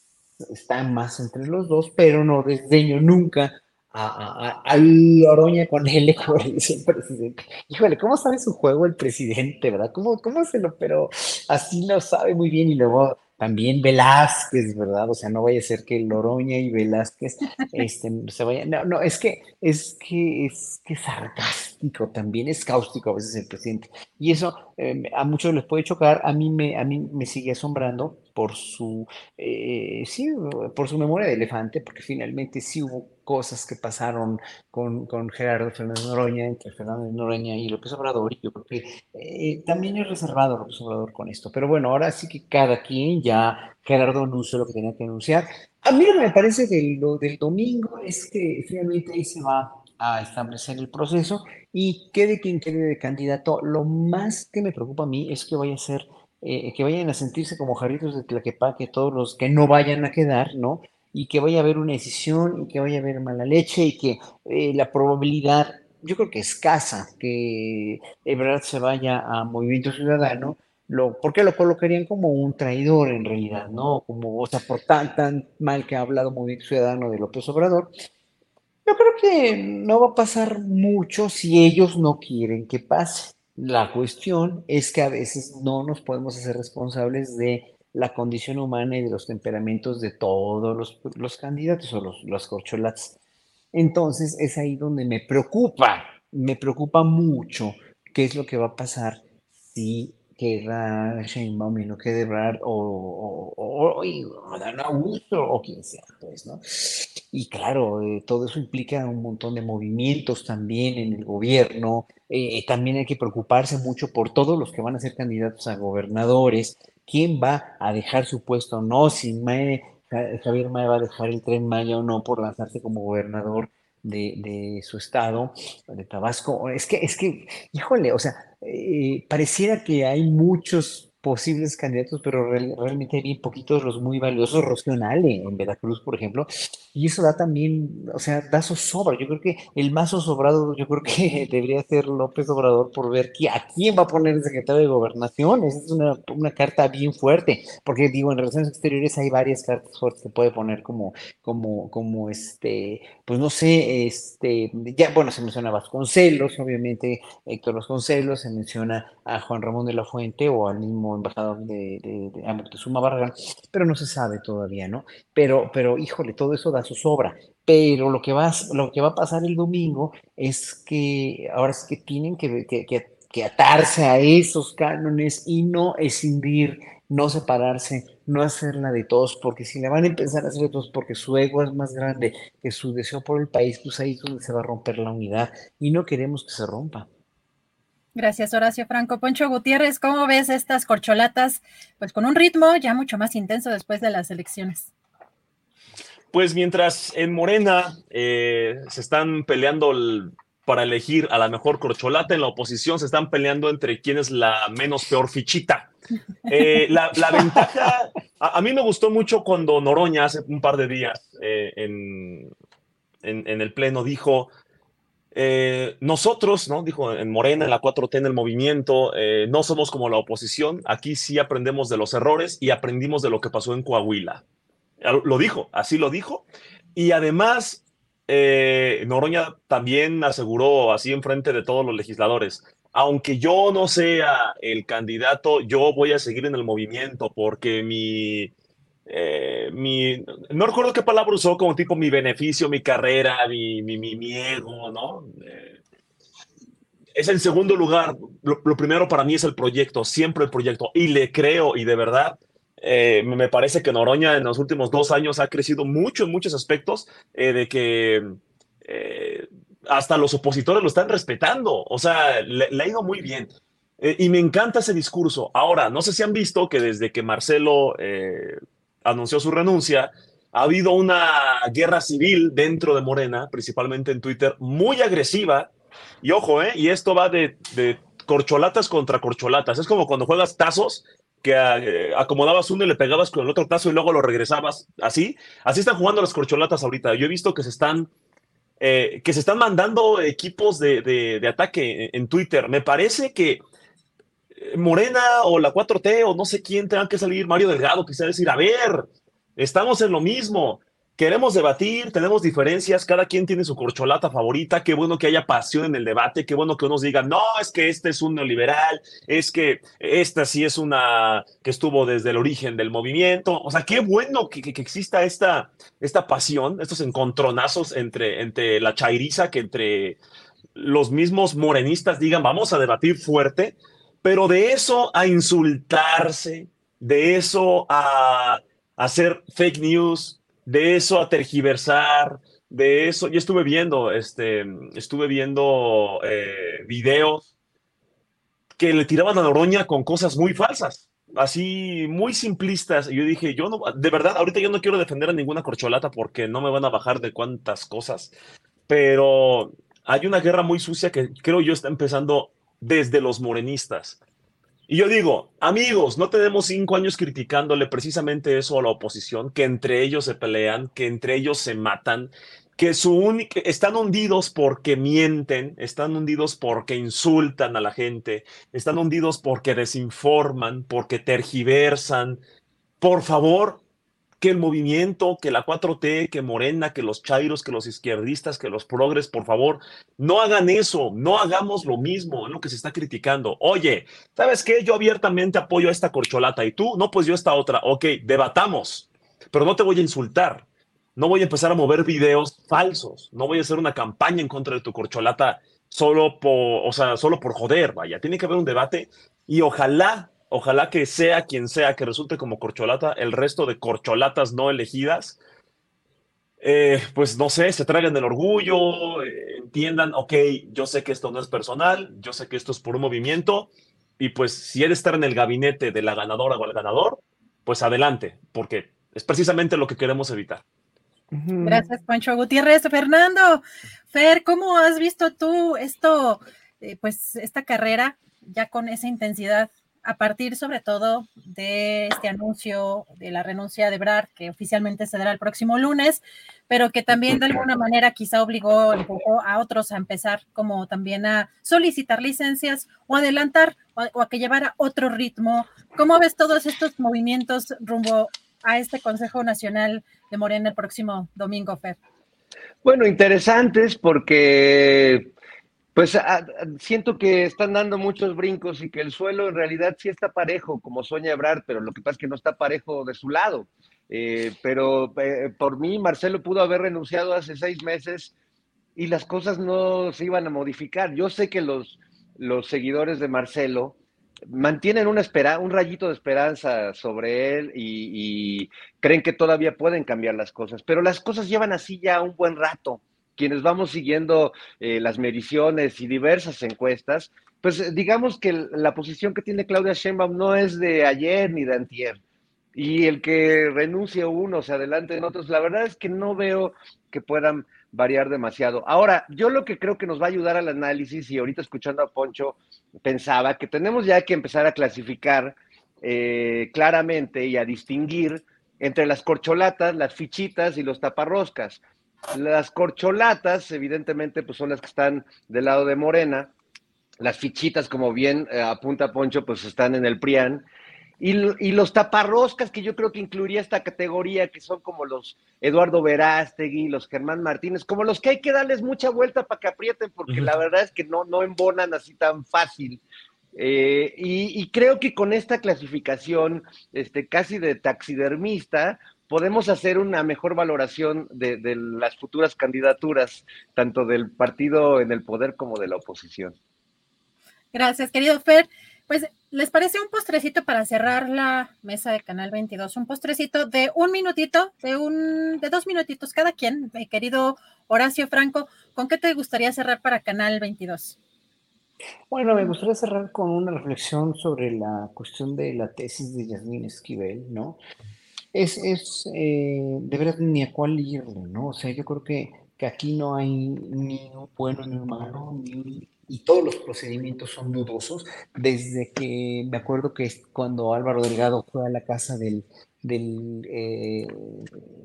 está más entre los dos, pero no desdeño nunca a, a, a Loroña con él, [laughs] como el presidente. Híjole, ¿cómo sabe su juego el presidente, verdad? ¿Cómo, cómo se lo, pero así lo sabe muy bien y luego también Velázquez, ¿verdad? O sea, no vaya a ser que Loroña y Velázquez este, se vayan. No, no, es que es que es que sarcástico, también es cáustico a veces el presidente. Y eso eh, a muchos les puede chocar, a mí me, a mí me sigue asombrando por su, eh, sí, por su memoria de elefante, porque finalmente sí hubo cosas que pasaron con, con Gerardo Fernández Noroña, entre Fernández Noroña y López Obrador, y yo creo que eh, también es reservado López Obrador con esto. Pero bueno, ahora sí que cada quien ya, Gerardo anunció lo que tenía que anunciar. A mí lo que me parece de lo del domingo es que finalmente ahí se va a establecer el proceso y quede quien quede de candidato. Lo más que me preocupa a mí es que vaya a ser, eh, que vayan a sentirse como jarritos de Tlaquepaque todos los que no vayan a quedar, ¿no? Y que vaya a haber una decisión y que vaya a haber mala leche y que eh, la probabilidad, yo creo que escasa, que Ebrard se vaya a Movimiento Ciudadano, lo, porque lo colocarían como un traidor en realidad, ¿no? Como, o sea, por tan, tan mal que ha hablado Movimiento Ciudadano de López Obrador, yo creo que no va a pasar mucho si ellos no quieren que pase. La cuestión es que a veces no nos podemos hacer responsables de la condición humana y de los temperamentos de todos los, candidatos o los, los corcholates. Entonces es ahí donde me preocupa, me preocupa mucho qué es lo que va a pasar si queda Sheinbaum y no quede Brad o, o, o, Dan Augusto o quien sea, pues, ¿no? Y claro, eh, todo eso implica un montón de movimientos también en el gobierno. Eh, también hay que preocuparse mucho por todos los que van a ser candidatos a gobernadores. ¿Quién va a dejar su puesto o no? Si Javier Mae va a dejar el tren Maya o no por lanzarse como gobernador de, su estado, de Tabasco. Es que, es que, híjole, o sea, eh, pareciera que hay muchos posibles candidatos, pero realmente hay bien poquitos los muy valiosos. Rocío en Veracruz, por ejemplo, y eso da también, o sea, da zozobra. Yo creo que el más zozobrado, yo creo que [laughs] debería ser López Obrador por ver a quién va a poner el secretario de Gobernación. Esa es una, una, carta bien fuerte, porque digo, en relaciones exteriores hay varias cartas fuertes que puede poner como, como, como este, pues no sé, este, ya, bueno, se menciona a Vasconcelos, obviamente Héctor Vasconcelos, se menciona a Juan Ramón de la Fuente o al mismo embajador de, de, de, pero no se sabe todavía, ¿no? Pero, pero, híjole, todo eso da su sobra. Pero lo que, va, lo que va a pasar el domingo es que ahora es que tienen que, que, que atarse a esos cánones y no escindir, no separarse, no hacerla de todos, porque si la van a empezar a hacer de todos porque su ego es más grande que su deseo por el país, pues ahí es donde se va a romper la unidad y no queremos que se rompa. Gracias, Horacio Franco. Poncho Gutiérrez, ¿cómo ves estas corcholatas? Pues con un ritmo ya mucho más intenso después de las elecciones. Pues mientras en Morena eh, se están peleando para elegir a la mejor corcholata, en la oposición se están peleando entre quién es la menos peor fichita. [laughs] Eh, la, ventaja, a, mí me gustó mucho cuando Noroña hace un par de días eh, en, en el Pleno dijo, eh, nosotros, ¿no? Dijo en Morena, en la 4T, en el movimiento, eh, no somos como la oposición. Aquí sí aprendemos de los errores y aprendimos de lo que pasó en Coahuila. Lo dijo, así lo dijo. Y además, eh, Noroña también aseguró así en frente de todos los legisladores. Aunque yo no sea el candidato, yo voy a seguir en el movimiento porque mi, eh, mi, no recuerdo qué palabra usó como tipo mi beneficio, mi carrera, mi, mi, ego, ¿no? Eh, es el segundo lugar. Lo, primero para mí es el proyecto, siempre el proyecto. Y le creo, y de verdad, eh, me parece que Noroña en los últimos dos años ha crecido mucho en muchos aspectos, de que hasta los opositores lo están respetando. O sea, le, ha ido muy bien. y me encanta ese discurso. Ahora, no sé si han visto que desde que Marcelo anunció su renuncia, ha habido una guerra civil dentro de Morena, principalmente en Twitter, muy agresiva. Y ojo, ¿eh? Y esto va de, corcholatas contra corcholatas. Es como cuando juegas tazos, que eh, acomodabas uno y le pegabas con el otro tazo y luego lo regresabas. Así, así están jugando las corcholatas ahorita. Yo he visto que se están, eh, que se están mandando equipos de, de ataque en Twitter. Me parece que Morena o la 4T o no sé quién tengan que salir, Mario Delgado, quizá decir, a ver, estamos en lo mismo, queremos debatir, tenemos diferencias, cada quien tiene su corcholata favorita, qué bueno que haya pasión en el debate, qué bueno que unos digan, no, es que este es un neoliberal, es que esta sí es una que estuvo desde el origen del movimiento, o sea, qué bueno que, exista esta, esta pasión, estos encontronazos entre, entre la chairiza, que entre los mismos morenistas digan, vamos a debatir fuerte, Pero de eso a insultarse, de eso a hacer fake news, de eso a tergiversar, de eso, yo estuve viendo, este, estuve viendo eh, videos que le tiraban a Noroña con cosas muy falsas, así muy simplistas. Y yo dije, yo no, de verdad, ahorita yo no quiero defender a ninguna corcholata porque no me van a bajar de cuántas cosas, pero hay una guerra muy sucia que creo yo está empezando desde los morenistas. Y yo digo, amigos, no tenemos cinco años criticándole precisamente eso a la oposición, que entre ellos se pelean, que entre ellos se matan, que su única, están hundidos porque mienten, están hundidos porque insultan a la gente, están hundidos porque desinforman, porque tergiversan. Por favor, que el movimiento, que la 4T, que Morena, que los chairos, que los izquierdistas, que los progres, por favor, no hagan eso, no hagamos lo mismo, es lo que se está criticando. Oye, ¿sabes qué? Yo abiertamente apoyo a esta corcholata y tú, no, pues yo esta otra. Ok, debatamos, pero no te voy a insultar. No voy a empezar a mover videos falsos. No voy a hacer una campaña en contra de tu corcholata solo por, o sea, solo por joder, vaya. Tiene que haber un debate y ojalá Ojalá que sea quien sea que resulte como corcholata, el resto de corcholatas no elegidas, eh, pues no sé, se traigan el orgullo, eh, entiendan, ok, yo sé que esto no es personal, yo sé que esto es por un movimiento, y pues si eres estar en el gabinete de la ganadora o el ganador, pues adelante, porque es precisamente lo que queremos evitar. Gracias, Pancho Gutiérrez. Fernando, Fer, ¿cómo has visto tú esto, eh, pues esta carrera ya con esa intensidad a partir sobre todo de este anuncio de la renuncia de Brad, que oficialmente se dará el próximo lunes, pero que también de alguna manera quizá obligó a otros a empezar como también a solicitar licencias o adelantar o, a que llevara otro ritmo. ¿Cómo ves todos estos movimientos rumbo a este Consejo Nacional de Morena el próximo domingo, Fer? Bueno, interesantes porque pues ah, siento que están dando muchos brincos y que el suelo en realidad sí está parejo, como sueña Ebrard, pero lo que pasa es que no está parejo de su lado. Eh, pero eh, por mí, Marcelo pudo haber renunciado hace seis meses y las cosas no se iban a modificar. Yo sé que los, los seguidores de Marcelo mantienen una espera, un rayito de esperanza sobre él y creen que todavía pueden cambiar las cosas, pero las cosas llevan así ya un buen rato quienes vamos siguiendo eh, las mediciones y diversas encuestas, pues eh, digamos que la posición que tiene Claudia Sheinbaum no es de ayer ni de antier. Y el que renuncie uno, se adelante en otros, la verdad es que no veo que puedan variar demasiado. Ahora, yo lo que creo que nos va a ayudar al análisis, y ahorita escuchando a Poncho, pensaba que tenemos ya que empezar a clasificar eh, claramente y a distinguir entre las corcholatas, las fichitas y los taparroscas. Las corcholatas, evidentemente, pues son las que están del lado de Morena. Las fichitas, como bien eh, apunta Poncho, pues están en el PRIAN. Y, y, los taparroscas, que yo creo que incluiría esta categoría, que son como los Eduardo Verástegui, los Germán Martínez, como los que hay que darles mucha vuelta para que aprieten, porque la verdad es que no, no embonan así tan fácil. Eh, y, y, creo que con esta clasificación este, casi de taxidermista, podemos hacer una mejor valoración de, las futuras candidaturas, tanto del partido en el poder como de la oposición. Gracias, querido Fer. Pues, ¿les parece un postrecito para cerrar la mesa de Canal 22? Un postrecito de un minutito, de un, de dos minutitos cada quien, mi querido Horacio Franco, ¿con qué te gustaría cerrar para Canal 22? Bueno, me gustaría cerrar con una reflexión sobre la cuestión de la tesis de Yasmín Esquivel, ¿no? Es, es eh, de verdad ni a cuál irle, ¿no? O sea, yo creo que, que aquí no hay ni un bueno ni un malo, y todos los procedimientos son dudosos. Desde que me acuerdo que cuando Álvaro Delgado fue a la casa del, del eh,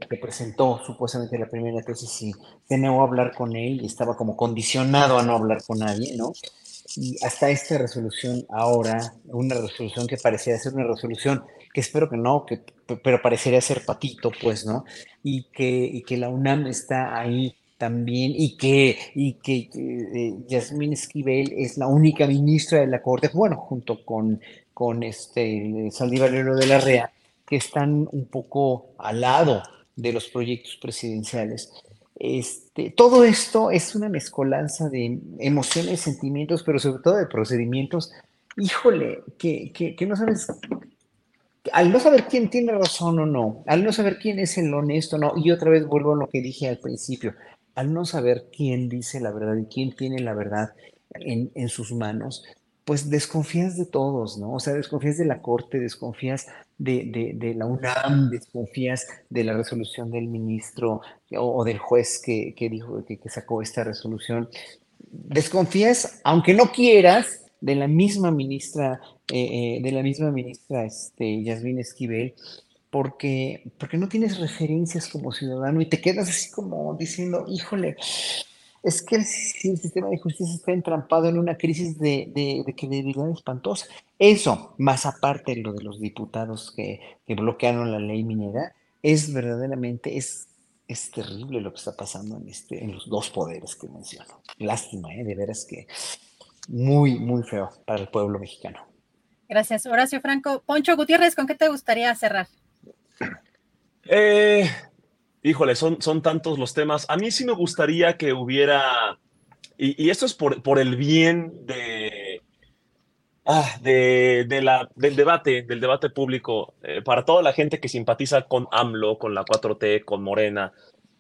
que presentó supuestamente la primera tesis y se a hablar con él y estaba como condicionado a no hablar con nadie, ¿no? Y hasta esta resolución ahora, una resolución que parecía ser una resolución que espero que no, que, pero parecería ser patito, pues, ¿no? Y que, y que la UNAM está ahí también y que, y que eh, Yasmín Esquivel es la única ministra de la Corte, bueno, junto con, con este de la Rea, que están un poco al lado de los proyectos presidenciales. Este, todo esto es una mezcolanza de emociones, sentimientos, pero sobre todo de procedimientos híjole, que, que, que no sabes al no saber quién tiene razón o no, al no saber quién es el honesto o no, y otra vez vuelvo a lo que dije al principio, al no saber quién dice la verdad y quién tiene la verdad en, en sus manos, pues desconfías de todos, ¿no? O sea, desconfías de la Corte, desconfías de, de, la UNAM, desconfías de la resolución del ministro o, o del juez que, que dijo, que, que sacó esta resolución. Desconfías, aunque no quieras, de la misma ministra, eh, eh, de la misma ministra este, Yasmín Esquivel, porque, porque no tienes referencias como ciudadano y te quedas así como diciendo, híjole, es que el, sistema de justicia está entrampado en una crisis de, credibilidad espantosa. Eso, más aparte de lo de los diputados que, que bloquearon la ley minera, es verdaderamente, es, es terrible lo que está pasando en, este, en los dos poderes que menciono. Lástima, ¿eh? de veras que muy, muy feo para el pueblo mexicano. Gracias, Horacio Franco. Poncho Gutiérrez, ¿con qué te gustaría cerrar? Eh, híjole, son, son tantos los temas. A mí sí me gustaría que hubiera, y, y esto es por, por, el bien de, ah, de, la, del debate, del debate público, eh, para toda la gente que simpatiza con AMLO, con la 4T, con Morena,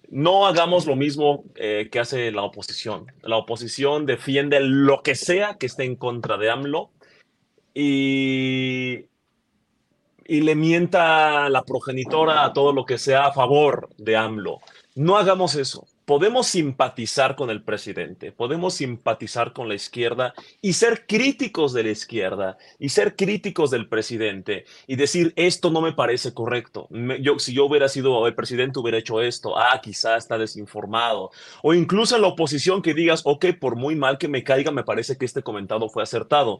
no hagamos lo mismo eh, que hace la oposición. La oposición defiende lo que sea que esté en contra de AMLO y, le mienta la progenitora a todo lo que sea a favor de AMLO. No hagamos eso podemos simpatizar con el presidente, podemos simpatizar con la izquierda y ser críticos de la izquierda y ser críticos del presidente y decir esto no me parece correcto. yo, si yo hubiera sido el presidente hubiera hecho esto, ah, quizá está desinformado. O incluso en la oposición que digas, ok, por muy mal que me caiga, me parece que este comentado fue acertado.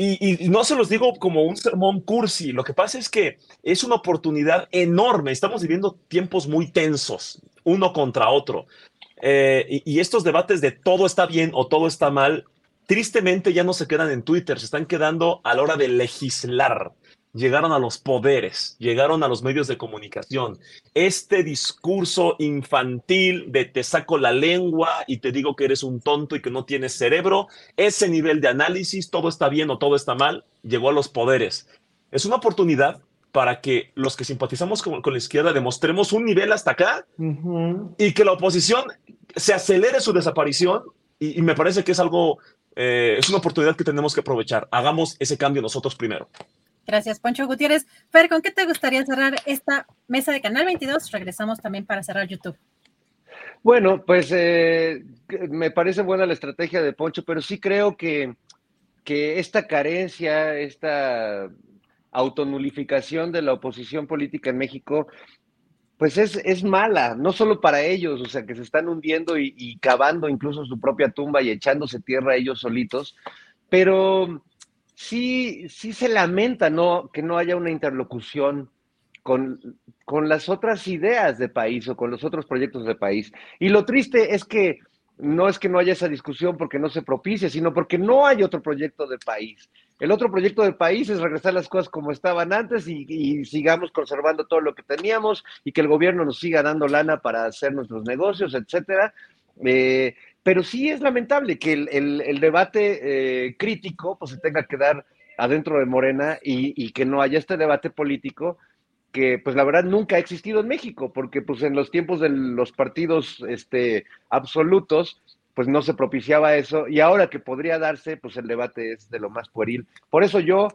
Y, no se los digo como un sermón cursi, lo que pasa es que es una oportunidad enorme, estamos viviendo tiempos muy tensos, uno contra otro. Eh, y, estos debates de todo está bien o todo está mal, tristemente ya no se quedan en Twitter, se están quedando a la hora de legislar. Llegaron a los poderes, llegaron a los medios de comunicación. Este discurso infantil de te saco la lengua y te digo que eres un tonto y que no tienes cerebro, ese nivel de análisis, todo está bien o todo está mal, llegó a los poderes. Es una oportunidad para que los que simpatizamos con, con la izquierda demostremos un nivel hasta acá uh -huh. y que la oposición se acelere su desaparición y, y me parece que es algo, eh, es una oportunidad que tenemos que aprovechar. Hagamos ese cambio nosotros primero. Gracias, Poncho Gutiérrez. Fer, ¿con qué te gustaría cerrar esta mesa de Canal 22? Regresamos también para cerrar YouTube. Bueno, pues eh, me parece buena la estrategia de Poncho, pero sí creo que, que esta carencia, esta autonulificación de la oposición política en México, pues es, es, mala, no solo para ellos, o sea, que se están hundiendo y, y, cavando incluso su propia tumba y echándose tierra ellos solitos, pero sí, sí se lamenta ¿no? que no haya una interlocución con, las otras ideas de país o con los otros proyectos de país. Y lo triste es que no es que no haya esa discusión porque no se propicie, sino porque no hay otro proyecto de país. El otro proyecto de país es regresar las cosas como estaban antes y, y, sigamos conservando todo lo que teníamos y que el gobierno nos siga dando lana para hacer nuestros negocios, etcétera. Eh, pero sí es lamentable que el, el, debate eh, crítico pues, se tenga que dar adentro de Morena y, y, que no haya este debate político que pues la verdad nunca ha existido en México, porque pues en los tiempos de los partidos este, absolutos pues no se propiciaba eso y ahora que podría darse, pues el debate es de lo más pueril. Por eso yo,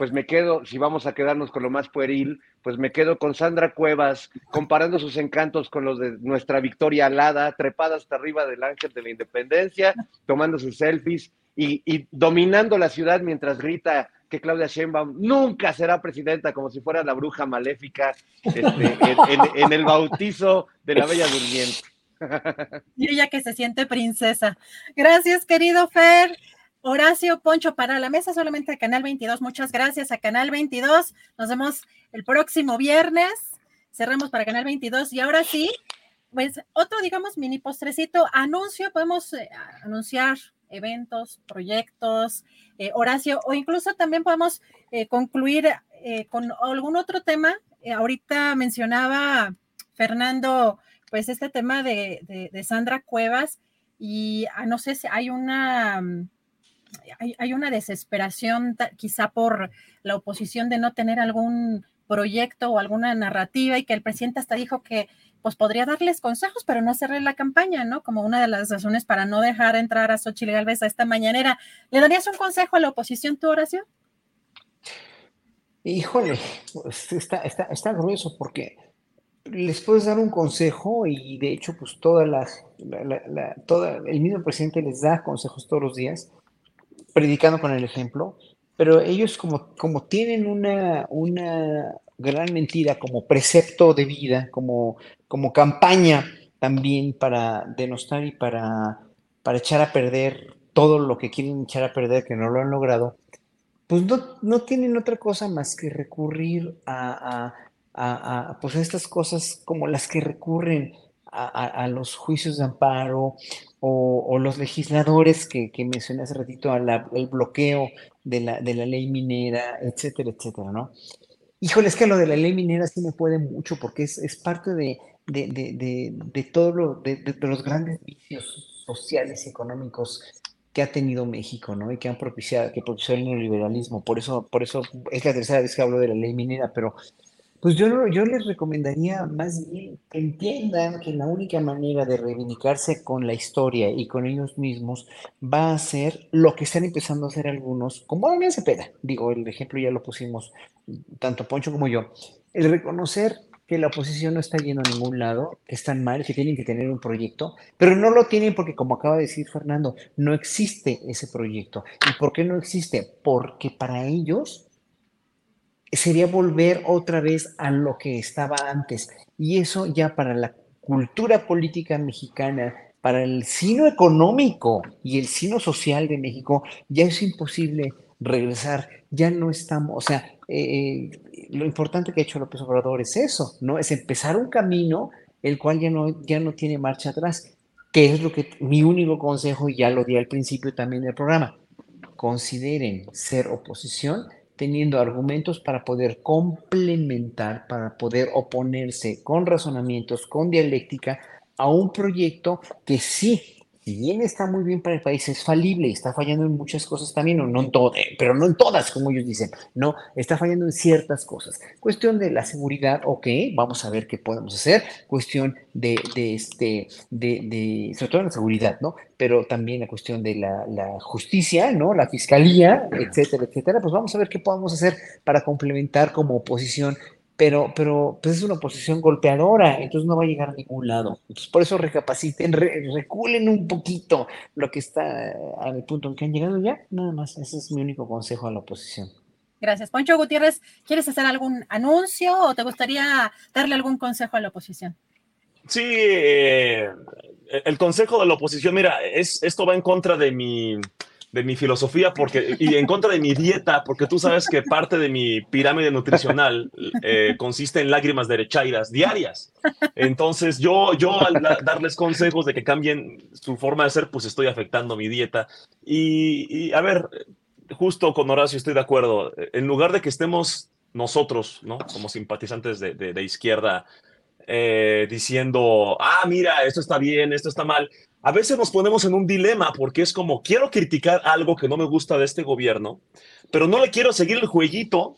pues me quedo, si vamos a quedarnos con lo más pueril, pues me quedo con Sandra Cuevas, comparando sus encantos con los de nuestra Victoria Alada, trepada hasta arriba del Ángel de la Independencia, tomándose selfies y, y dominando la ciudad mientras grita que Claudia Sheinbaum nunca será presidenta como si fuera la bruja maléfica este, [laughs] en, en, en el bautizo de la Bella Durmiente. [laughs] Y ella que se siente princesa. Gracias, querido Fer. Horacio Poncho para la mesa solamente de Canal 22. Muchas gracias a Canal 22. Nos vemos el próximo viernes. Cerramos para Canal 22 y ahora sí, pues otro, digamos, mini postrecito, anuncio, podemos eh, anunciar eventos, proyectos, eh, Horacio, o incluso también podemos eh, concluir con algún otro tema. ahorita mencionaba Fernando pues este tema de, de, Sandra Cuevas y ah, no sé si hay una, hay, una desesperación quizá por la oposición de no tener algún proyecto o alguna narrativa y que el presidente hasta dijo que pues podría darles consejos, pero no hacerle la campaña, ¿no? Como una de las razones para no dejar entrar a Xochitl Galvez a esta mañanera. ¿Le darías un consejo a la oposición, tu oración? Híjole, pues está, está, está grueso porque les puedes dar un consejo y de hecho, pues todas las, la, toda, el mismo presidente les da consejos todos los días, predicando con el ejemplo, pero ellos como, como tienen una, una gran mentira como precepto de vida, como, como campaña también para denostar y para, para echar a perder todo lo que quieren echar a perder, que no lo han logrado, pues no, no tienen otra cosa más que recurrir a, a, pues estas cosas como las que recurren a, los juicios de amparo o, los legisladores que, que, mencioné hace ratito, al bloqueo de la, de la ley minera, etcétera, etcétera, ¿no? Híjole, es que lo de la ley minera sí me puede mucho porque es, es parte de, de, de, de todo lo, de, los grandes vicios sociales y económicos que ha tenido México, ¿no? Y que han propiciado, que propició el neoliberalismo. Por eso, por eso es la tercera vez que hablo de la ley minera, pero pues yo, yo les recomendaría más bien que entiendan que la única manera de reivindicarse con la historia y con ellos mismos va a ser lo que están empezando a hacer algunos, como Damián Cepeda. Digo, el ejemplo ya lo pusimos tanto Poncho como yo. El reconocer que la oposición no está yendo a ningún lado, que están mal, que tienen que tener un proyecto, pero no lo tienen porque, como acaba de decir Fernando, no existe ese proyecto. ¿Y por qué no existe? Porque para ellos sería volver otra vez a lo que estaba antes. Y eso ya para la cultura política mexicana, para el sino económico y el sino social de México, ya es imposible regresar, ya no estamos, o sea, eh, lo importante que ha hecho López Obrador es eso, ¿no? Es empezar un camino el cual ya no, ya no tiene marcha atrás, que es lo que mi único consejo, y ya lo di al principio también del programa, consideren ser oposición teniendo argumentos para poder complementar, para poder oponerse con razonamientos, con dialéctica a un proyecto que sí si bien está muy bien para el país, es falible está fallando en muchas cosas también, no, en todo, eh, pero no en todas, como ellos dicen, no, está fallando en ciertas cosas. Cuestión de la seguridad, ok, vamos a ver qué podemos hacer. Cuestión de, este, de, de, sobre todo la seguridad, ¿no? Pero también la cuestión de la, la justicia, ¿no? La fiscalía, etcétera, etcétera. Pues vamos a ver qué podemos hacer para complementar como oposición pero, pero pues es una posición golpeadora, entonces no va a llegar a ningún lado. Entonces, por eso recapaciten, reculen un poquito lo que está al punto en que han llegado ya, nada más, ese es mi único consejo a la oposición. Gracias. Poncho Gutiérrez, ¿quieres hacer algún anuncio o te gustaría darle algún consejo a la oposición? Sí, eh, el consejo de la oposición, mira, es, esto va en contra de mi, de mi filosofía porque, y en contra de mi dieta, porque tú sabes que parte de mi pirámide nutricional eh, consiste en lágrimas derechairas diarias. Entonces, yo, yo al darles consejos de que cambien su forma de ser, pues estoy afectando mi dieta. Y, a ver, justo con Horacio estoy de acuerdo. En lugar de que estemos nosotros, ¿no? Como simpatizantes de, de, izquierda, eh, diciendo, ah, mira, esto está bien, esto está mal a veces nos ponemos en un dilema porque es como, quiero criticar algo que no me gusta de este gobierno, pero no le quiero seguir el jueguito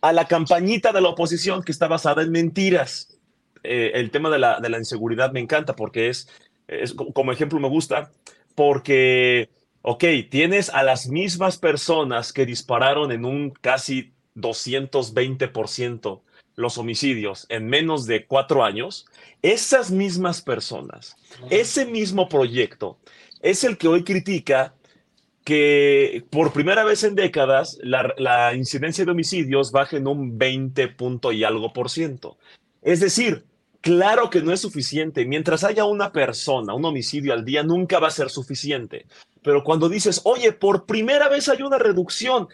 a la campañita de la oposición que está basada en mentiras. Eh, el tema de la, de la, inseguridad me encanta porque es, es, como ejemplo me gusta, porque, ok, tienes a las mismas personas que dispararon en un casi 220% los homicidios en menos de cuatro años, esas mismas personas, ese mismo proyecto, es el que hoy critica que por primera vez en décadas la, incidencia de homicidios baje en un 20 punto y algo por ciento. Es decir, claro que no es suficiente. Mientras haya una persona, un homicidio al día, nunca va a ser suficiente. Pero cuando dices, oye, por primera vez hay una reducción,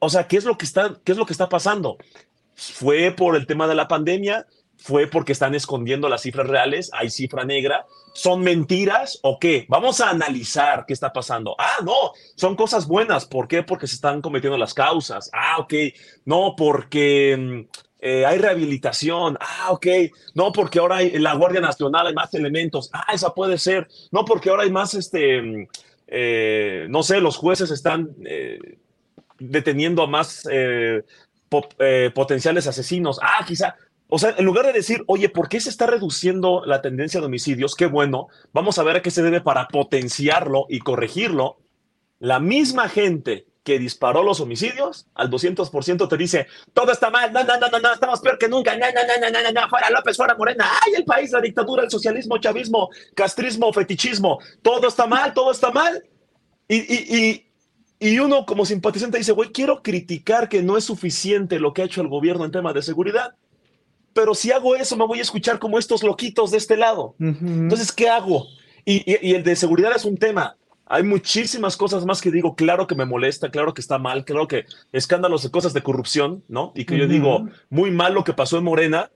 o sea, ¿qué es lo que está, qué es lo que está pasando? Fue por el tema de la pandemia, fue porque están escondiendo las cifras reales, hay cifra negra, son mentiras o qué? Vamos a analizar qué está pasando. Ah, no, son cosas buenas, ¿por qué? Porque se están cometiendo las causas. Ah, ok, no, porque mm, eh, hay rehabilitación. Ah, ok, no, porque ahora hay la Guardia Nacional, hay más elementos. Ah, esa puede ser. No, porque ahora hay más este mm, eh, no sé, los jueces están eh, deteniendo a más po- eh, potenciales asesinos. Ah, quizá. O sea, en lugar de decir, oye, ¿por qué se está reduciendo la tendencia de homicidios? Qué bueno, vamos a ver a qué se debe para potenciarlo y corregirlo. La misma gente que disparó los homicidios al 200% te dice, todo está mal, no, no, no, no, no, estamos peor que nunca, no, no, no, no, no, no, fuera López, fuera Morena, ay, el país, la dictadura, el socialismo, chavismo, castrismo, fetichismo, todo está mal, todo está mal. Y, y uno como simpatizante dice, güey, quiero criticar que no es suficiente lo que ha hecho el gobierno en tema de seguridad, pero si hago eso me voy a escuchar como estos loquitos de este lado. Entonces, ¿qué hago? Y, y- y el de seguridad es un tema. Hay muchísimas cosas más que digo, claro que me molesta, claro que está mal, claro que escándalos de cosas de corrupción, ¿no? Y que yo digo, muy mal lo que pasó en Morena,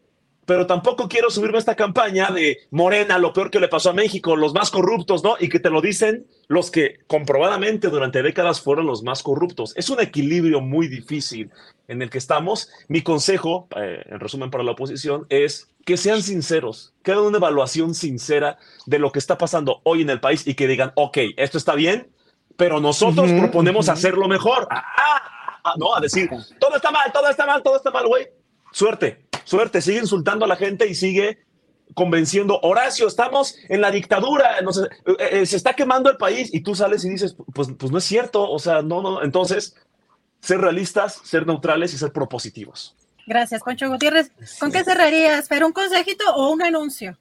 pero tampoco quiero subirme a esta campaña de Morena, lo peor que le pasó a México, los más corruptos, ¿no? Y que te lo dicen los que comprobadamente durante décadas fueron los más corruptos. Es un equilibrio muy difícil en el que estamos. Mi consejo, eh, en resumen para la oposición, es que sean sinceros, que hagan una evaluación sincera de lo que está pasando hoy en el país y que digan, ok, esto está bien, pero nosotros Ujú, proponemos ujú. hacerlo mejor. Ah, ah, ah, no, a decir, todo está mal, todo está mal, todo está mal, güey. Suerte, suerte, sigue insultando a la gente y sigue convenciendo, Horacio, estamos en la dictadura, eh, eh, se está quemando el país y tú sales y dices, pues, pues no es cierto, o sea, no, no, entonces, ser realistas, ser neutrales y ser propositivos. Gracias, Poncho Gutiérrez. ¿Con qué cerrarías? ¿Pero un consejito o un anuncio?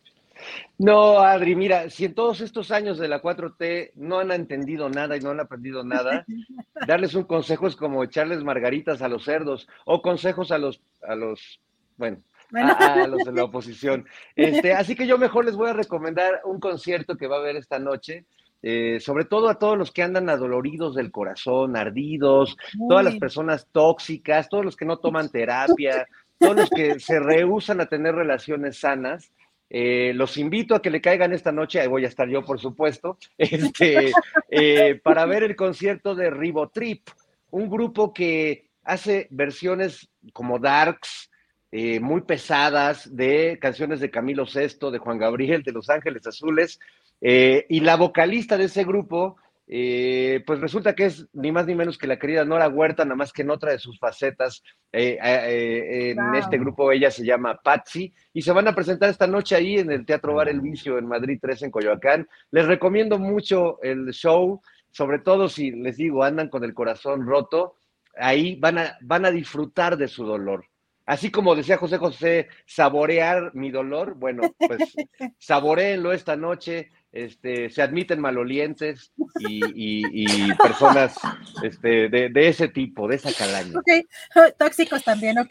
No, Adri, mira, si en todos estos años de la 4T no han entendido nada y no han aprendido nada, [laughs] darles un consejo es como echarles margaritas a los cerdos o consejos a los, a los, bueno, Bueno. A, a los de la oposición. Este, así que yo mejor les voy a recomendar un concierto que va a haber esta noche. eh, sobre todo a todos los que andan adoloridos del corazón, ardidos, todas las personas tóxicas, todos los que no toman terapia, todos los que se [laughs] rehusan a tener relaciones sanas, eh, los invito a que le caigan esta noche, ahí voy a estar yo, por supuesto, [laughs] este, eh, para ver el concierto de Ribotrip, un grupo que hace versiones como darks, eh, muy pesadas de canciones de Camilo VI, de Juan Gabriel, de Los Ángeles Azules, y la vocalista de ese grupo, eh, pues resulta que es ni más ni menos que la querida Nora Huerta, nada más que en otra de sus facetas. eh, eh, en Wow. este grupo ella se llama Patsy y se van a presentar esta noche ahí en el Teatro Bar El Vicio en Madrid 3 en Coyoacán. Les recomiendo mucho el show, sobre todo si les digo, andan con el corazón roto, ahí van a, van a disfrutar de su dolor. Así como decía José José, saborear mi dolor, bueno, pues [laughs] saboreenlo esta noche, este, se admiten malolientes y, y- y personas este, de, de ese tipo, de esa calaña. Ok, [laughs] tóxicos también, ok.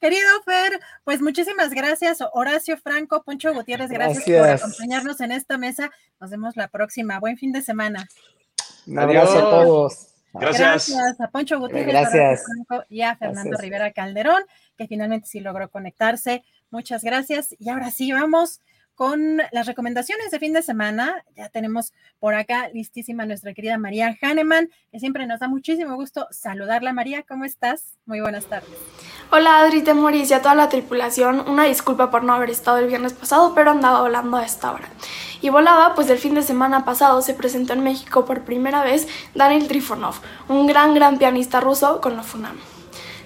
Querido Fer, pues muchísimas gracias. Horacio Franco, Poncho Gutiérrez, gracias, por Gracias. acompañarnos en esta mesa. Nos vemos la próxima. Buen fin de semana. Un abrazo a todos. Gracias a Poncho Gutiérrez, Gracias. Franco y a Fernando Gracias. Rivera Calderón, que finalmente sí logró conectarse. Muchas gracias. Y ahora sí, vamos con las recomendaciones de fin de semana. Ya tenemos por acá listísima nuestra querida María Hahnemann, que siempre nos da muchísimo gusto saludarla. María, ¿cómo estás? Muy buenas tardes. Hola Adri Temoris y a toda la tripulación, una disculpa por no haber estado el viernes pasado, pero andaba volando a esta hora. Y volaba, pues el fin de semana pasado se presentó en México por primera vez Daniel Trifonov, un gran, gran pianista ruso con la FUNAM.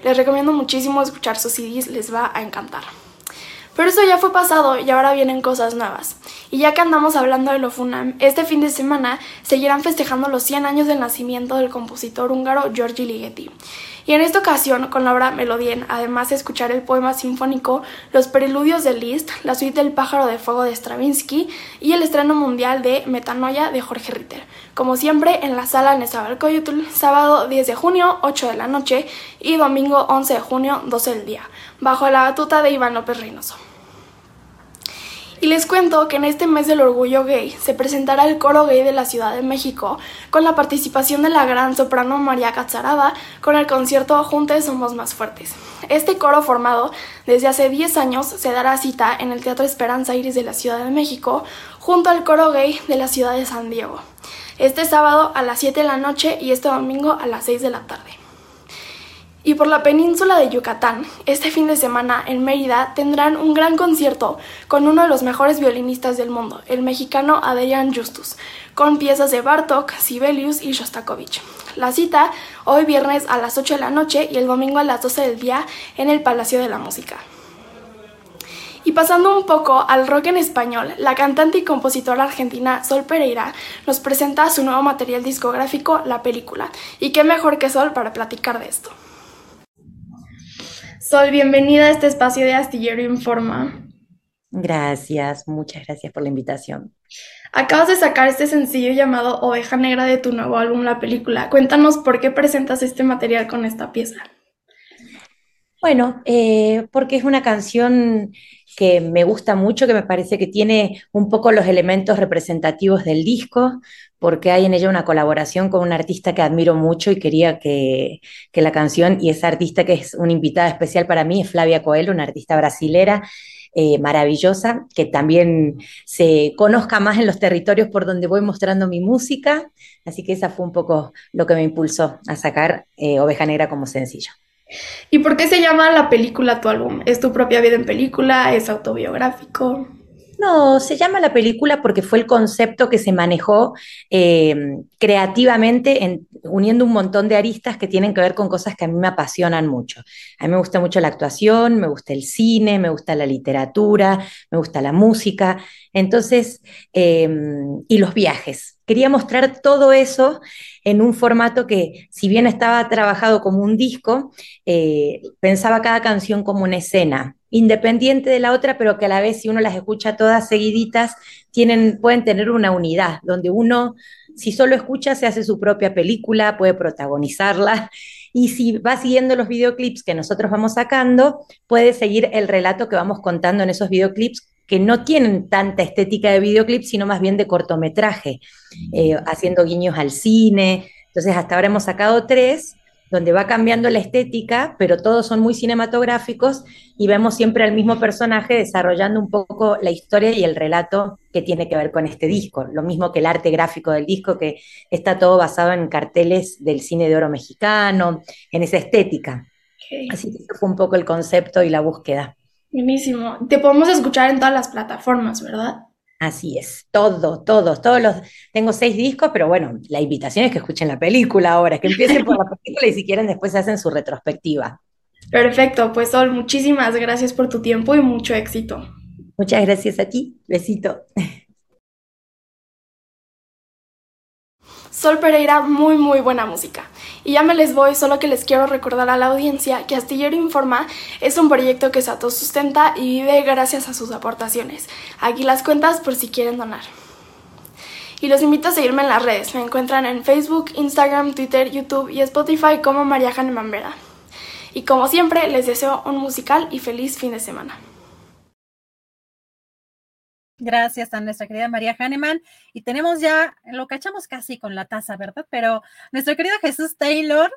Les recomiendo muchísimo escuchar sus CDs, les va a encantar. Pero eso ya fue pasado y ahora vienen cosas nuevas. Y ya que andamos hablando de lo FUNAM, este fin de semana seguirán festejando los 100 años del nacimiento del compositor húngaro Giorgi Ligeti. Y en esta ocasión, con la obra Melodien, además de escuchar el poema sinfónico Los Preludios de Liszt, la suite del pájaro de fuego de Stravinsky y el estreno mundial de Metanoia de Jorge Ritter. Como siempre, en la sala Nezahualcóyotl, sábado 10 de junio, 8 de la noche y domingo 11 de junio, 12 del día, bajo la batuta de Iván López Reynoso. Y les cuento que en este mes del orgullo gay se presentará el coro gay de la Ciudad de México con la participación de la gran soprano María Catzaraba con el concierto Juntes Somos Más Fuertes. Este coro formado desde hace 10 años se dará cita en el Teatro Esperanza Iris de la Ciudad de México junto al coro gay de la ciudad de San Diego. Este sábado a las 7 de la noche y este domingo a las 6 de la tarde. Y por la península de Yucatán, este fin de semana en Mérida tendrán un gran concierto con uno de los mejores violinistas del mundo, el mexicano Adrián Justus, con piezas de Bartok, Sibelius y Shostakovich. La cita hoy viernes a las 8 de la noche y el domingo a las 12 del día en el Palacio de la Música. Y pasando un poco al rock en español, la cantante y compositora argentina Sol Pereira nos presenta su nuevo material discográfico, La Película. Y qué mejor que Sol para platicar de esto. Sol, bienvenida a este espacio de Astillero Informa. Gracias, muchas gracias por la invitación. Acabas de sacar este sencillo llamado Oveja Negra de tu nuevo álbum La Película. Cuéntanos por qué presentas este material con esta pieza. Bueno, eh, porque es una canción que me gusta mucho, que me parece que tiene un poco los elementos representativos del disco, porque hay en ella una colaboración con un artista que admiro mucho y quería que, que la canción, y esa artista que es una invitada especial para mí, es Flavia Coelho, una artista brasilera, eh, maravillosa, que también se conozca más en los territorios por donde voy mostrando mi música. Así que esa fue un poco lo que me impulsó a sacar eh, Oveja Negra como sencillo. ¿Y por qué se llama la película tu álbum? ¿Es tu propia vida en película? ¿Es autobiográfico? No, se llama la película porque fue el concepto que se manejó eh, creativamente, en, uniendo un montón de aristas que tienen que ver con cosas que a mí me apasionan mucho. A mí me gusta mucho la actuación, me gusta el cine, me gusta la literatura, me gusta la música, entonces, eh, y los viajes. Quería mostrar todo eso en un formato que, si bien estaba trabajado como un disco, eh, pensaba cada canción como una escena, independiente de la otra, pero que a la vez, si uno las escucha todas seguiditas, tienen, pueden tener una unidad, donde uno, si solo escucha, se hace su propia película, puede protagonizarla. [laughs] Y si va siguiendo los videoclips que nosotros vamos sacando, puede seguir el relato que vamos contando en esos videoclips que no tienen tanta estética de videoclip, sino más bien de cortometraje, eh, haciendo guiños al cine. Entonces, hasta ahora hemos sacado tres, donde va cambiando la estética, pero todos son muy cinematográficos y vemos siempre al mismo personaje desarrollando un poco la historia y el relato que tiene que ver con este disco. Lo mismo que el arte gráfico del disco, que está todo basado en carteles del cine de oro mexicano, en esa estética. Así que fue un poco el concepto y la búsqueda. Buenísimo. Te podemos escuchar en todas las plataformas, ¿verdad? Así es, todo, todos, todos los. Tengo seis discos, pero bueno, la invitación es que escuchen la película ahora, que empiecen por la película y si quieren después hacen su retrospectiva. Perfecto, pues Sol, muchísimas gracias por tu tiempo y mucho éxito. Muchas gracias a ti, besito. Sol Pereira, muy muy buena música. Y ya me les voy, solo que les quiero recordar a la audiencia que Astillero Informa es un proyecto que Sato sustenta y vive gracias a sus aportaciones. Aquí las cuentas por si quieren donar. Y los invito a seguirme en las redes. Me encuentran en Facebook, Instagram, Twitter, YouTube y Spotify como María Haneman Vera. Y como siempre, les deseo un musical y feliz fin de semana. Gracias a nuestra querida María Hahnemann. Y tenemos ya, lo cachamos casi con la taza, ¿verdad? Pero nuestro querido Jesús Taylor,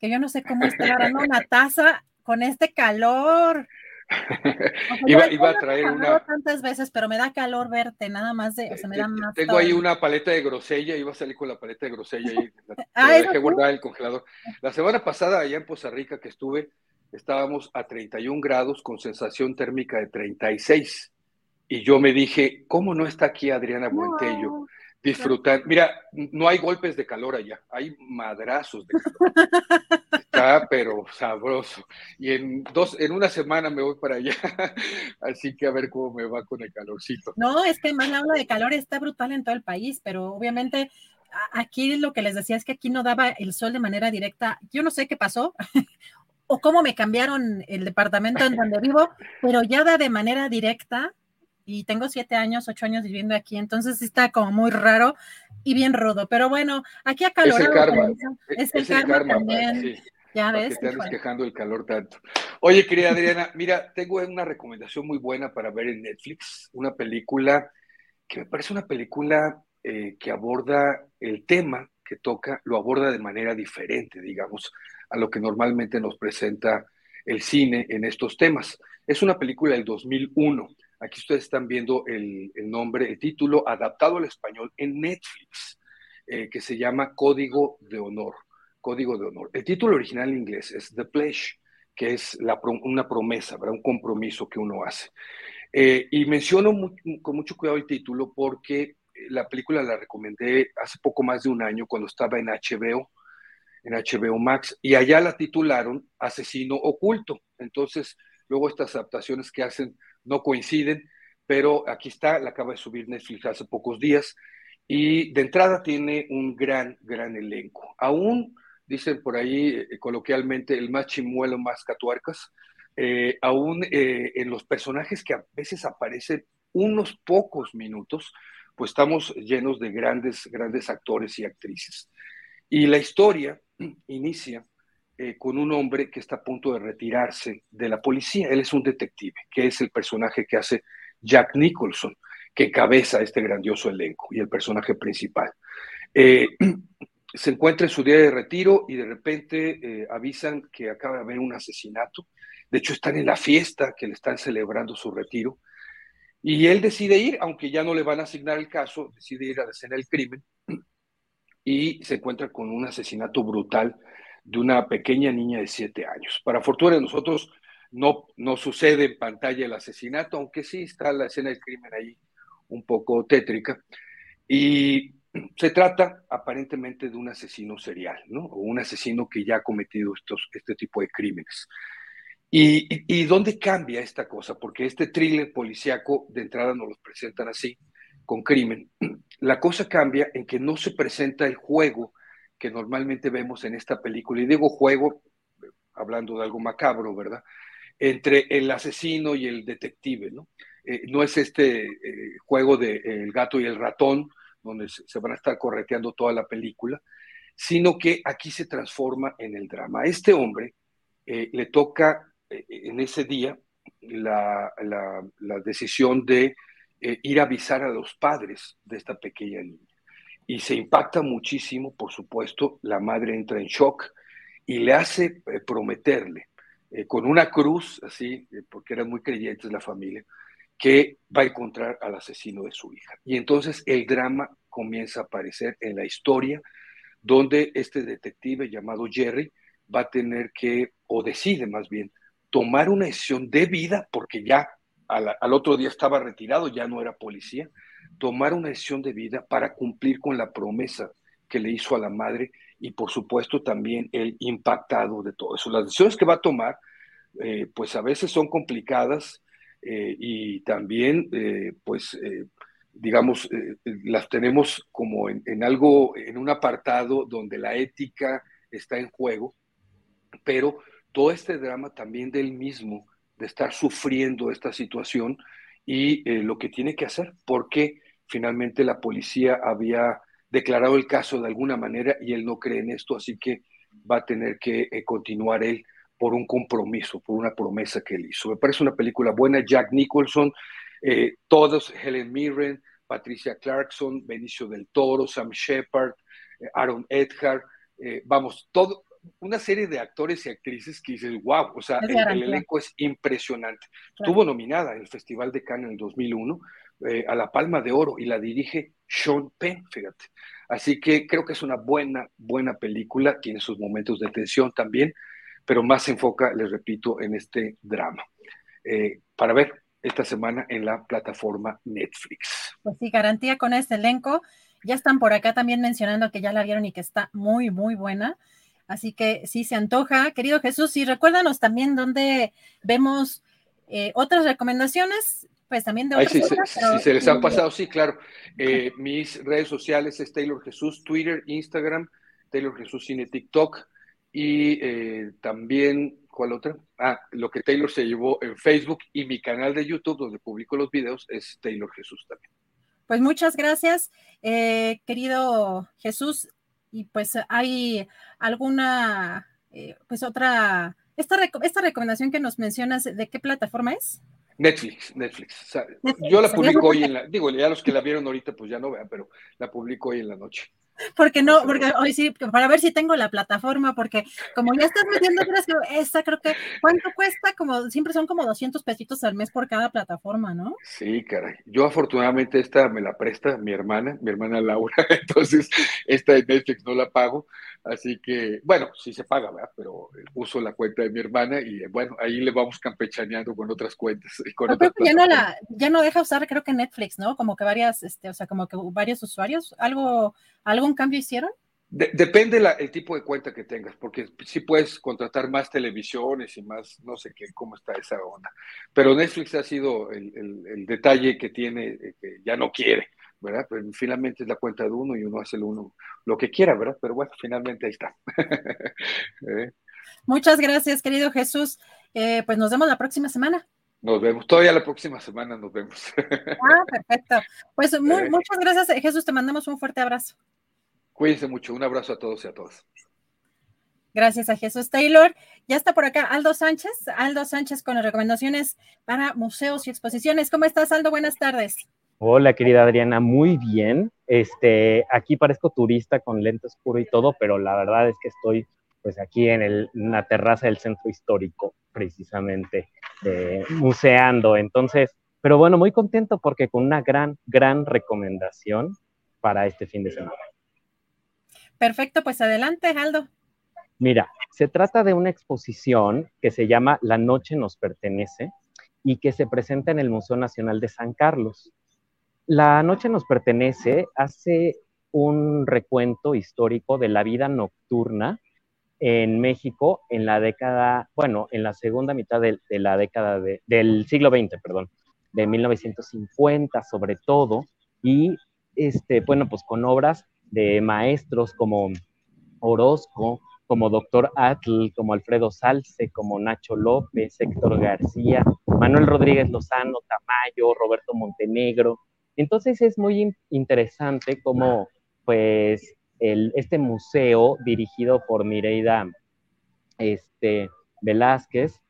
que yo no sé cómo está agarrando una [laughs] taza con este calor. [laughs] iba, a traer una. tantas veces, pero me da calor verte, nada más de. O sea, me da más Tengo ahí una paleta de grosella, iba a salir con la paleta de grosella ahí. La, [laughs] ah, dejé guardar el congelador. La semana pasada, allá en Poza Rica que estuve, estábamos a 31 grados con sensación térmica de 36 y yo me dije, ¿cómo no está aquí Adriana Buentello? Disfrutando. Mira, no hay golpes de calor allá, hay madrazos de calor. [laughs] Está, pero sabroso. Y en dos, en una semana me voy para allá. [laughs] Así que a ver cómo me va con el calorcito. No, es que más la ola de calor está brutal en todo el país, pero obviamente aquí lo que les decía es que aquí no daba el sol de manera directa. Yo no sé qué pasó [laughs] o cómo me cambiaron el departamento en donde vivo, pero ya da de manera directa y tengo siete años, ocho años viviendo aquí, entonces está como muy raro y bien rudo. Pero bueno, aquí a calor. Es el karma. Es, el, karma, también. ya ves. Que te andes quejando el calor tanto. Oye, querida Adriana, mira, tengo una recomendación muy buena para ver en Netflix, una película que me parece una película eh, que aborda el tema que toca, lo aborda de manera diferente, digamos, a lo que normalmente nos presenta el cine en estos temas. Es una película del 2001 Aquí ustedes están viendo el, nombre, el título adaptado al español en Netflix, eh, que se llama Código de Honor, código de honor. El título original en inglés es The Pledge, que es una promesa, un compromiso que uno hace. Eh, y menciono con mucho cuidado el título porque la película la recomendé hace poco más de un año cuando estaba en HBO, en HBO Max, y allá la titularon Asesino Oculto. Entonces, luego estas adaptaciones que hacen no coinciden, pero aquí está, la acaba de subir Netflix hace pocos días, y de entrada tiene un gran, gran elenco. Aún, dicen por ahí eh, coloquialmente, el más chimuelo, más catuarcas, eh, aún eh, en los personajes que a veces aparecen unos pocos minutos, pues estamos llenos de grandes, grandes actores y actrices. Y la historia [clears throat] inicia eh, con un hombre que está a punto de retirarse de la policía. Él es un detective, que es el personaje que hace Jack Nicholson, que encabeza este grandioso elenco y el personaje principal. Eh, [clears throat] se encuentra en su día de retiro y de repente eh, avisan que acaba de haber un asesinato. De hecho, están en la fiesta que le están celebrando su retiro y él decide ir, aunque ya no le van a asignar el caso, decide ir a la escena del crimen [clears throat] y se encuentra con un asesinato brutal de una pequeña niña de siete años. Para fortuna de nosotros, no, no sucede en pantalla el asesinato, aunque sí está la escena del crimen ahí un poco tétrica. Y se trata aparentemente de un asesino serial, ¿no? O un asesino que ya ha cometido estos, este tipo de crímenes. ¿Y, dónde cambia esta cosa? Porque este thriller policíaco de entrada nos lo presentan así, con crimen. La cosa cambia en que no se presenta el juego que normalmente vemos en esta película. Y digo juego, hablando de algo macabro, ¿verdad? Entre el asesino y el detective, ¿no? Eh, no es este eh, juego de el gato y el ratón, donde se van a estar correteando toda la película, sino que aquí se transforma en el drama. A este hombre eh, le toca eh, en ese día la, decisión de eh, ir a avisar a los padres de esta pequeña niña. Y se impacta muchísimo, por supuesto, la madre entra en shock y le hace eh, prometerle, con una cruz, así, porque eran muy creyentes la familia, que va a encontrar al asesino de su hija. Y entonces el drama comienza a aparecer en la historia, donde este detective llamado Jerry va a tener que, o decide más bien, tomar una decisión de vida, porque ya al, otro día estaba retirado, ya no era policía, tomar una decisión de vida para cumplir con la promesa que le hizo a la madre y por supuesto también el impactado de todo eso. Las decisiones que va a tomar, eh, pues a veces son complicadas eh, y también, eh, pues, digamos, las tenemos como en algo, en un apartado donde la ética está en juego, pero todo este drama también del mismo, de estar sufriendo esta situación y eh, lo que tiene que hacer, porque finalmente la policía había declarado el caso de alguna manera y él no cree en esto, así que va a tener que eh, continuar él por un compromiso, por una promesa que él hizo. Me parece una película buena, Jack Nicholson, eh, todos, Helen Mirren, Patricia Clarkson, Benicio del Toro, Sam Shepard, Aaron Edgar, vamos, todo, una serie de actores y actrices que dices, wow, o sea, el, elenco es impresionante. Estuvo nominada en el Festival de Cannes en el 2001 eh, a la Palma de Oro y la dirige Sean Penn, fíjate. Así que creo que es una buena, buena película, tiene sus momentos de tensión también, pero más se enfoca, les repito, en este drama. Eh, para ver esta semana en la plataforma Netflix. Pues sí, garantía con este elenco. Ya están por acá también mencionando que ya la vieron y que está muy, muy buena. Así que sí se antoja. Querido Jesús, y recuérdanos también dónde vemos eh, otras recomendaciones, pues también de otras si, se les han pasado, sí, claro. Eh, mis redes sociales es Taylor Jesús, Twitter, Instagram, Taylor Jesús Cine, TikTok y eh, también, ¿cuál otra? Ah, lo que Taylor se llevó en Facebook y mi canal de YouTube donde publico los videos es Taylor Jesús también. Pues muchas gracias, querido Jesús y pues hay alguna, eh, pues otra, esta, esta recomendación que nos mencionas, ¿de qué plataforma es? Netflix, Netflix. yo la publico hoy en la, digo, ya los que la vieron ahorita pues ya no vean, pero la publico hoy en la noche. Porque no, porque hoy sí, para ver si tengo la plataforma, porque como ya estás metiendo esa creo que, ¿cuánto cuesta? Como siempre son como 200 pesitos al mes por cada plataforma, ¿no? Sí, caray. Yo afortunadamente esta me la presta mi hermana, mi hermana Laura, [laughs] entonces esta de Netflix no la pago, así que, bueno, sí se paga, ¿verdad? Pero uso la cuenta de mi hermana y bueno, ahí le vamos campechaneando con otras cuentas. Y con no, ya, no la, ya no deja usar, creo que Netflix, ¿no? Como que varias, este, o sea, como que varios usuarios, algo ¿Algún cambio hicieron? depende el tipo de cuenta que tengas, porque sí puedes contratar más televisiones y más, no sé qué, cómo está esa onda. Pero Netflix ha sido el, detalle que tiene, eh, que ya no quiere, ¿verdad? Pero finalmente es la cuenta de uno y uno hace lo, uno, lo que quiera, ¿verdad? Pero bueno, finalmente ahí está. [laughs] ¿Eh? Muchas gracias, querido Jesús. Eh, pues nos vemos la próxima semana. Nos vemos. Todavía la próxima semana nos vemos. [laughs] Ah, perfecto. Pues muchas gracias, Jesús. Te mandamos un fuerte abrazo. Cuídense mucho. Un abrazo a todos y a todas. Gracias a Jesús Taylor. Ya está por acá Aldo Sánchez. Aldo Sánchez con las recomendaciones para museos y exposiciones. ¿Cómo estás, Aldo? Buenas tardes. Hola, querida Adriana. Muy bien. Este, aquí parezco turista con lente oscuro y todo, pero la verdad es que estoy pues aquí en, el, la terraza del centro histórico, precisamente, museando. Entonces, pero bueno, muy contento porque con una gran, gran recomendación para este fin de semana. Perfecto, pues adelante, Aldo. Mira, se trata de una exposición que se llama La Noche nos pertenece y que se presenta en el Museo Nacional de San Carlos. La Noche nos pertenece hace un recuento histórico de la vida nocturna en México en la década, bueno, en la segunda mitad de, la década del siglo XX, perdón, de 1950 sobre todo, y este, bueno, pues con obras de maestros como Orozco, como Doctor Atl, como Alfredo Salce, como Nacho López, Héctor García, Manuel Rodríguez Lozano, Tamayo, Roberto Montenegro. Entonces es muy interesante cómo, pues, este museo dirigido por Mireida este, Velázquez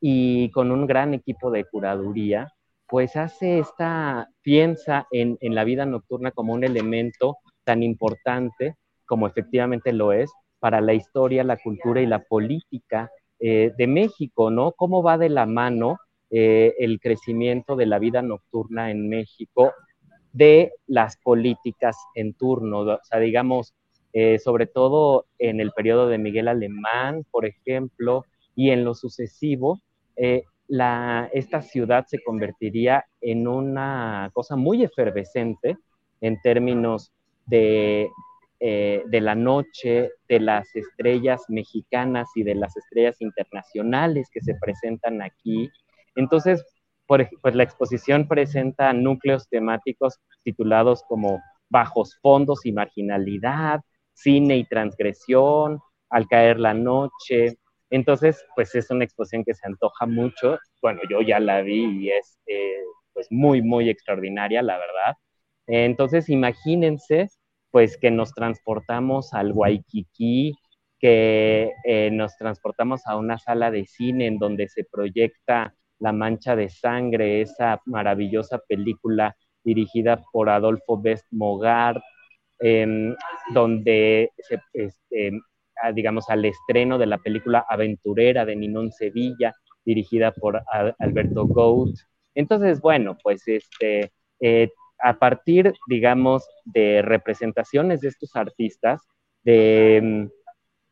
y con un gran equipo de curaduría, pues hace esta, piensa en, en la vida nocturna como un elemento tan importante como efectivamente lo es para la historia, la cultura y la política eh, de México, ¿no? ¿Cómo va de la mano eh, el crecimiento de la vida nocturna en México de las políticas en turno? O sea, digamos, eh, sobre todo en el periodo de Miguel Alemán, por ejemplo, y en lo sucesivo, esta ciudad se convertiría en una cosa muy efervescente en términos de, eh, de la noche, de las estrellas mexicanas y de las estrellas internacionales que se presentan aquí. Entonces, pues la exposición presenta núcleos temáticos titulados como Bajos Fondos y Marginalidad, Cine y Transgresión, Al Caer la Noche. Entonces, pues es una exposición que se antoja mucho. Bueno, yo ya la vi y es eh, pues muy, muy extraordinaria, la verdad. Entonces, imagínense, pues, que nos transportamos al Waikiki, que eh, nos transportamos a una sala de cine en donde se proyecta La Mancha de Sangre, esa maravillosa película dirigida por Adolfo Best Mogart, em, donde, se, este, digamos, al estreno de la película Aventurera de Ninón Sevilla, dirigida por Alberto Gout. Entonces, bueno, pues este, eh, a partir, digamos, de representaciones de estos artistas, de,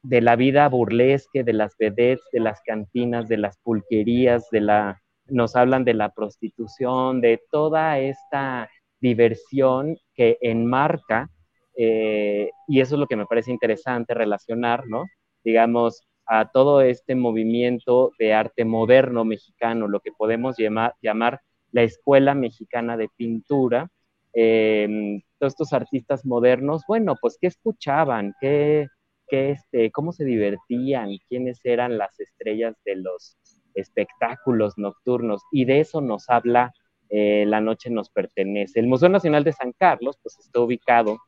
de, la vida burlesque, de las vedettes, de las cantinas, de las pulquerías, de la, nos hablan de la prostitución, de toda esta diversión que enmarca, eh, y eso es lo que me parece interesante relacionar, ¿no? Digamos, a todo este movimiento de arte moderno mexicano, lo que podemos llamar, llamar la Escuela Mexicana de Pintura, Em, todos estos artistas modernos, bueno, pues qué escuchaban, ¿Qué, qué, este, cómo se divertían, quiénes eran las estrellas de los espectáculos nocturnos. Y de eso nos habla eh, La Noche nos pertenece. El Museo Nacional de San Carlos, pues está ubicado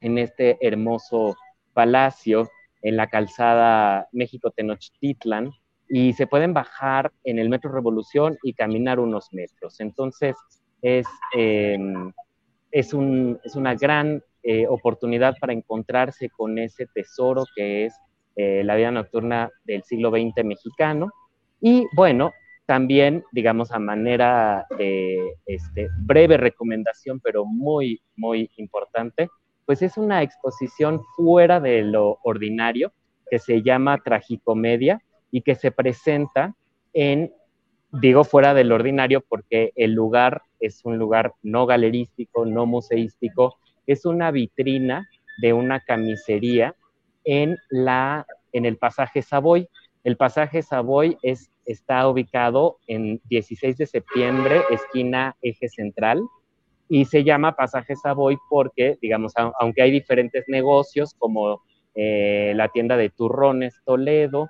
en este hermoso palacio en la calzada México-Tenochtitlan y se pueden bajar en el Metro Revolución y caminar unos metros. Entonces, es, em, es, un, es una gran eh, oportunidad para encontrarse con ese tesoro que es eh, la vida nocturna del siglo XX mexicano. Y bueno, también, digamos, a manera de este, breve recomendación, pero muy, muy importante, pues es una exposición fuera de lo ordinario que se llama Tragicomedia y que se presenta en, digo fuera del ordinario porque el lugar es un lugar no galerístico, no museístico, es una vitrina de una camisería en, la, en el pasaje Savoy. El pasaje Savoy es, está ubicado en 16 de septiembre, esquina eje central, y se llama pasaje Savoy porque, digamos, aunque hay diferentes negocios como eh, la tienda de turrones Toledo,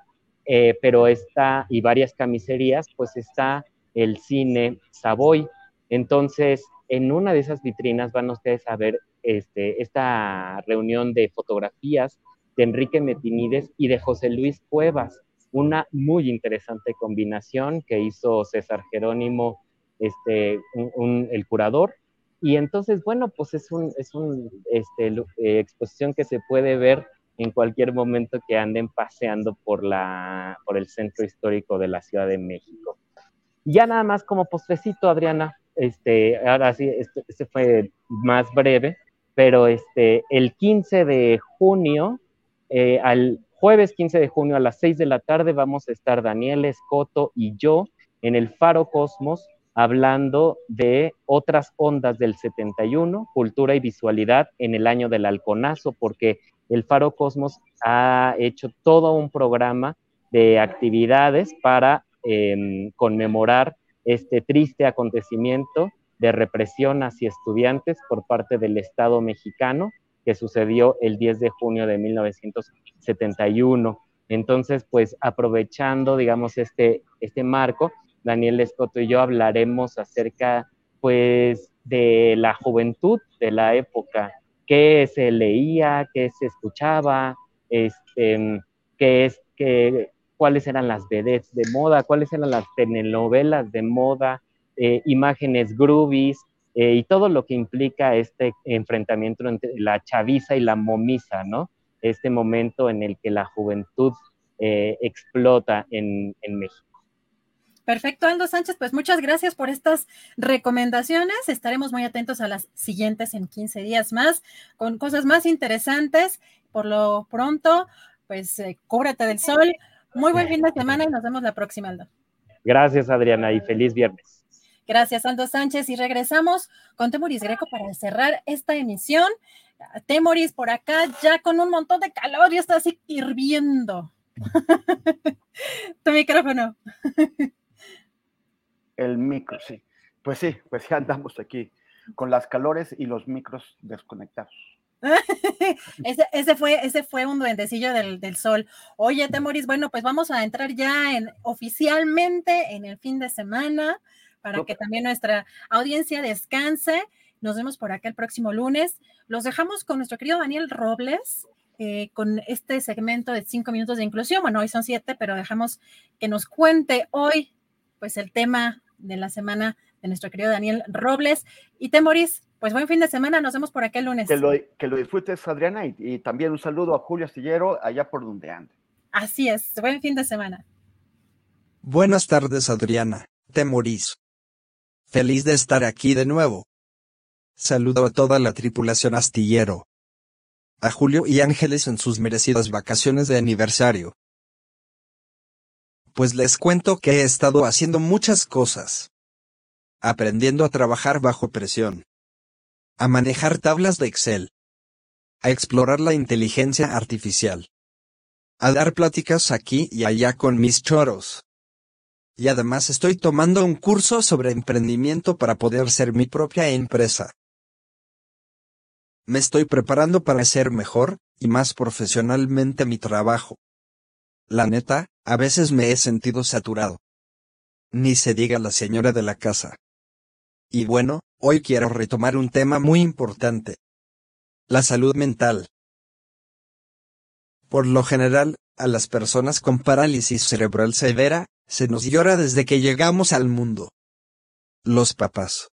eh, pero está, y varias camiserías, pues está el cine Savoy. Entonces, en una de esas vitrinas van ustedes a ver este, esta reunión de fotografías de Enrique Metinides y de José Luis Cuevas, una muy interesante combinación que hizo César Jerónimo, este, el curador. Y entonces, bueno, pues es una es un, este, eh, exposición que se puede ver en cualquier momento que anden paseando por, la, por el centro histórico de la Ciudad de México. Ya nada más como postrecito, Adriana, este, ahora sí, este, este, fue más breve, pero este, el 15 de junio, eh, al jueves 15 de junio a las 6 de la tarde vamos a estar Daniel Escoto y yo en el Faro Cosmos hablando de otras ondas del 71, cultura y visualidad en el año del halconazo, porque el Faro Cosmos ha hecho todo un programa de actividades para em, conmemorar este triste acontecimiento de represión hacia estudiantes por parte del Estado mexicano que sucedió el 10 de junio de 1971. Entonces, pues aprovechando, digamos, este, este marco, Daniel Escoto y yo hablaremos acerca, pues, de la juventud de la época qué se leía, qué se escuchaba, este, qué es, qué, cuáles eran las vedettes de moda, cuáles eran las telenovelas de moda, eh, imágenes groovies eh, y todo lo que implica este enfrentamiento entre la chaviza y la momisa, ¿no? Este momento en el que la juventud eh, explota en México. Perfecto, Aldo Sánchez, pues muchas gracias por estas recomendaciones. Estaremos muy atentos a las siguientes en 15 días más, con cosas más interesantes. Por lo pronto, pues eh, cúbrete del sol. Muy buen fin de semana y nos vemos la próxima, Aldo. Gracias, Adriana, y feliz viernes. Gracias, Aldo Sánchez. Y regresamos con Temoris Greco para cerrar esta emisión. Temoris por acá, ya con un montón de calor, ya está así hirviendo. [laughs] tu micrófono. [laughs] El micro, sí. Pues sí, pues ya andamos aquí con las calores y los micros desconectados. [laughs] ese, fue, ese fue un duendecillo del, sol. Oye, Temoris, bueno, pues vamos a entrar ya en, oficialmente en el fin de semana para que también nuestra audiencia descanse. Nos vemos por acá el próximo lunes. Los dejamos con nuestro querido Daniel Robles, eh, con este segmento de cinco minutos de inclusión. Bueno, hoy son siete, pero dejamos que nos cuente hoy, pues, el tema de la semana de nuestro querido Daniel Robles. Y Temoris, pues buen fin de semana, nos vemos por aquel lunes. Que lo, que lo disfrutes, Adriana, y, también un saludo a Julio Astillero, allá por donde ande. Así es, buen fin de semana. Buenas tardes, Adriana, Temoris. Feliz de estar aquí de nuevo. Saludo a toda la tripulación astillero. A Julio y Ángeles en sus merecidas vacaciones de aniversario pues les cuento que he estado haciendo muchas cosas. Aprendiendo a trabajar bajo presión. A manejar tablas de Excel. A explorar la inteligencia artificial. A dar pláticas aquí y allá con mis choros. Y además estoy tomando un curso sobre emprendimiento para poder ser mi propia empresa. Me estoy preparando para hacer mejor y más profesionalmente mi trabajo. La neta, a veces me he sentido saturado. Ni se diga la señora de la casa. Y bueno, hoy quiero retomar un tema muy importante. La salud mental. Por lo general, a las personas con parálisis cerebral severa, se nos llora desde que llegamos al mundo. Los papás.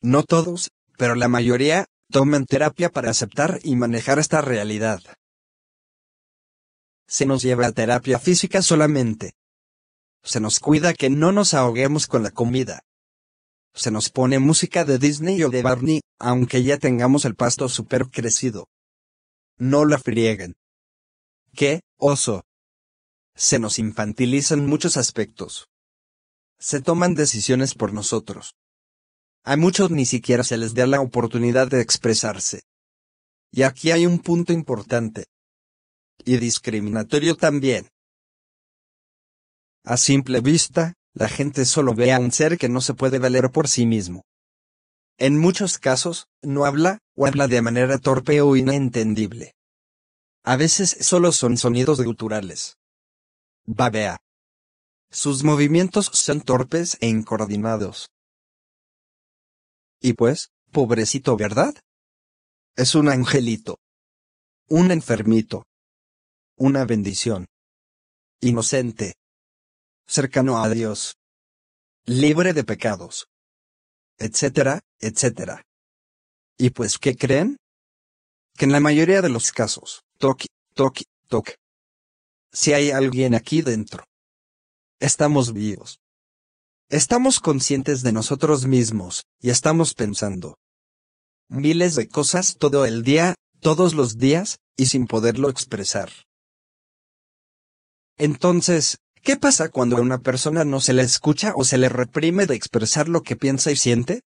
No todos, pero la mayoría, Tomen terapia para aceptar y manejar esta realidad. Se nos lleva a terapia física solamente. Se nos cuida que no nos ahoguemos con la comida. Se nos pone música de Disney o de Barney, aunque ya tengamos el pasto super crecido. No la frieguen. ¿Qué, oso? Se nos infantilizan muchos aspectos. Se toman decisiones por nosotros. A muchos ni siquiera se les da la oportunidad de expresarse. Y aquí hay un punto importante. Y discriminatorio también. A simple vista, la gente solo ve a un ser que no se puede valer por sí mismo. En muchos casos, no habla, o habla de manera torpe o inentendible. A veces solo son sonidos guturales. Babea. Sus movimientos son torpes e incoordinados. Y pues, pobrecito, ¿verdad? Es un angelito. Un enfermito. Una bendición. Inocente. Cercano a Dios. Libre de pecados. Etcétera, etcétera. ¿Y pues qué creen? Que en la mayoría de los casos, toque, toque, toque. Si hay alguien aquí dentro. Estamos vivos. Estamos conscientes de nosotros mismos, y estamos pensando miles de cosas todo el día, todos los días, y sin poderlo expresar. Entonces, ¿qué pasa cuando a una persona no se le escucha o se le reprime de expresar lo que piensa y siente?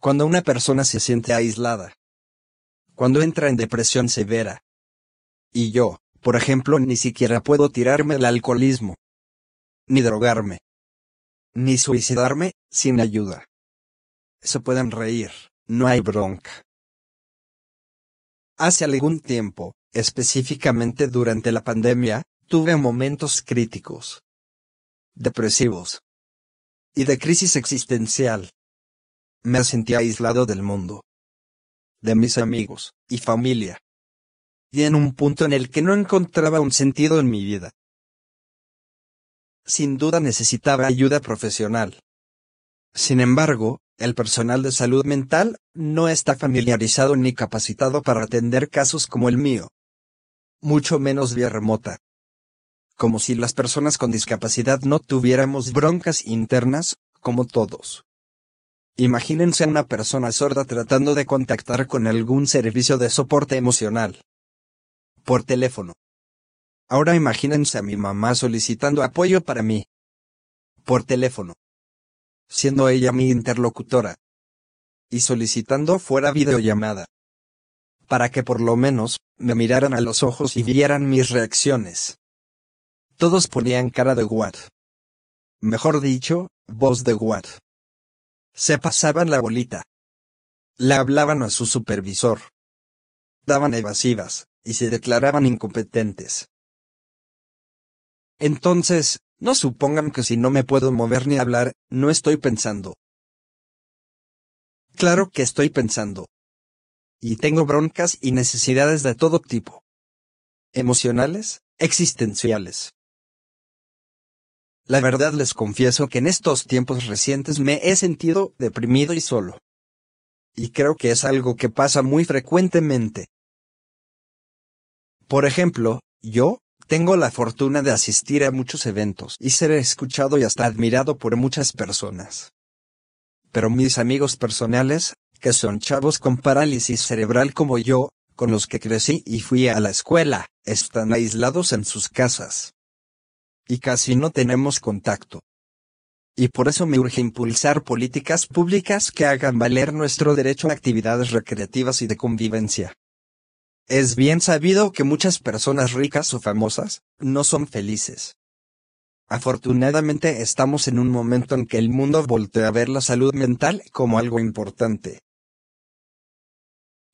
Cuando una persona se siente aislada. Cuando entra en depresión severa. Y yo, por ejemplo, ni siquiera puedo tirarme el alcoholismo. Ni drogarme ni suicidarme, sin ayuda. Se pueden reír, no hay bronca. Hace algún tiempo, específicamente durante la pandemia, tuve momentos críticos, depresivos y de crisis existencial. Me sentí aislado del mundo, de mis amigos y familia, y en un punto en el que no encontraba un sentido en mi vida sin duda necesitaba ayuda profesional. Sin embargo, el personal de salud mental no está familiarizado ni capacitado para atender casos como el mío. Mucho menos vía remota. Como si las personas con discapacidad no tuviéramos broncas internas, como todos. Imagínense a una persona sorda tratando de contactar con algún servicio de soporte emocional. Por teléfono. Ahora imagínense a mi mamá solicitando apoyo para mí. Por teléfono. Siendo ella mi interlocutora. Y solicitando fuera videollamada. Para que por lo menos, me miraran a los ojos y vieran mis reacciones. Todos ponían cara de what. Mejor dicho, voz de what. Se pasaban la bolita. Le hablaban a su supervisor. Daban evasivas, y se declaraban incompetentes. Entonces, no supongan que si no me puedo mover ni hablar, no estoy pensando. Claro que estoy pensando. Y tengo broncas y necesidades de todo tipo. Emocionales, existenciales. La verdad les confieso que en estos tiempos recientes me he sentido deprimido y solo. Y creo que es algo que pasa muy frecuentemente. Por ejemplo, yo, tengo la fortuna de asistir a muchos eventos y ser escuchado y hasta admirado por muchas personas. Pero mis amigos personales, que son chavos con parálisis cerebral como yo, con los que crecí y fui a la escuela, están aislados en sus casas. Y casi no tenemos contacto. Y por eso me urge impulsar políticas públicas que hagan valer nuestro derecho a actividades recreativas y de convivencia. Es bien sabido que muchas personas ricas o famosas no son felices. Afortunadamente estamos en un momento en que el mundo voltea a ver la salud mental como algo importante.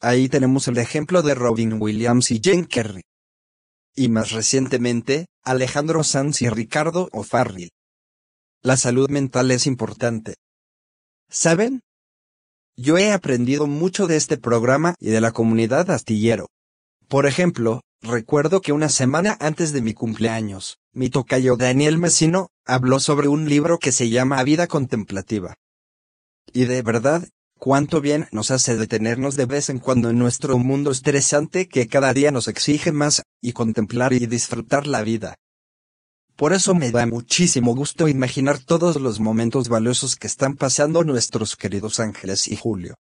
Ahí tenemos el ejemplo de Robin Williams y Jane Kerry. Y más recientemente, Alejandro Sanz y Ricardo O'Farrill. La salud mental es importante. ¿Saben? Yo he aprendido mucho de este programa y de la comunidad astillero. Por ejemplo, recuerdo que una semana antes de mi cumpleaños, mi tocayo Daniel Mesino, habló sobre un libro que se llama Vida Contemplativa. Y de verdad, cuánto bien nos hace detenernos de vez en cuando en nuestro mundo estresante que cada día nos exige más, y contemplar y disfrutar la vida. Por eso me da muchísimo gusto imaginar todos los momentos valiosos que están pasando nuestros queridos Ángeles y Julio.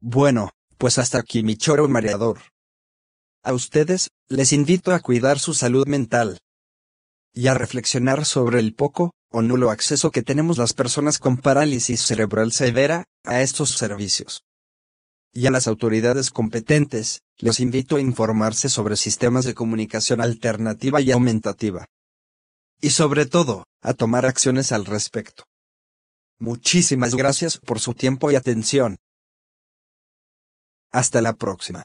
Bueno, pues hasta aquí mi choro mareador. A ustedes, les invito a cuidar su salud mental y a reflexionar sobre el poco o nulo acceso que tenemos las personas con parálisis cerebral severa a estos servicios. Y a las autoridades competentes, les invito a informarse sobre sistemas de comunicación alternativa y aumentativa. Y sobre todo, a tomar acciones al respecto. Muchísimas gracias por su tiempo y atención. Hasta la próxima.